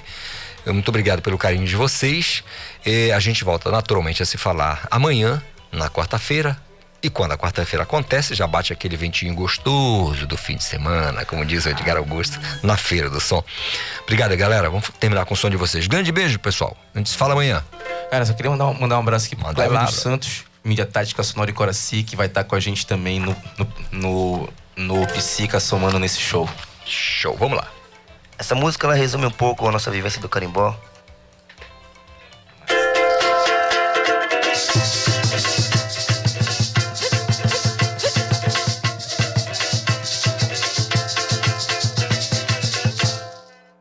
Muito obrigado pelo carinho de vocês. É, a gente volta naturalmente a se falar amanhã, na quarta-feira. E quando a quarta-feira acontece, já bate aquele ventinho gostoso do fim de semana, como diz o Edgar Augusto, na Feira do Som. Obrigado, galera. Vamos terminar com o som de vocês. Grande beijo, pessoal. A gente se fala amanhã. Cara, só queria mandar um, mandar um abraço aqui pro Cleber dos. Santos, mídia tática sonora e Coraci, que vai estar com a gente também no, no, no, no Psica somando nesse show. Show, vamos lá. Essa música ela resume um pouco a nossa vivência do carimbó.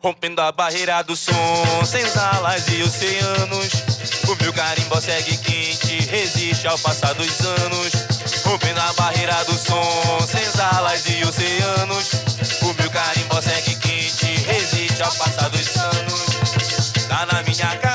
Rompendo a barreira do som, senzalas e oceanos. O meu carimbó segue quente, resiste ao passar dos anos. Rompendo a barreira do som, senzalas e oceanos. O meu carimbó segue quente, resiste ao passar dos anos. Tá na minha casa,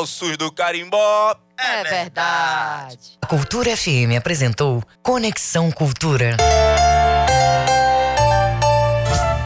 falsos do carimbó. É, verdade. verdade. A Cultura FM apresentou Conexão Cultura.